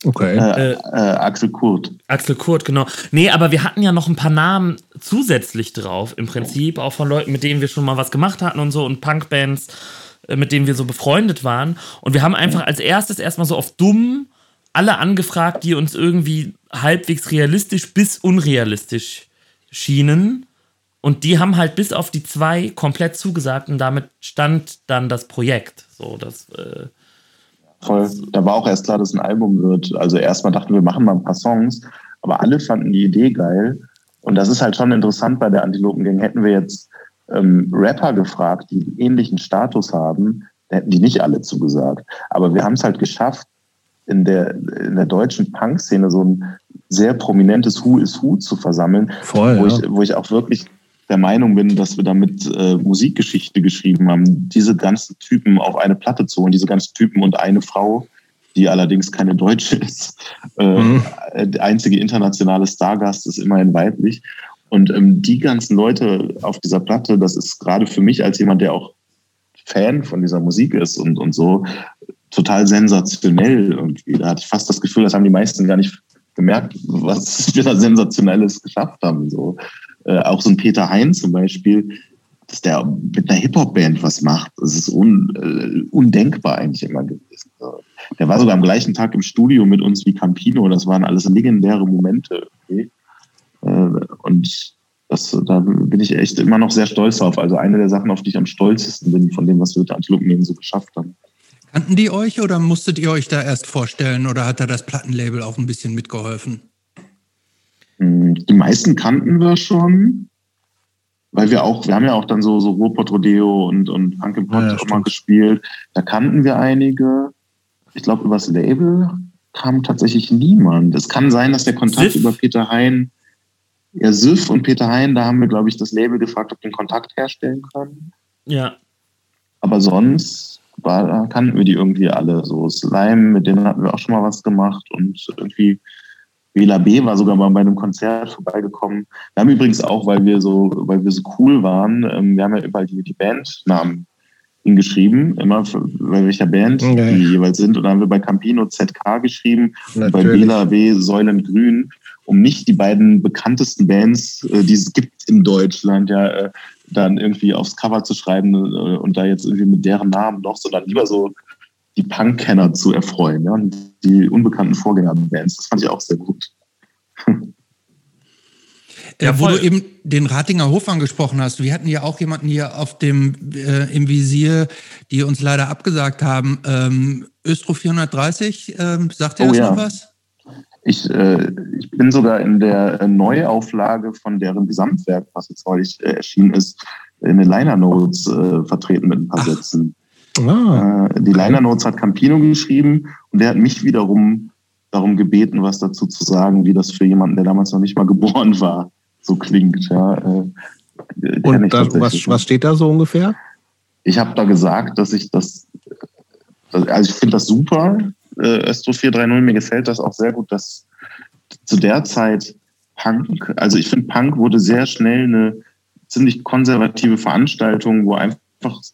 Okay. Äh, äh, Axel Kurt. Axel Kurt, genau. Nee, aber wir hatten ja noch ein paar Namen zusätzlich drauf, im Prinzip, auch von Leuten, mit denen wir schon mal was gemacht hatten und so und Punkbands, äh, mit denen wir so befreundet waren. Und wir haben einfach als erstes erstmal so auf dumm alle angefragt, die uns irgendwie halbwegs realistisch bis unrealistisch schienen. Und die haben halt bis auf die zwei komplett zugesagt und damit stand dann das Projekt. So, das. Äh, Voll. Da war auch erst klar, dass ein Album wird. Also erstmal dachten wir, machen mal ein paar Songs, aber alle fanden die Idee geil. Und das ist halt schon interessant bei der Antilopen Gang. Hätten wir jetzt ähm, Rapper gefragt, die einen ähnlichen Status haben, hätten die nicht alle zugesagt. Aber wir haben es halt geschafft, in der, in der deutschen Punk-Szene so ein sehr prominentes Who is Who zu versammeln, Voll, wo, ja. ich, wo ich auch wirklich der Meinung bin, dass wir damit äh, Musikgeschichte geschrieben haben, diese ganzen Typen auf eine Platte zu holen, diese ganzen Typen und eine Frau, die allerdings keine Deutsche ist. Äh, Mhm. Der einzige internationale Stargast ist immerhin weiblich. Und ähm, die ganzen Leute auf dieser Platte, das ist gerade für mich als jemand, der auch Fan von dieser Musik ist und, und so, total sensationell irgendwie. Da hatte ich fast das Gefühl, das haben die meisten gar nicht gemerkt, was wir da Sensationelles geschafft haben. So. Äh, auch so ein Peter Hein zum Beispiel, dass der mit einer Hip-Hop-Band was macht, das ist un, äh, undenkbar eigentlich immer gewesen. Der war sogar am gleichen Tag im Studio mit uns wie Campino. Das waren alles legendäre Momente. irgendwie. Äh, und das, da bin ich echt immer noch sehr stolz drauf. Also eine der Sachen, auf die ich am stolzesten bin, von dem, was wir mit Antilopen so geschafft haben. Kannten die euch oder musstet ihr euch da erst vorstellen oder hat da das Plattenlabel auch ein bisschen mitgeholfen? Mm, Die meisten kannten wir schon, weil wir auch, wir haben ja auch dann so, so Ruhrpott Rodeo und, und Punk im Pott Ja, ja, auch mal gespielt. Da kannten wir einige. Ich glaube, übers Label kam tatsächlich niemand. Es kann sein, dass der Kontakt Siff? über Peter Hein, ja, Siff und Peter Hein, da haben wir, glaube ich, das Label gefragt, ob wir den Kontakt herstellen können. Ja. Aber sonst war, kannten wir die irgendwie alle. So Slime, mit denen hatten wir auch schon mal was gemacht und irgendwie Wähler B war sogar mal bei einem Konzert vorbeigekommen. Wir haben übrigens auch, weil wir so, weil wir so cool waren, ähm, wir haben ja überall die, die Bandnamen hingeschrieben, immer für, bei welcher Band Okay. die jeweils sind. Und dann haben wir bei Campino ZK geschrieben und bei. Wähler B Säulen Grün, um nicht die beiden bekanntesten Bands, äh, die es gibt in Deutschland, ja, äh, dann irgendwie aufs Cover zu schreiben äh, und da jetzt irgendwie mit deren Namen noch, sondern lieber so die Punk-Kenner zu erfreuen, ja, und die unbekannten Vorgängerbands. Das fand ich auch sehr gut. Ja, wo du eben den Ratinger Hof angesprochen hast. Wir hatten ja auch jemanden hier auf dem äh, im Visier, die uns leider abgesagt haben. Ähm, Östro 430, ähm, sagt ihr Oh das ja. noch was? Ich, äh, ich bin sogar in der äh, Neuauflage von deren Gesamtwerk, was jetzt neulich äh, erschienen ist, in den Liner Notes äh, vertreten mit ein paar Ach. Sätzen. Ah, Äh, die Liner Notes hat Campino geschrieben und der hat mich wiederum darum gebeten, was dazu zu sagen, wie das für jemanden, der damals noch nicht mal geboren war, so klingt. Ja, äh, kenn und da, was, was steht da so ungefähr? Ich habe da gesagt, dass ich das, also ich finde das super, äh, Östro 430, mir gefällt das auch sehr gut, dass zu der Zeit Punk, also ich finde Punk wurde sehr schnell eine ziemlich konservative Veranstaltung, wo einfach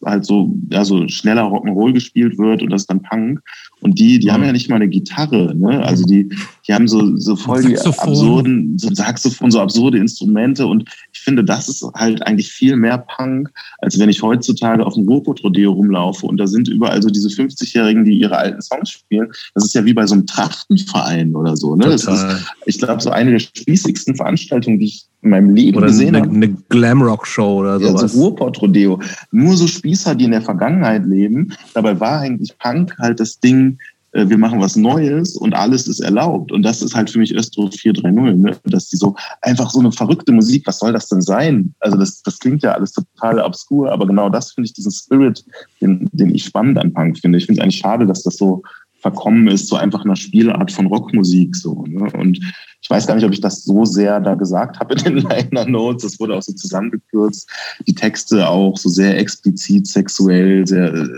halt so, ja, so schneller Rock'n'Roll gespielt wird und das dann Punk. Und die, die haben ja nicht mal eine Gitarre, ne? Also die, die haben so, so voll die absurden, so Saxophon, so absurde Instrumente. Und ich finde, das ist halt eigentlich viel mehr Punk, als wenn ich heutzutage auf dem Ruhrpott-Rodeo rumlaufe und da sind überall so diese 50-Jährigen, die ihre alten Songs spielen. Das ist ja wie bei so einem Trachtenverein oder so, ne? Das ist, Total. ich glaube, so eine der spießigsten Veranstaltungen, die ich in meinem Leben Oder gesehen eine, habe. eine Glamrock-Show oder Ja, sowas. so Ruhrpott-Rodeo. Nur so Spießer, die in der Vergangenheit leben. Dabei war eigentlich Punk halt das Ding, wir machen was Neues und alles ist erlaubt. Und das ist halt für mich Östro 430, ne? dass die so einfach so eine verrückte Musik, was soll das denn sein? Also das, das klingt ja alles total obskur, aber genau das finde ich, diesen Spirit, den, den ich spannend an Punk finde. Ich finde es eigentlich schade, dass das so verkommen ist, so einfach einer Spielart von Rockmusik. So, ne? Und ich weiß gar nicht, ob ich das so sehr da gesagt habe in den Liner Notes. Das wurde auch so zusammengekürzt. Die Texte auch so sehr explizit sexuell, sehr,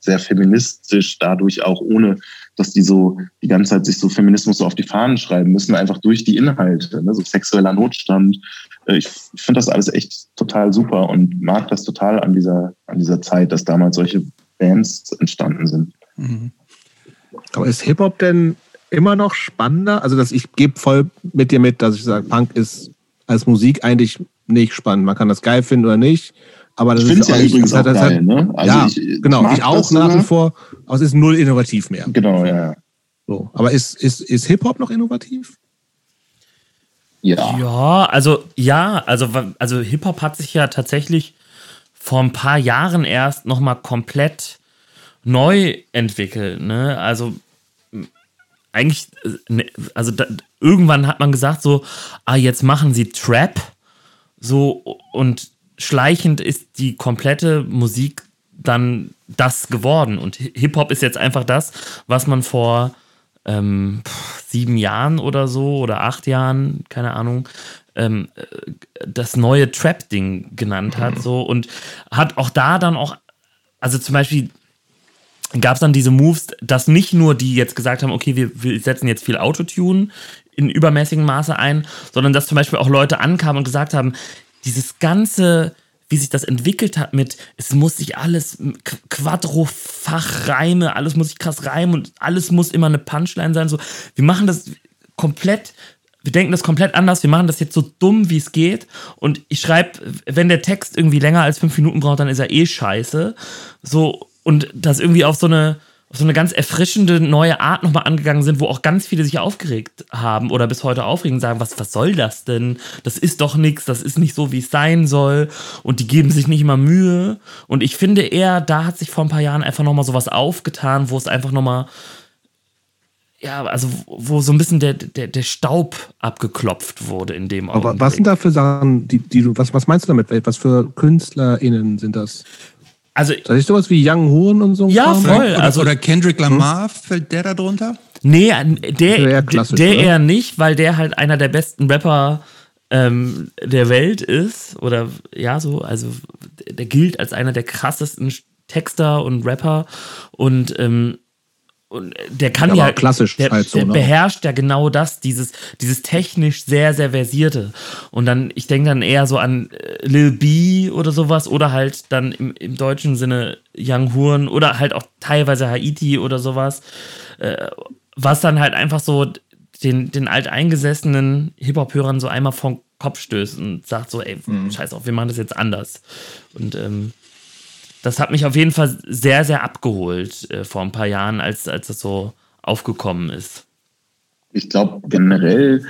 sehr feministisch, dadurch auch ohne, dass die so die ganze Zeit sich so Feminismus so auf die Fahnen schreiben müssen, einfach durch die Inhalte, ne? so sexueller Notstand. Äh, Ich, ich finde das alles echt total super und mag das total an dieser, an dieser Zeit, dass damals solche Bands entstanden sind. Mhm. Aber ist Hip-Hop denn immer noch spannender? Also dass ich gebe voll mit dir mit, dass ich sage, Punk ist als Musik eigentlich nicht spannend. Man kann das geil finden oder nicht. Aber das Ich finde es ist ja übrigens das auch das hat- geil, ne? Also ja, ich, genau. Ich auch nach wie vor. Aber es ist null innovativ mehr. Genau, ja. So. Aber ist, ist, ist Hip-Hop noch innovativ? Ja. Ja, also ja, also, also Hip-Hop hat sich ja tatsächlich vor ein paar Jahren erst nochmal komplett neu entwickelt. Ne? Also eigentlich, äh, ne, also da, irgendwann hat man gesagt so, ah, jetzt machen sie Trap. So, und schleichend ist die komplette Musik dann das geworden. Und Hip-Hop ist jetzt einfach das, was man vor ähm, sieben Jahren oder so oder acht Jahren, keine Ahnung, ähm, äh, das neue Trap-Ding genannt hat. So, und hat auch da dann auch, also zum Beispiel gab es dann diese Moves, dass nicht nur die jetzt gesagt haben, okay, wir, wir setzen jetzt viel Autotune in übermäßigem Maße ein, sondern dass zum Beispiel auch Leute ankamen und gesagt haben, dieses ganze, wie sich das entwickelt hat mit, es muss sich alles, Quadro-Fachreime, alles muss sich krass reimen und alles muss immer eine Punchline sein. So, wir machen das komplett, wir denken das komplett anders, wir machen das jetzt so dumm, wie es geht. Und ich schreibe, wenn der Text irgendwie länger als fünf Minuten braucht, dann ist er eh scheiße. So, und das irgendwie auf so eine, auf so eine ganz erfrischende neue Art nochmal angegangen sind, wo auch ganz viele sich aufgeregt haben oder bis heute aufregen, sagen, was, was soll das denn? Das ist doch nichts, das ist nicht so, wie es sein soll. Und die geben sich nicht immer Mühe. Und ich finde eher, da hat sich vor ein paar Jahren einfach nochmal sowas aufgetan, wo es einfach nochmal, ja, also wo so ein bisschen der, der, der Staub abgeklopft wurde in dem Augenblick. Aber was sind da für Sachen, die, die du, was, was meinst du damit? Was für KünstlerInnen sind das? Also, das ist sowas wie Young Horn und so. Ja, voll. Oder, also, oder Kendrick Lamar, hm? fällt der da drunter? Nee, der, der, der eher nicht, weil der halt einer der besten Rapper ähm, der Welt ist. Oder ja, so, also der gilt als einer der krassesten Texter und Rapper. Und ähm, und der kann ja, ja klassisch der, halt so, der ne? beherrscht ja genau das, dieses, dieses technisch sehr, sehr versierte. Und dann, ich denke dann eher so an äh, Lil B oder sowas oder halt dann im, im deutschen Sinne Young Horn oder halt auch teilweise Haiti oder sowas, äh, was dann halt einfach so den, den alteingesessenen Hip-Hop-Hörern so einmal vom Kopf stößt und sagt so, ey, mhm. scheiß auf, wir machen das jetzt anders. Und ähm, das hat mich auf jeden Fall sehr, sehr abgeholt äh, vor ein paar Jahren, als, als das so aufgekommen ist. Ich glaube, generell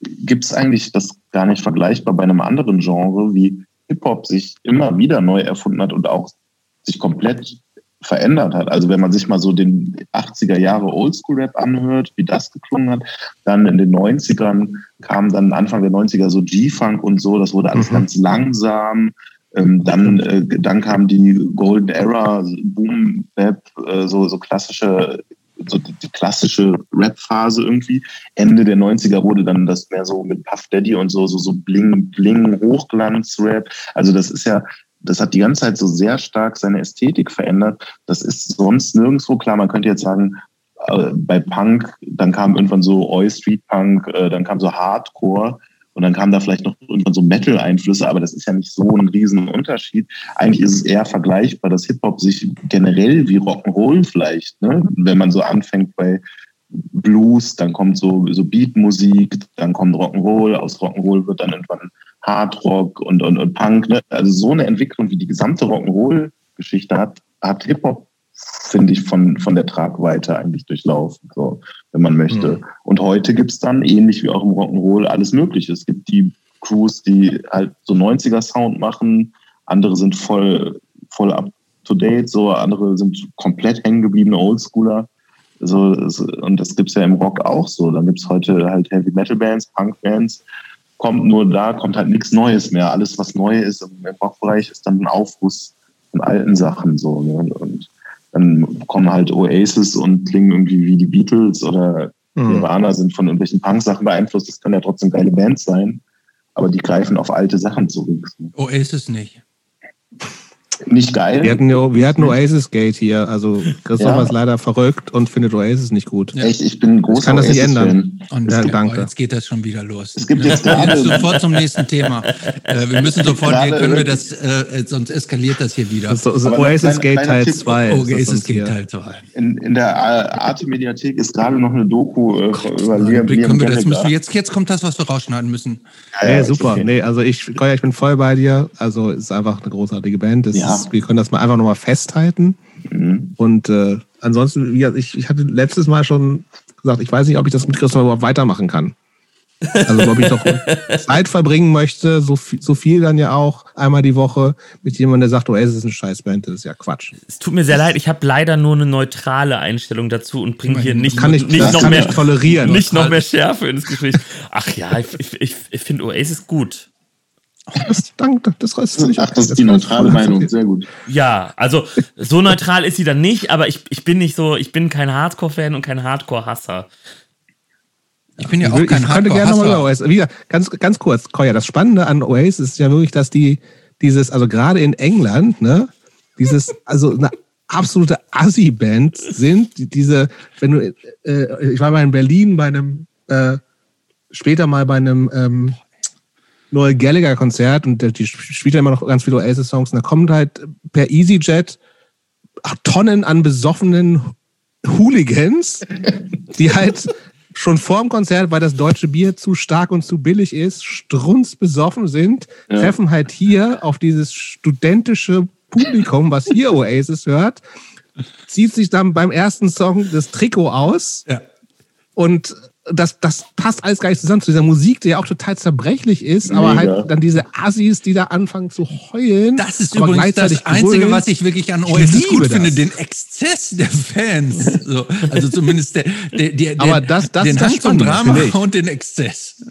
gibt es eigentlich das gar nicht vergleichbar bei einem anderen Genre, wie Hip-Hop sich immer wieder neu erfunden hat und auch sich komplett verändert hat. Also wenn man sich mal so den 80er Jahre Oldschool-Rap anhört, wie das geklungen hat, dann in den 90ern kam dann Anfang der 90er so G-Funk und so, das wurde alles mhm. ganz langsam, ähm, dann, äh, dann kam die Golden Era, Boom Bap, äh, so, so klassische, so die, die klassische Rap-Phase irgendwie. Ende der 90er wurde dann das mehr so mit Puff Daddy und so, so, so Bling, Bling, Hochglanz-Rap. Also das ist ja, das hat die ganze Zeit so sehr stark seine Ästhetik verändert. Das ist sonst nirgendwo klar. Man könnte jetzt sagen, äh, bei Punk, dann kam irgendwann so Oi Street Punk, äh, dann kam so Hardcore. Und dann kamen da vielleicht noch irgendwann so Metal-Einflüsse, aber das ist ja nicht so ein riesen Unterschied. Eigentlich ist es eher vergleichbar, dass Hip-Hop sich generell wie Rock'n'Roll vielleicht, ne? wenn man so anfängt bei Blues, dann kommt so, so Beatmusik, dann kommt Rock'n'Roll, aus Rock'n'Roll wird dann irgendwann Hardrock und, und, und Punk. Ne? Also so eine Entwicklung, wie die gesamte Rock'n'Roll-Geschichte hat, hat Hip-Hop finde ich, von, von der Tragweite eigentlich durchlaufen, so, wenn man möchte. Mhm. Und heute gibt es dann, ähnlich wie auch im Rock'n'Roll, alles Mögliche. Es gibt die Crews, die halt so 90er-Sound machen, andere sind voll, voll up to date, so andere sind komplett hängen gebliebene Oldschooler. So, und das gibt es ja im Rock auch so. Dann gibt es heute halt Heavy Metal Bands, Punk Bands. Kommt nur da, kommt halt nichts Neues mehr. Alles, was neu ist im Rockbereich, ist dann ein Aufguss von alten Sachen so. Ne? Und dann kommen halt Oasis und klingen irgendwie wie die Beatles oder mhm. Nirvana sind von irgendwelchen Punk-Sachen beeinflusst. Das können ja trotzdem geile Bands sein, aber die greifen auf alte Sachen zurück. Oasis nicht nicht geil. Wir hatten, wir hatten Oasis Gate hier. Also Christopher ja. ist leider verrückt und findet Oasis nicht gut. Ja. Echt, ich bin ein großer ich kann das nicht ändern. Und ja, danke. Jetzt geht das schon wieder los. Es gibt jetzt gerade sofort zum nächsten Thema. Äh, wir müssen sofort, hier können wir das, äh, sonst eskaliert das hier wieder. So, so Oasis Gate Teil 2. Oasis Gate Teil 2. In, in der Arte-Mediathek ist gerade noch eine Doku äh, Gott, über Liam, Liam wir das müssen jetzt, jetzt kommt das, was wir rausschneiden müssen. Ja, ja, nee, super. Okay. Nee, also ich, ich bin voll bei dir. Also es ist einfach eine großartige Band. Das ja. ist, wir können das mal einfach nochmal festhalten. Mhm. Und äh, ansonsten, wie, ich, ich hatte letztes Mal schon gesagt, ich weiß nicht, ob ich das mit Christoph überhaupt weitermachen kann. Also ob ich doch Zeit verbringen möchte, so viel, so viel dann ja auch einmal die Woche mit jemandem, der sagt, oh, es ist eine Scheißband, das ist ja Quatsch. Es tut mir sehr leid, ich habe leider nur eine neutrale Einstellung dazu und bringe hier nicht, kann ich, nicht noch mehr tolerieren. Nicht noch mehr Schärfe ins Gespräch. Ach ja, ich, ich, ich, ich finde Oasis gut. Das, danke, das reißt völlig Ach, das ist die neutrale Meinung, sehr gut. Ja, also so neutral ist sie dann nicht, aber ich, ich bin nicht so, ich bin kein Hardcore-Fan und kein Hardcore-Hasser. Ich bin ja auch ich kein könnte gerne nochmal über. Oasis. Wieder, ganz, ganz kurz, Koya, das Spannende an Oasis ist ja wirklich, dass die dieses, also gerade in England, ne, dieses, also eine absolute Assi-Band sind, die, diese, wenn du, äh, ich war mal in Berlin bei einem, äh, später mal bei einem ähm, Noel Gallagher-Konzert und der, die spielt ja immer noch ganz viele Oasis-Songs und da kommt halt per EasyJet Tonnen an besoffenen Hooligans, die halt schon vor dem Konzert, weil das deutsche Bier zu stark und zu billig ist, strunzbesoffen sind, Ja. treffen halt hier auf dieses studentische Publikum, was hier Oasis hört, zieht sich dann beim ersten Song das Trikot aus Ja. und das, das passt alles gar nicht zusammen zu dieser Musik, die ja auch total zerbrechlich ist, aber Mega. halt dann diese Assis, die da anfangen zu heulen. Das ist übrigens das Einzige, brüllen. was ich wirklich an liebe gut das. finde, den Exzess der Fans. So, also zumindest der, der, der, Aber das- das den das Hang zum Drama und den Exzess.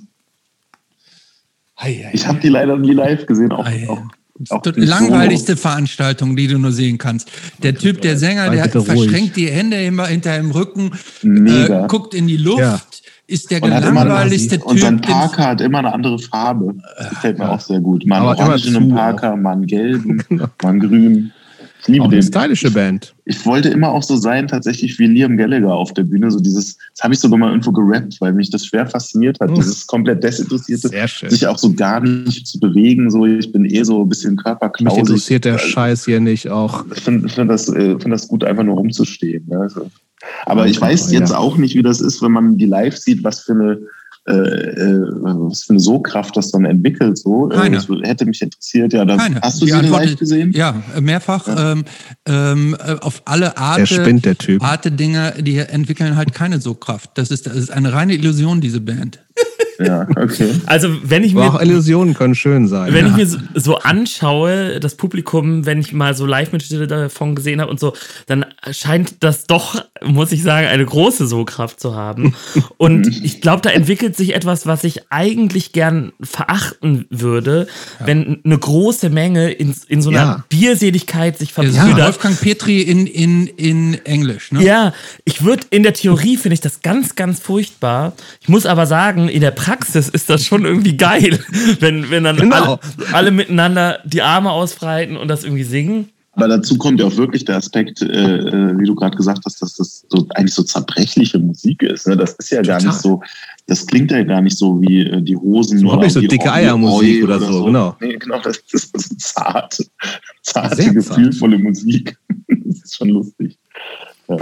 Ich habe die leider nie live gesehen, auch, hei. auch, auch langweiligste Veranstaltung, die du nur sehen kannst. Der Typ, der Sänger, der ruhig. verschränkt die Hände immer hinter dem Rücken, äh, guckt in die Luft, Ja. Ist der gelangweiligste und sein Typ. Parker hat immer eine andere Farbe. Das gefällt mir auch sehr gut. Mal einen orangenen Parker, mal einen gelben, mal einen grünen. Ich liebe auch eine den. stylische Band. Ich wollte immer auch so sein, tatsächlich wie Liam Gallagher auf der Bühne. So dieses, das habe ich sogar mal irgendwo gerappt, weil mich das schwer fasziniert hat. Oh. Dieses komplett desinteressierte, sich auch so gar nicht zu bewegen. So, ich bin eh so ein bisschen Mich körperknausig. interessiert der Also, Scheiß hier nicht auch. Ich finde find das, äh, find das gut, einfach nur rumzustehen. Ne? So. Aber ich Ja, weiß ja. jetzt auch nicht, wie das ist, wenn man die live sieht, was für eine, äh, äh, was für eine So-Kraft das dann entwickelt. So. Äh, Keine. Das hätte mich interessiert. Ja, dann, Keine. hast du Die sie Antwort live gesehen? Ja, mehrfach. Ähm, ähm, äh, auf alle Der Arte, spinnt, der Typ. Arte Dinge, die entwickeln halt keine Sogkraft. Das ist, das ist eine reine Illusion, diese Band. Ja, okay. Also, wenn ich Aber mir auch Illusionen können schön sein. Wenn ja. ich mir so, so anschaue, das Publikum, wenn ich mal so Live-Mitschnitte davon gesehen habe und so, dann scheint das doch, muss ich sagen, eine große So-Kraft zu haben. Und ich glaube, da entwickelt sich etwas, was ich eigentlich gern verachten würde, wenn eine große Menge in, in so einer Ja. Bierseligkeit sich verbrüdert. Wolfgang Petri in, in, in Englisch. Ne? Ja, ich würde in der Theorie finde ich das ganz, ganz furchtbar. Ich muss aber sagen, in der Praxis ist das schon irgendwie geil, wenn, wenn dann Genau. alle, alle miteinander die Arme ausbreiten und das irgendwie singen. Aber dazu kommt ja auch wirklich der Aspekt, äh, äh, wie du gerade gesagt hast, dass das so eigentlich so zerbrechliche Musik ist. Ne? Das ist ja gar Total. nicht so, das klingt ja gar nicht so wie äh, die Hosen. Überhaupt nicht so dicke Eiermusik Oi oder so, genau. Nee, genau, das ist so zart, zarte, Sehr zart. gefühlvolle Musik. das ist schon lustig. Ja.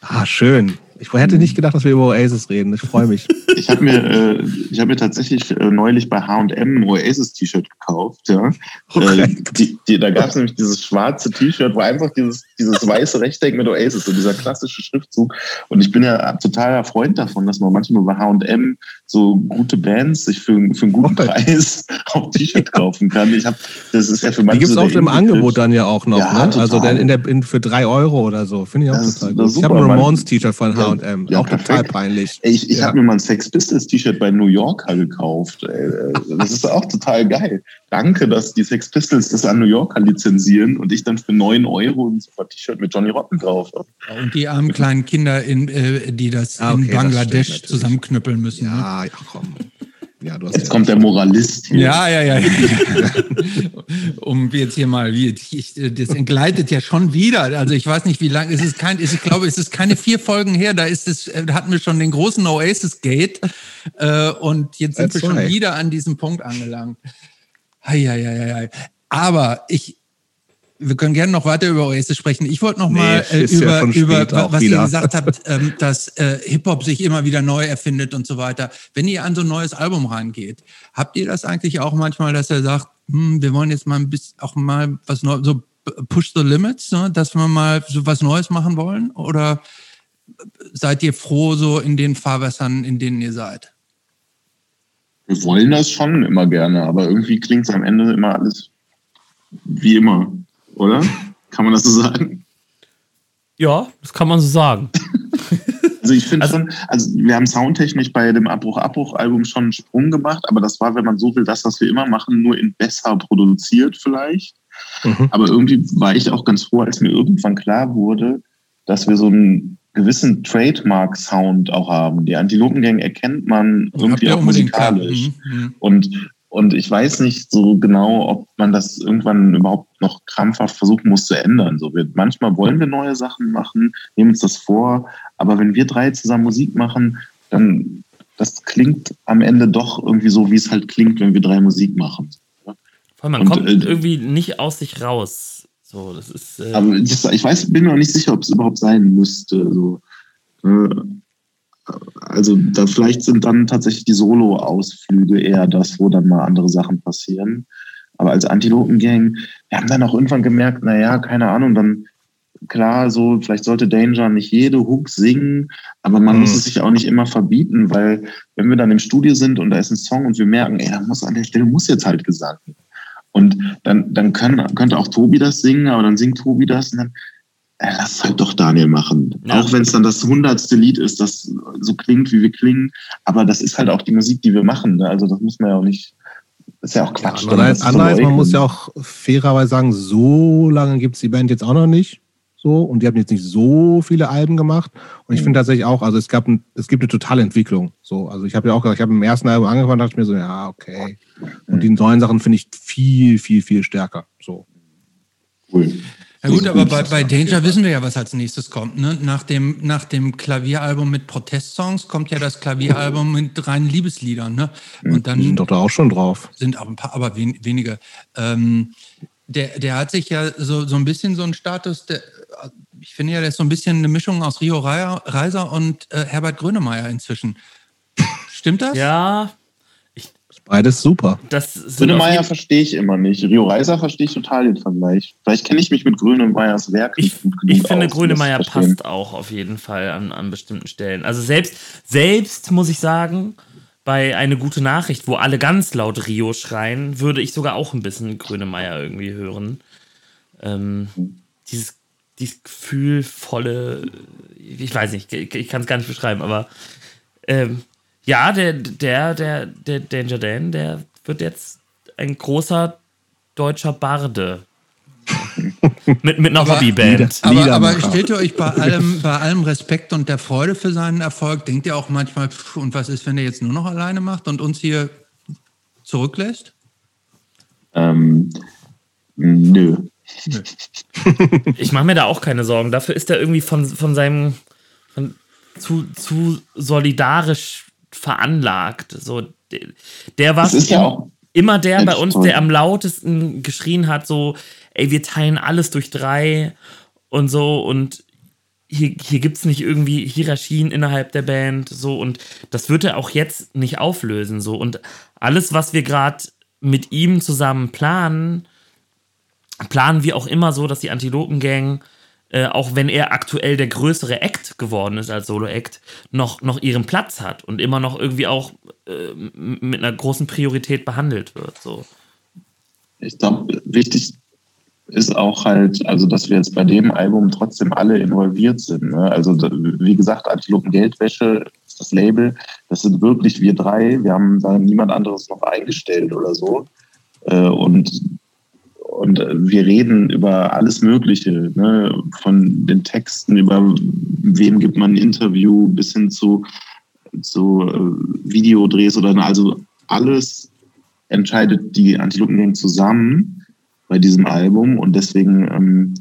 Ah, schön. Ich hätte nicht gedacht, dass wir über Oasis reden. Ich freue mich. Ich habe mir, äh, ich hab mir tatsächlich äh, neulich bei H&M ein Oasis-T-Shirt gekauft. Ja. Okay. Äh, die, die, da gab es nämlich dieses schwarze T-Shirt, wo einfach dieses, dieses weiße Rechteck mit Oasis, so dieser klassische Schriftzug. Und ich bin ja totaler Freund davon, dass man manchmal bei H&M so gute Bands sich für, für einen guten Okay. Preis auf T-Shirt kaufen kann. Ich hab, das ist ja für Die gibt es so der im. Angebot dann ja auch noch. Ja, ne? Also in der, in, für drei Euro oder so. Finde ich auch Das ist- total das gut. ist Ich habe ein Ramones-T-Shirt von Ja, H&M. ja, auch total perfekt. peinlich. Ey, Ich, ich Ja. habe mir mal ein Sex Pistols T-Shirt bei New Yorker gekauft. Ey, Das ist auch total geil. Danke, dass die Sex Pistols das an New Yorker lizenzieren und ich dann für 9 Euro ein super T-Shirt mit Johnny Rotten drauf habe. Und die armen kleinen Kinder, in, äh, die das Ah, okay, in das Bangladesch natürlich. zusammenknüppeln müssen. ne? Ja, ja, komm. Ja, du hast Jetzt kommt der Moralist hier. Ja, ja, ja. ja. um jetzt hier mal, wie, ich, das entgleitet ja schon wieder. Also ich weiß nicht, wie lange. Es ist kein, es- ich glaube, es ist keine vier Folgen her. Da ist es, äh, da hatten wir schon den großen Oasis Gate äh, und jetzt sind wir schon wieder an diesem Punkt angelangt. Hei, hei, hei, hei. Aber ich, wir können gerne noch weiter über Oasis sprechen. Ich wollte noch Nee, mal äh, ist ja über, über was wieder. ihr gesagt habt, ähm, dass äh, Hip-Hop sich immer wieder neu erfindet und so weiter. Wenn ihr an so ein neues Album reingeht, habt ihr das eigentlich auch manchmal, dass ihr sagt, hm, wir wollen jetzt mal ein bisschen auch mal was Neues, so push the limits, ne? dass wir mal so was Neues machen wollen? Oder seid ihr froh so in den Fahrwässern, in denen ihr seid? Wir wollen das schon immer gerne, aber irgendwie klingt es am Ende immer alles wie immer, oder? Kann man das so sagen? Ja, das kann man so sagen. Also ich finde also, schon, also wir haben soundtechnisch bei dem Abbruch-Abbruch-Album schon einen Sprung gemacht, aber das war, wenn man so will, das, was wir immer machen, nur in besser produziert vielleicht. Mhm. Aber irgendwie war ich auch ganz froh, als mir irgendwann klar wurde, dass wir so einen gewissen Trademark-Sound auch haben. Die Antilopengang erkennt man irgendwie auch musikalisch. Mhm. Und, und ich weiß nicht so genau, ob man das irgendwann überhaupt noch krampfhaft versuchen muss zu ändern. So, wir, manchmal wollen wir neue Sachen machen, nehmen uns das vor, aber wenn wir drei zusammen Musik machen, dann das klingt am Ende doch irgendwie so, wie es halt klingt, wenn wir drei Musik machen. Voll, man und, kommt äh, irgendwie nicht aus sich raus. So, das ist. Äh aber das, ich weiß, bin mir auch nicht sicher, ob es überhaupt sein müsste. So. Äh, also da vielleicht sind dann tatsächlich die Solo-Ausflüge eher das, wo dann mal andere Sachen passieren. Aber als Antilopen-Gang, wir haben dann auch irgendwann gemerkt, naja, keine Ahnung, dann klar, so, vielleicht sollte Danger nicht jede Hook singen, aber man mhm. muss es sich auch nicht immer verbieten, weil wenn wir dann im Studio sind und da ist ein Song und wir merken, ey, da muss an der Stelle muss jetzt halt gesagt werden. Und dann, dann können, könnte auch Tobi das singen, aber dann singt Tobi das und dann, lass es halt doch Daniel machen. Ja. Auch wenn es dann das hundertste Lied ist, das so klingt, wie wir klingen. Aber das ist halt auch die Musik, die wir machen. Ne? Also das muss man ja auch nicht, das ist ja auch Quatsch. Ja, andererseits, man muss ja auch fairerweise sagen, so lange gibt es die Band jetzt auch noch nicht. So, und die haben jetzt nicht so viele Alben gemacht. Und ich mhm. finde tatsächlich auch, also es gab ein, es gibt eine totale Entwicklung. So, also ich habe ja auch gesagt, ich habe im ersten Album angefangen, dachte ich mir so, ja, okay. Und mhm. die neuen Sachen finde ich viel, viel, viel stärker. So. Cool. Ja gut, aber bei, bei Danger wissen wir ja, was als nächstes kommt. Ne? Nach, dem, nach dem Klavieralbum mit Protestsongs kommt ja das Klavieralbum mit reinen Liebesliedern. Ne? Und dann die sind doch da auch schon drauf. Sind auch ein paar, aber wen, wenige. Ähm, der, der hat sich ja so, so ein bisschen so einen Status, der, ich finde ja, der ist so ein bisschen eine Mischung aus Rio Reiser und äh, Herbert Grönemeyer inzwischen. Stimmt das? Ja. Ich, Beides super. Grönemeyer verstehe ich immer nicht. Rio Reiser verstehe ich total den Vergleich. Vielleicht kenne ich mich mit Grönemeyers Werk ich, nicht gut genug Ich finde, aus, Grönemeyer passt auch auf jeden Fall an, an bestimmten Stellen. Also selbst, selbst muss ich sagen, bei Eine gute Nachricht, wo alle ganz laut Rio schreien, würde ich sogar auch ein bisschen Grönemeyer irgendwie hören. Ähm, dieses, dieses gefühlvolle, ich weiß nicht, ich kann es gar nicht beschreiben, aber ähm, ja, der, der, der, der Danger Dan, der wird jetzt ein großer deutscher Barde. mit, mit einer aber, Hobbyband. Aber, aber stellt ihr euch bei allem, bei allem Respekt und der Freude für seinen Erfolg, denkt ihr auch manchmal, pff, und was ist, wenn er jetzt nur noch alleine macht und uns hier zurücklässt? Ähm, nö. nö. ich mache mir da auch keine Sorgen. Dafür ist er irgendwie von, von seinem von, zu, zu solidarisch veranlagt. So, der, der war ja immer der bei uns, der am lautesten geschrien hat, so, ey, wir teilen alles durch drei und so und hier, hier gibt es nicht irgendwie Hierarchien innerhalb der Band, so und das wird er auch jetzt nicht auflösen, so und alles, was wir gerade mit ihm zusammen planen, planen wir auch immer so, dass die Antilopen-Gang, äh, auch wenn er aktuell der größere Act geworden ist als Solo-Act, noch, noch ihren Platz hat und immer noch irgendwie auch äh, mit einer großen Priorität behandelt wird. So. Ich glaube, wichtig ist auch halt, also dass wir jetzt bei dem Album trotzdem alle involviert sind. Ne? Also wie gesagt, Antilopen Geldwäsche ist das Label. Das sind wirklich wir drei. Wir haben da niemand anderes noch eingestellt oder so. Äh, und und wir reden über alles Mögliche, ne? von den Texten, über wem gibt man ein Interview bis hin zu, zu äh, Videodrehs oder also alles entscheidet die Antilopen zusammen bei diesem Album und deswegen ähm,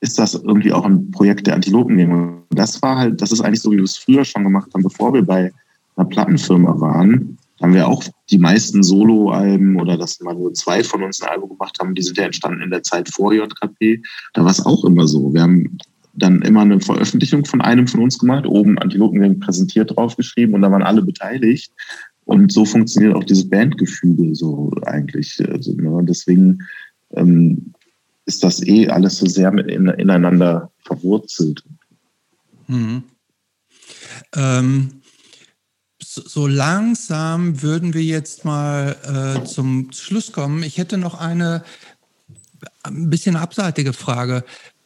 ist das irgendwie auch ein Projekt der Antilopen. Und das war halt, das ist eigentlich so, wie wir es früher schon gemacht haben, bevor wir bei einer Plattenfirma waren. Haben wir auch die meisten Solo-Alben oder dass mal nur zwei von uns ein Album gemacht haben, die sind ja entstanden in der Zeit vor JKP. Da war es auch immer so. Wir haben dann immer eine Veröffentlichung von einem von uns gemacht, oben Antilopen präsentiert draufgeschrieben und da waren alle beteiligt. Und so funktioniert auch dieses Bandgefüge so eigentlich. Also, ne? Deswegen ähm, ist das eh alles so sehr mit in, ineinander verwurzelt. Mhm. Ähm, so, langsam würden wir jetzt mal äh, zum Schluss kommen. Ich hätte noch eine ein bisschen abseitige Frage.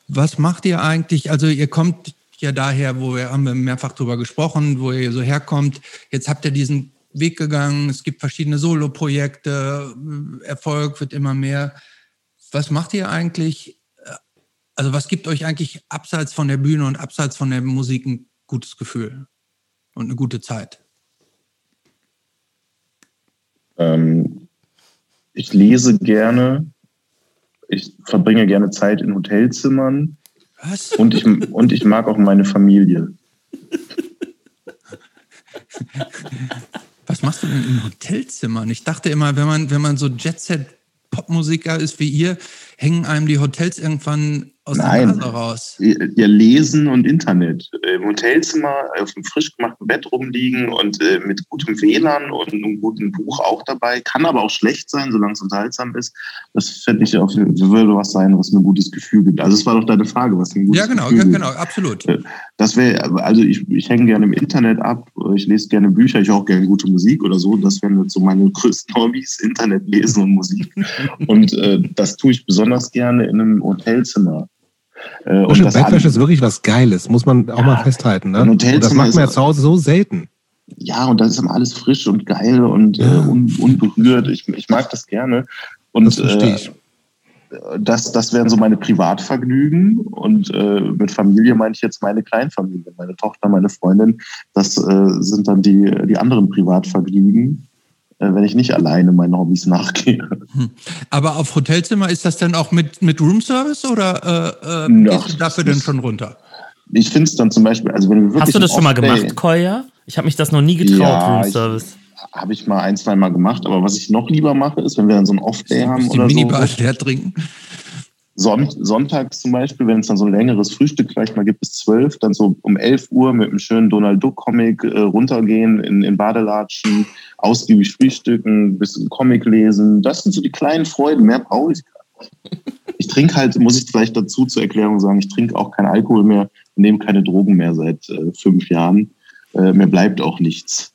Was macht ihr eigentlich? Also ihr kommt ja daher, wo wir haben wir mehrfach drüber gesprochen, wo ihr so herkommt. Jetzt habt ihr diesen Weg gegangen. Es gibt verschiedene Solo-Projekte. Erfolg wird immer mehr. Was macht ihr eigentlich? Also was gibt euch eigentlich abseits von der Bühne und abseits von der Musik ein gutes Gefühl und eine gute Zeit? Ähm, ich lese gerne. Ich verbringe gerne Zeit in Hotelzimmern. Was? Und ich, und ich mag auch meine Familie. Was machst du denn in Hotelzimmern? Ich dachte immer, wenn man, wenn man so Jet-Set-Popmusiker ist wie ihr, hängen einem die Hotels irgendwann aus Nein. der Nase raus. Ja, lesen und Internet. Im Hotelzimmer auf einem frisch gemachten Bett rumliegen und äh, mit gutem WLAN und einem guten Buch auch dabei. Kann aber auch schlecht sein, solange es unterhaltsam ist. Das fände ich auch, würde was sein, was mir ein gutes Gefühl gibt. Also es war doch deine Frage, was ein gutes Ja, genau, Gefühl ja, gibt. genau, absolut. Das wäre, also ich, ich hänge gerne im Internet ab, ich lese gerne Bücher, ich höre auch gerne gute Musik oder so. Das wären so meine größten Hobbys, Internet lesen und Musik. und äh, das tue ich besonders gerne in einem Hotelzimmer. Äh, das Bettwäsche ist wirklich was Geiles, muss man auch mal festhalten. Ne? Und das macht man ja zu Hause so selten. ja, und das ist immer alles frisch und geil und Ja. äh, un, unberührt. Ich, ich mag das gerne. Und Das verstehe ich. Äh, das, das wären so meine Privatvergnügen. Und äh, mit Familie meine ich jetzt meine Kleinfamilie, meine Tochter, meine Freundin. Das äh, sind dann die, die anderen Privatvergnügen, äh, wenn ich nicht alleine meinen Hobbys nachgehe. Aber auf Hotelzimmer ist das dann auch mit, mit Roomservice oder äh, äh, Ja, gehst du dafür denn schon runter? Ich finde es dann zum Beispiel, also wenn wir wirklich Hast du das schon mal gemacht, Koya? Ich habe mich das noch nie getraut, Ja, Room ich- Service. Habe ich mal ein, zwei Mal gemacht, aber was ich noch lieber mache, ist, wenn wir dann so ein Off-Day haben die oder so, Minibar leer trinken? Son Sonntags zum Beispiel, wenn es dann so ein längeres Frühstück vielleicht mal gibt bis zwölf, dann so um 11 Uhr mit einem schönen Donald Duck Comic äh, runtergehen in, in Badelatschen, ausgiebig frühstücken, bisschen Comic lesen. Das sind so die kleinen Freuden. Mehr brauche ich gar nicht. Ich trinke halt, muss ich vielleicht dazu zur Erklärung sagen, ich trinke auch keinen Alkohol mehr, nehme keine Drogen mehr seit äh, fünf Jahren. Äh, mir bleibt auch nichts.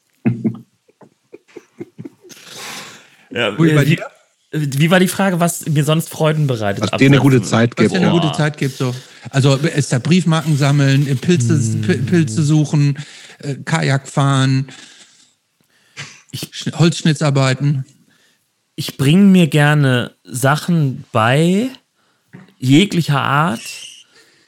Ja, Ui, bei wie, dir? Wie war die Frage, was mir sonst Freuden bereitet? Was dir eine gute Zeit Was gibt. dir eine gute Zeit gibt. So. Also ist da Briefmarken sammeln, Pilze, Pi- Pilze suchen, äh, Kajak fahren, Sch- Holzschnittsarbeiten. ich bringe mir gerne Sachen bei, jeglicher Art,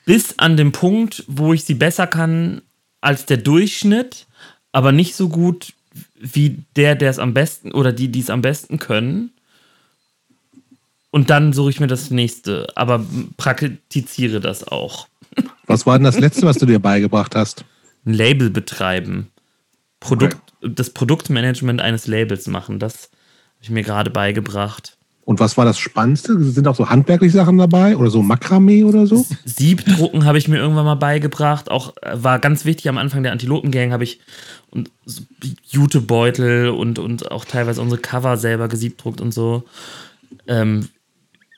bis an den Punkt, wo ich sie besser kann als der Durchschnitt, aber nicht so gut wie der, der es am besten oder die, die es am besten können. Und dann suche ich mir das nächste, aber praktiziere das auch. Was war denn das Letzte, was du dir beigebracht hast? Ein Label betreiben. Produkt, Das Produktmanagement eines Labels machen, das habe ich mir gerade beigebracht. Und was war das Spannendste? Sind auch so handwerkliche Sachen dabei oder so Makramee oder so? Siebdrucken habe ich mir irgendwann mal beigebracht. Auch äh, war ganz wichtig am Anfang der Antilopengang habe ich und Jutebeutel und, und auch teilweise unsere Cover selber gesiebdruckt und so. Ähm,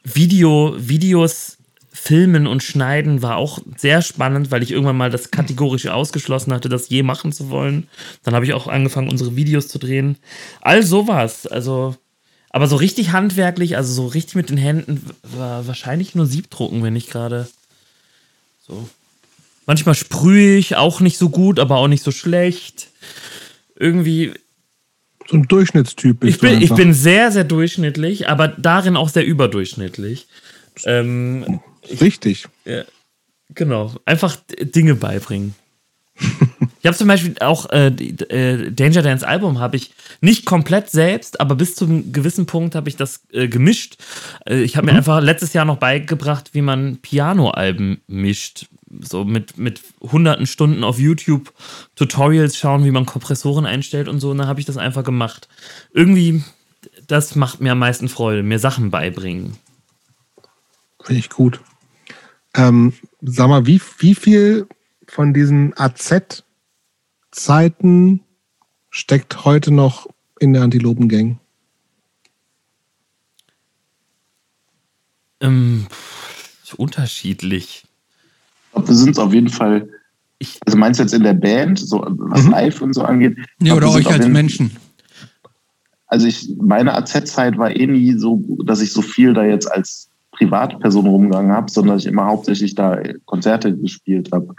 Video, Videos filmen und schneiden war auch sehr spannend, weil ich irgendwann mal das kategorisch ausgeschlossen hatte, das je machen zu wollen. Dann habe ich auch angefangen, unsere Videos zu drehen. All sowas. Also, aber so richtig handwerklich, also so richtig mit den Händen, war wahrscheinlich nur Siebdrucken, wenn ich gerade so. Manchmal sprühe ich auch nicht so gut, aber auch nicht so schlecht. Irgendwie, So ein Durchschnittstyp bist ich bin, ich bin sehr, sehr durchschnittlich, aber darin auch sehr überdurchschnittlich. Ähm, Richtig. Genau, einfach Dinge beibringen. ich habe zum Beispiel auch äh, äh, Danger Dance Album habe ich nicht komplett selbst, aber bis zu einem gewissen Punkt habe ich das äh, gemischt. Äh, ich habe mir einfach letztes Jahr noch beigebracht, wie man Piano-Alben mischt. So mit, mit hunderten Stunden auf YouTube Tutorials schauen, wie man Kompressoren einstellt und so. Und dann habe ich das einfach gemacht. Irgendwie, das macht mir am meisten Freude, mir Sachen beibringen. Finde ich gut. Ähm, sag mal, wie, wie viel von diesen AZ-Zeiten steckt heute noch in der Antilopengang? Ähm, unterschiedlich. Ich glaube, wir sind es auf jeden Fall. Ich- also meinst du jetzt in der Band, so was Mhm. live und so angeht? Nee, oder euch als Menschen. Also ich, meine AZ-Zeit war eh nie so, dass ich so viel da jetzt als Privatperson rumgegangen habe, sondern dass ich immer hauptsächlich da Konzerte gespielt habe.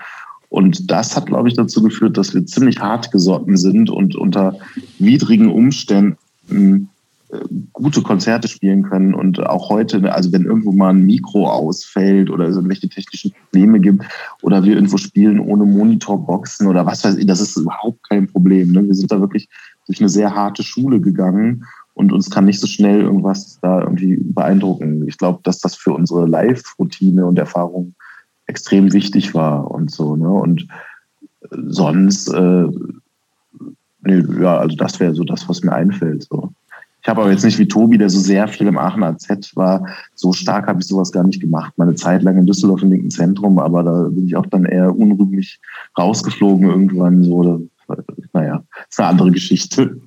Und das hat, glaube ich, dazu geführt, dass wir ziemlich hart gesotten sind und unter widrigen Umständen äh, gute Konzerte spielen können und auch heute, also wenn irgendwo mal ein Mikro ausfällt oder es irgendwelche technischen Probleme gibt oder wir irgendwo spielen ohne Monitorboxen oder was weiß ich, das ist überhaupt kein Problem. Ne? Wir sind da wirklich durch eine sehr harte Schule gegangen und uns kann nicht so schnell irgendwas da irgendwie beeindrucken. Ich glaube, dass das für unsere Live-Routine und Erfahrung extrem wichtig war und so. Ne? Und sonst, äh, nee, ja, also das wäre so das, was mir einfällt. So. Ich habe aber jetzt nicht wie Tobi, der so sehr viel im Aachener Z war, so stark habe ich sowas gar nicht gemacht. Meine Zeit lang in Düsseldorf im linken Zentrum, aber da bin ich auch dann eher unrühmlich rausgeflogen irgendwann. So, naja, ist eine andere Geschichte.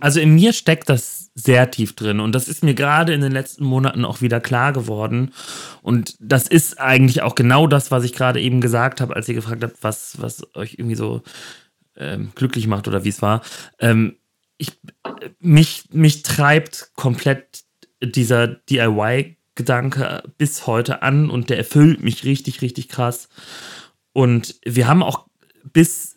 Also in mir steckt das sehr tief drin und das ist mir gerade in den letzten Monaten auch wieder klar geworden. Und das ist eigentlich auch genau das, was ich gerade eben gesagt habe, als ihr gefragt habt, was, was euch irgendwie so ähm, glücklich macht oder wie es war. Ähm, ich, mich, mich treibt komplett dieser DIY-Gedanke bis heute an und der erfüllt mich richtig, richtig krass. Und wir haben auch bis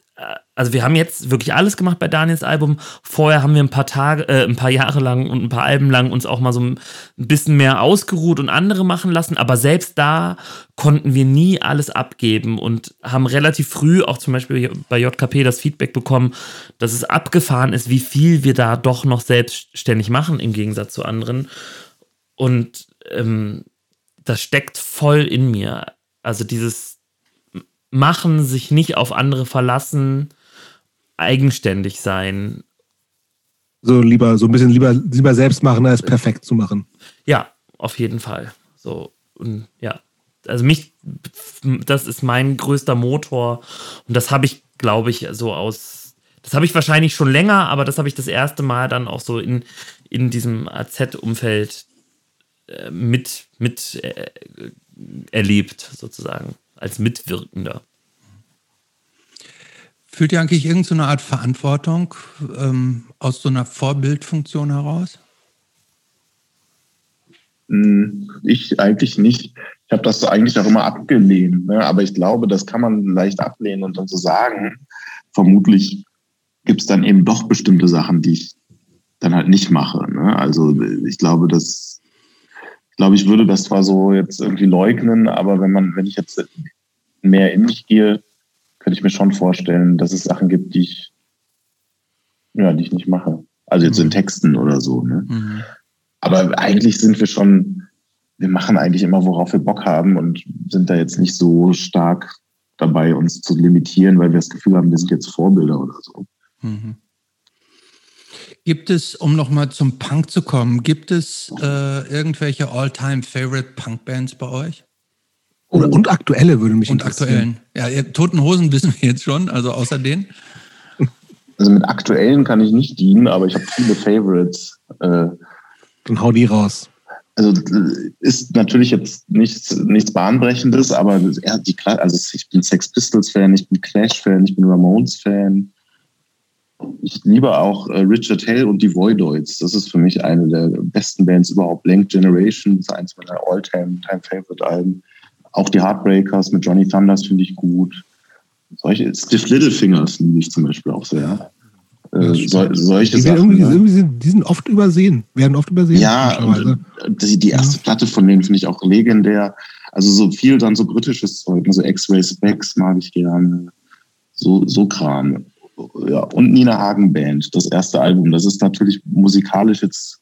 also wir haben jetzt wirklich alles gemacht bei Daniels Album. Vorher haben wir ein paar Tage, äh, ein paar Jahre lang und ein paar Alben lang uns auch mal so ein bisschen mehr ausgeruht und andere machen lassen. Aber selbst da konnten wir nie alles abgeben und haben relativ früh auch zum Beispiel bei JKP das Feedback bekommen, dass es abgefahren ist, wie viel wir da doch noch selbstständig machen im Gegensatz zu anderen. Und ähm, das steckt voll in mir. Also dieses machen, sich nicht auf andere verlassen, eigenständig sein. So lieber, so ein bisschen lieber, lieber selbst machen, als perfekt zu machen. Ja, auf jeden Fall. So, und ja. Also mich, das ist mein größter Motor. Und das habe ich, glaube ich, so aus. Das habe ich wahrscheinlich schon länger, aber das habe ich das erste Mal dann auch so in, in diesem AZ-Umfeld äh, mit, mit äh, erlebt, sozusagen als Mitwirkender. Fühlt ihr eigentlich irgendeine Art Verantwortung ähm, aus so einer Vorbildfunktion heraus? Hm, ich eigentlich nicht. Ich habe das eigentlich auch immer abgelehnt. Ne? Aber ich glaube, das kann man leicht ablehnen und dann so sagen. Vermutlich gibt es dann eben doch bestimmte Sachen, die ich dann halt nicht mache. Ne? Also ich glaube, dass ich glaube, ich würde das zwar so jetzt irgendwie leugnen, aber wenn man, wenn ich jetzt mehr in mich gehe, könnte ich mir schon vorstellen, dass es Sachen gibt, die ich, ja, die ich nicht mache. Also jetzt mhm. in Texten oder so. Ne? Mhm. Aber eigentlich sind wir schon, wir machen eigentlich immer, worauf wir Bock haben und sind da jetzt nicht so stark dabei, uns zu limitieren, weil wir das Gefühl haben, wir sind jetzt Vorbilder oder so. Mhm. Gibt es, um nochmal zum Punk zu kommen, gibt es äh, irgendwelche All-Time-Favorite Punk-Bands bei euch? Oder, und aktuelle würde mich und interessieren. Und aktuellen. Ja, Toten Hosen wissen wir jetzt schon, also außer denen. Also mit aktuellen kann ich nicht dienen, aber ich habe viele Favorites. Äh, Dann hau die raus. Also äh, ist natürlich jetzt nichts, nichts Bahnbrechendes, aber die, also ich bin Sex Pistols Fan, ich bin Clash Fan, ich bin Ramones Fan ich liebe auch äh, Richard Hell und die Voidoids. Das ist für mich eine der besten Bands überhaupt. Blank Generation ist eins meiner All-Time-Favorite-Alben. Auch die Heartbreakers mit Johnny Thunders finde ich gut. Solche Stiff Little Fingers liebe ich zum Beispiel auch sehr. Äh, so, solche die, Sachen, irgendwie, ne? irgendwie sind, die sind oft übersehen, werden oft übersehen. Ja, und die, die erste ja. Platte von denen finde ich auch legendär. Also so viel dann so britisches Zeug, so X-Ray Specs mag ich gerne. So, so Kram ja, und Nina Hagen Band, das erste Album. Das ist natürlich musikalisch jetzt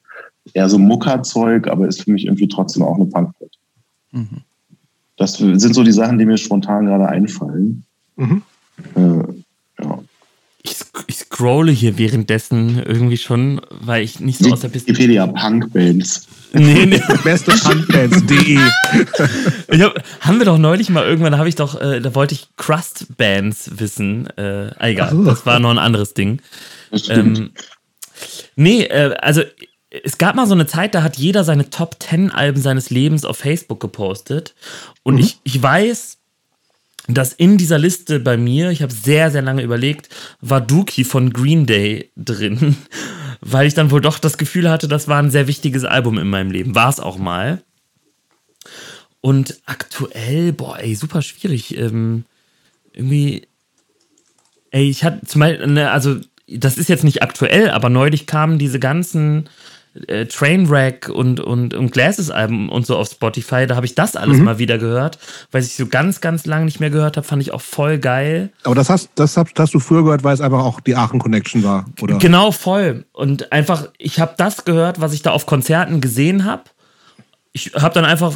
eher so Muckerzeug, aber ist für mich irgendwie trotzdem auch eine Punkband. Mhm. Das sind so die Sachen, die mir spontan gerade einfallen. Mhm. Äh, ja. Ich, ich, scrolle hier währenddessen irgendwie schon, weil ich nicht so aus der Piste. Wikipedia Punkbands. Nee, nee. Beste Punkbands.de. hab, haben wir doch neulich mal irgendwann, da habe ich doch, äh, da wollte ich Crust Bands wissen. Äh, egal, so. das war noch ein anderes Ding. Das stimmt. Ähm, nee, äh, also es gab mal so eine Zeit, da hat jeder seine Top 10 Alben seines Lebens auf Facebook gepostet. Und mhm. ich, ich weiß, dass in dieser Liste bei mir, ich habe sehr, sehr lange überlegt, war Dookie von Green Day drin weil ich dann wohl doch das Gefühl hatte, das war ein sehr wichtiges Album in meinem Leben. War es auch mal. Und aktuell, boah, ey, super schwierig. Ähm, irgendwie, ey, ich hatte zum Beispiel, ne, also das ist jetzt nicht aktuell, aber neulich kamen diese ganzen äh, Trainwreck und, und, und Glasses-Alben und so auf Spotify. Da habe ich das alles mhm. mal wieder gehört, weil ich so ganz, ganz lange nicht mehr gehört habe. Fand ich auch voll geil. Aber das hast, das hast, hast du früher gehört, weil es einfach auch die Aachen-Connection war, oder? Genau, voll. Und einfach, ich habe das gehört, was ich da auf Konzerten gesehen habe. Ich habe dann einfach,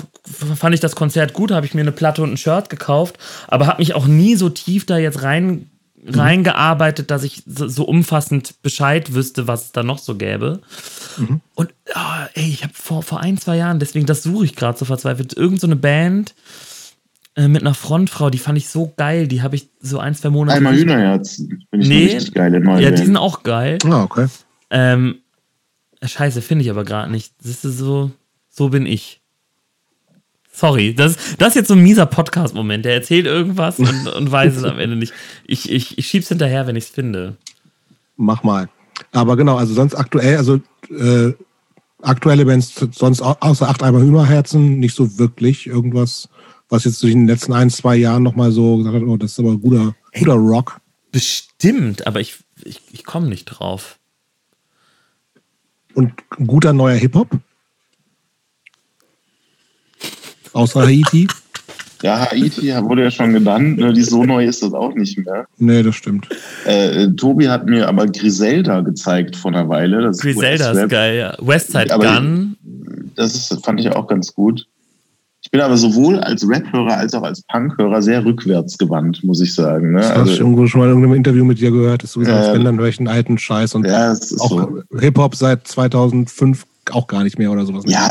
fand ich das Konzert gut, habe ich mir eine Platte und ein Shirt gekauft, aber habe mich auch nie so tief da jetzt rein. Reingearbeitet, dass ich so, so, umfassend Bescheid wüsste, was es da noch so gäbe. Mhm. Und oh, ey, ich habe vor, vor ein, zwei Jahren, deswegen das suche ich gerade so verzweifelt, irgend so eine Band äh, mit einer Frontfrau, die fand ich so geil, die habe ich so ein, zwei Monate. Einmal Hühnerherz, finde ich nee, richtig geil. Ja, Band. die sind auch geil. Ah, okay. Ähm, scheiße, finde ich aber gerade nicht. Das ist so, so bin ich. Sorry, das, das ist jetzt so ein mieser Podcast-Moment. Der erzählt irgendwas und, und weiß es am Ende nicht. Ich, ich, ich schieb's hinterher, wenn ich es finde. Mach mal. Aber genau, also sonst aktuell, also äh, aktuelle Bands, sonst außer acht Eimer Hühnerherzen, nicht so wirklich irgendwas, was jetzt durch den letzten ein, zwei Jahren nochmal so gesagt hat, oh, das ist aber guter, guter Rock. Bestimmt, aber ich, ich, ich komme nicht drauf. Und guter neuer Hip-Hop? Außer Haiti? Ja, Haiti wurde ja schon genannt. Ne? Die so neu ist das auch nicht mehr. Nee, das stimmt. Äh, Tobi hat mir aber Griselda gezeigt vor einer Weile. Das Griselda ist, ist geil, ja. Westside Gun. Das ist, fand ich auch ganz gut. Ich bin aber sowohl als Rap-Hörer als auch als Punk-Hörer sehr rückwärtsgewandt, muss ich sagen. Ne? Das also, habe ich irgendwo schon mal in irgendeinem Interview mit dir gehört, dass du gesagt hast, äh, wenn dann welchen alten Scheiß und ja, auch so. Hip-Hop seit 2005 auch gar nicht mehr oder sowas. Ja,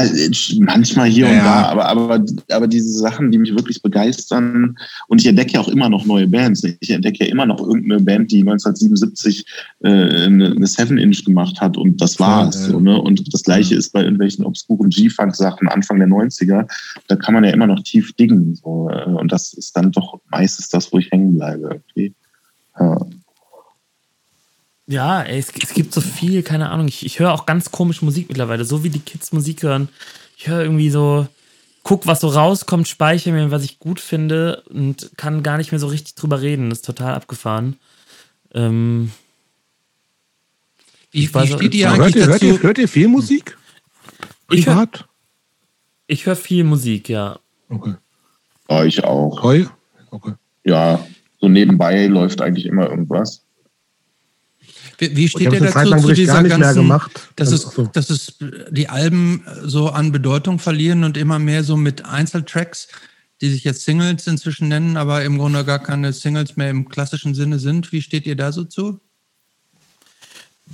manchmal hier ja, und da, aber, aber, aber diese Sachen, die mich wirklich begeistern, und ich entdecke ja auch immer noch neue Bands. Ich entdecke ja immer noch irgendeine Band, die 1977 äh, eine, Seven Inch gemacht hat und das war's. Ja, so, ne? Und das gleiche ist bei irgendwelchen obskuren G-Funk-Sachen Anfang der 90er. Da kann man ja immer noch tief diggen. So, äh, und das ist dann doch meistens das, wo ich hängen bleibe. Irgendwie. Ja. Ja, ey, es, es, gibt so viel, keine Ahnung. Ich, ich höre auch ganz komisch Musik mittlerweile, so wie die Kids Musik hören. Ich höre irgendwie so, guck, was so rauskommt, speichere mir, was ich gut finde und kann gar nicht mehr so richtig drüber reden. Das ist total abgefahren. Ähm, wie, wie steht ihr eigentlich hört ihr, hört ihr, hört ihr viel Musik? Ich höre ich hör viel Musik, ja. Okay. Ja, ich auch. Okay. okay. Ja, so nebenbei läuft eigentlich immer irgendwas. Wie, wie steht ihr dazu zu dieser ganzen, dass es, so. dass es die Alben so an Bedeutung verlieren und immer mehr so mit Einzeltracks, die sich jetzt Singles inzwischen nennen, aber im Grunde gar keine Singles mehr im klassischen Sinne sind? Wie steht ihr da so zu?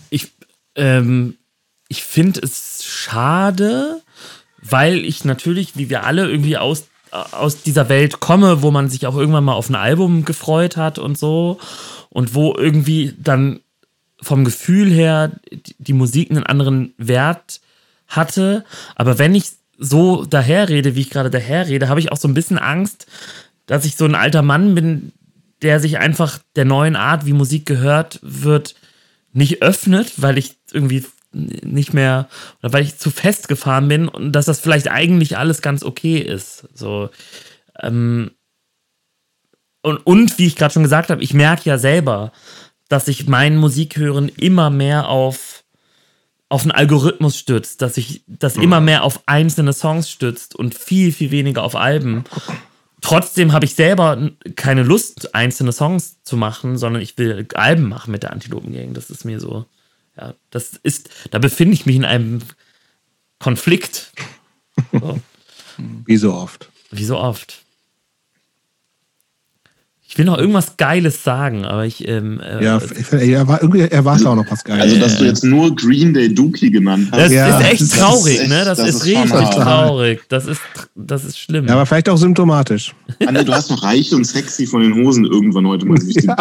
Ich, ähm, ich finde es schade, weil ich natürlich, wie wir alle, irgendwie aus aus dieser Welt komme, wo man sich auch irgendwann mal auf ein Album gefreut hat und so und wo irgendwie dann vom Gefühl her die Musik einen anderen Wert hatte. Aber wenn ich so daherrede, wie ich gerade daherrede, habe ich auch so ein bisschen Angst, dass ich so ein alter Mann bin, der sich einfach der neuen Art, wie Musik gehört wird, nicht öffnet, weil ich irgendwie nicht mehr oder weil ich zu festgefahren bin und dass das vielleicht eigentlich alles ganz okay ist. So ähm, und, und wie ich gerade schon gesagt habe, ich merke ja selber, dass sich mein Musikhören immer mehr auf, auf einen Algorithmus stützt, dass sich das mhm. immer mehr auf einzelne Songs stützt und viel, viel weniger auf Alben. Trotzdem habe ich selber keine Lust, einzelne Songs zu machen, sondern ich will Alben machen mit der Antilopengang. Das ist mir so, ja, das ist, da befinde ich mich in einem Konflikt. So. Wie so oft. Wie so oft. Ich will noch irgendwas Geiles sagen, aber ich. Ähm, äh, ja, er war irgendwie, er war auch noch was Geiles. Also, dass du jetzt nur Green Day Dookie genannt hast. Das ja, ist echt das traurig, ist echt, ne? Das, das ist, ist richtig traurig. Das ist, das ist schlimm. Ja, aber vielleicht auch symptomatisch. Anne, du hast noch reich und sexy von den Hosen irgendwann heute mal. Ja.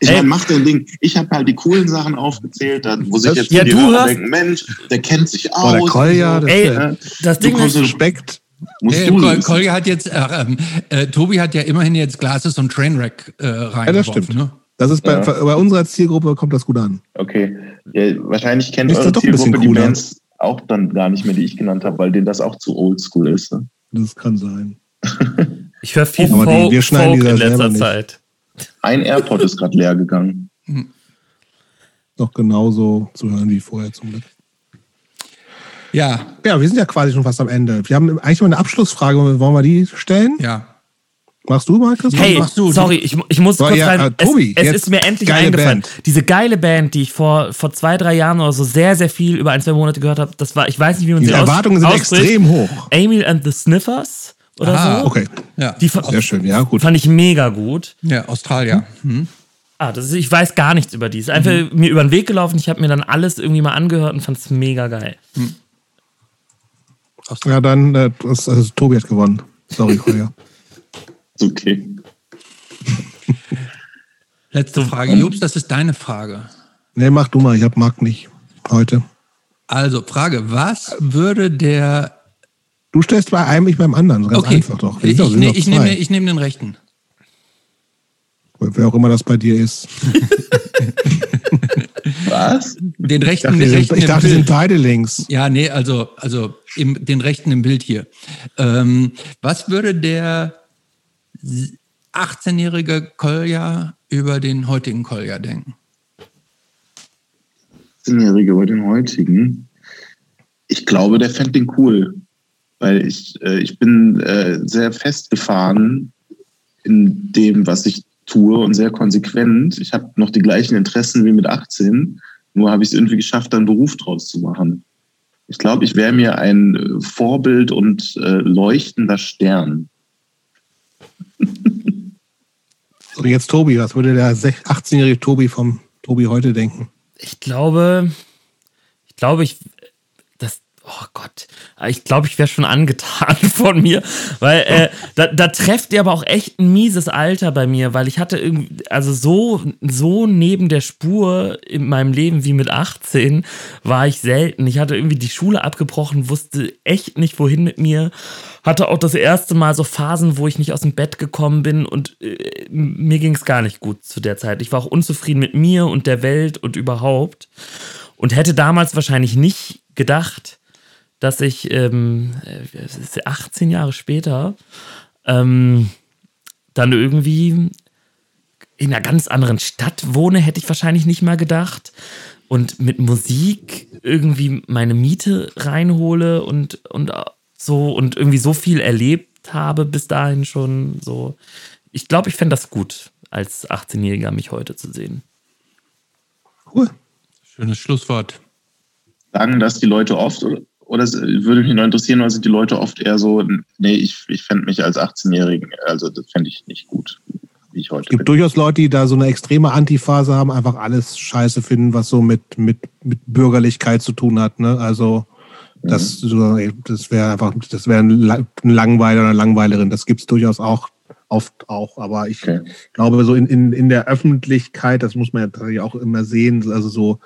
Ich meine, mach dein Ding. Ich habe halt die coolen Sachen aufgezählt, wo sich jetzt ja, die Hörer denken, Mensch, der kennt sich aus. Oh, der Kolja, so. Ey, das Ding ist. Respekt. Musst hey, Kol Kolja hat jetzt, äh, äh, Tobi hat ja immerhin jetzt Glasses und Trainwreck äh, reingeworfen. Ja, das stimmt. Ne? Das ist bei, ja. bei, unserer Zielgruppe kommt das gut an. Okay. Ja, wahrscheinlich kennt ist eure Zielgruppe die Bands auch dann gar nicht mehr, die ich genannt habe, weil denen das auch zu oldschool ist. Ne? Das kann sein. ich höre viel oh, Folk, die, wir Folk in letzter Zeit. Ein AirPod ist gerade leer gegangen. Noch genauso zu hören wie vorher zum Glück. Ja, Ja, wir sind ja quasi schon fast am Ende. Wir haben eigentlich noch eine Abschlussfrage. Wollen wir die stellen? ja. Machst du mal, Christoph? Hey, machst du? sorry, ich, ich muss So, kurz ja, rein. äh, Tobi, es, es ist mir endlich eingefallen. Band. Diese geile Band, die ich vor, vor zwei, drei Jahren oder so sehr, sehr viel über ein, zwei Monate gehört habe, das war, ich weiß nicht, wie man Die sie Erwartungen sind extrem hoch. Emil and the Sniffers oder Ah, so. Okay, Ja, Die fa- sehr schön. Ja, gut. fand ich mega gut. ja Australier. Hm. Ah, das ist, ich weiß gar nichts über die. Ist einfach Mhm. mir über den Weg gelaufen. Ich habe mir dann alles irgendwie mal angehört und fand es mega geil. Ja, dann, äh, das, also, Tobi hat gewonnen. Sorry. Ist okay. Letzte Frage. Jobs, das ist deine Frage. nee, mach du mal. Ich hab Marc nicht heute. Also, Frage: Was würde der. Du stellst bei einem, ich beim anderen. Ganz Okay, einfach doch. Ich, sind ne, ich, nehme, ich nehme den rechten. Wer auch immer das bei dir ist. Was? Den Ich rechten, dachte, den rechten ich im dachte, sind Bild. beide links. Ja, nee, also, also im, den rechten im Bild hier. Ähm, was würde der 18-jährige Kolja über den heutigen Kolja denken? 18-Jährige über den heutigen. Ich glaube, der fände den cool. Weil ich, äh, ich bin äh, sehr festgefahren in dem, was ich tue und sehr konsequent. Ich habe noch die gleichen Interessen wie mit 18, nur habe ich es irgendwie geschafft, da einen Beruf draus zu machen. Ich glaube, ich wäre mir ein äh, Vorbild und äh, leuchtender Stern. Und jetzt Tobi. Was würde der 18-jährige Tobi vom Tobi heute denken? Ich glaube, ich glaube, ich, oh Gott, ich glaube, ich wäre schon angetan von mir, weil äh, da, da trefft ihr aber auch echt ein mieses Alter bei mir, weil ich hatte irgendwie, also so, so neben der Spur in meinem Leben wie mit 18 war ich selten. Ich hatte irgendwie die Schule abgebrochen, wusste echt nicht, wohin mit mir. Hatte auch das erste Mal so Phasen, wo ich nicht aus dem Bett gekommen bin und äh, mir ging es gar nicht gut zu der Zeit. Ich war auch unzufrieden mit mir und der Welt und überhaupt. Und hätte damals wahrscheinlich nicht gedacht, dass ich ähm, äh, 18 Jahre später ähm, dann irgendwie in einer ganz anderen Stadt wohne, hätte ich wahrscheinlich nicht mal gedacht. Und mit Musik irgendwie meine Miete reinhole und, und so und irgendwie so viel erlebt habe bis dahin schon so. Ich glaube, ich fände das gut, als 18-Jähriger mich heute zu sehen. Cool. Schönes Schlusswort. Sagen das die Leute oft oder, oder würde mich noch interessieren, oder sind die Leute oft eher so, nee, ich, ich fände mich als 18-Jährigen, also das fände ich nicht gut, wie ich heute Es gibt bin. durchaus Leute, die da so eine extreme Antiphase haben, einfach alles scheiße finden, was so mit, mit, mit Bürgerlichkeit zu tun hat. Ne? Also das, ey, das wäre einfach, das wäre ein, La- ein Langweiler oder eine Langweilerin. Das gibt es durchaus auch, oft auch. Aber ich Okay. glaube, so in, in, in der Öffentlichkeit, das muss man ja tatsächlich auch immer sehen, also so,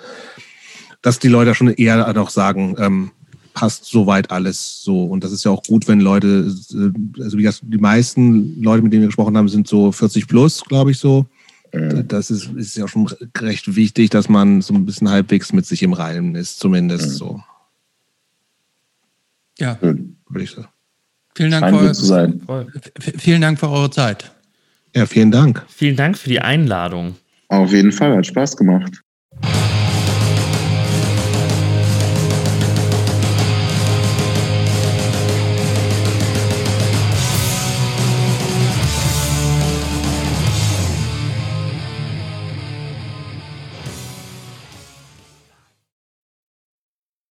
dass die Leute schon eher doch sagen, ähm, passt soweit alles so. Und das ist ja auch gut, wenn Leute, äh, also wie gesagt, die meisten Leute, mit denen wir gesprochen haben, sind so 40 plus, glaube ich so. Mhm. Das ist, ist ja schon recht wichtig, dass man so ein bisschen halbwegs mit sich im Reinen ist, zumindest Mhm. so, Ja, Schön. würde ich sagen. vielen Dank, gut zu für, sein. vielen Dank für eure Zeit. Ja, vielen Dank. Vielen Dank für die Einladung. Auf jeden Fall, hat Spaß gemacht.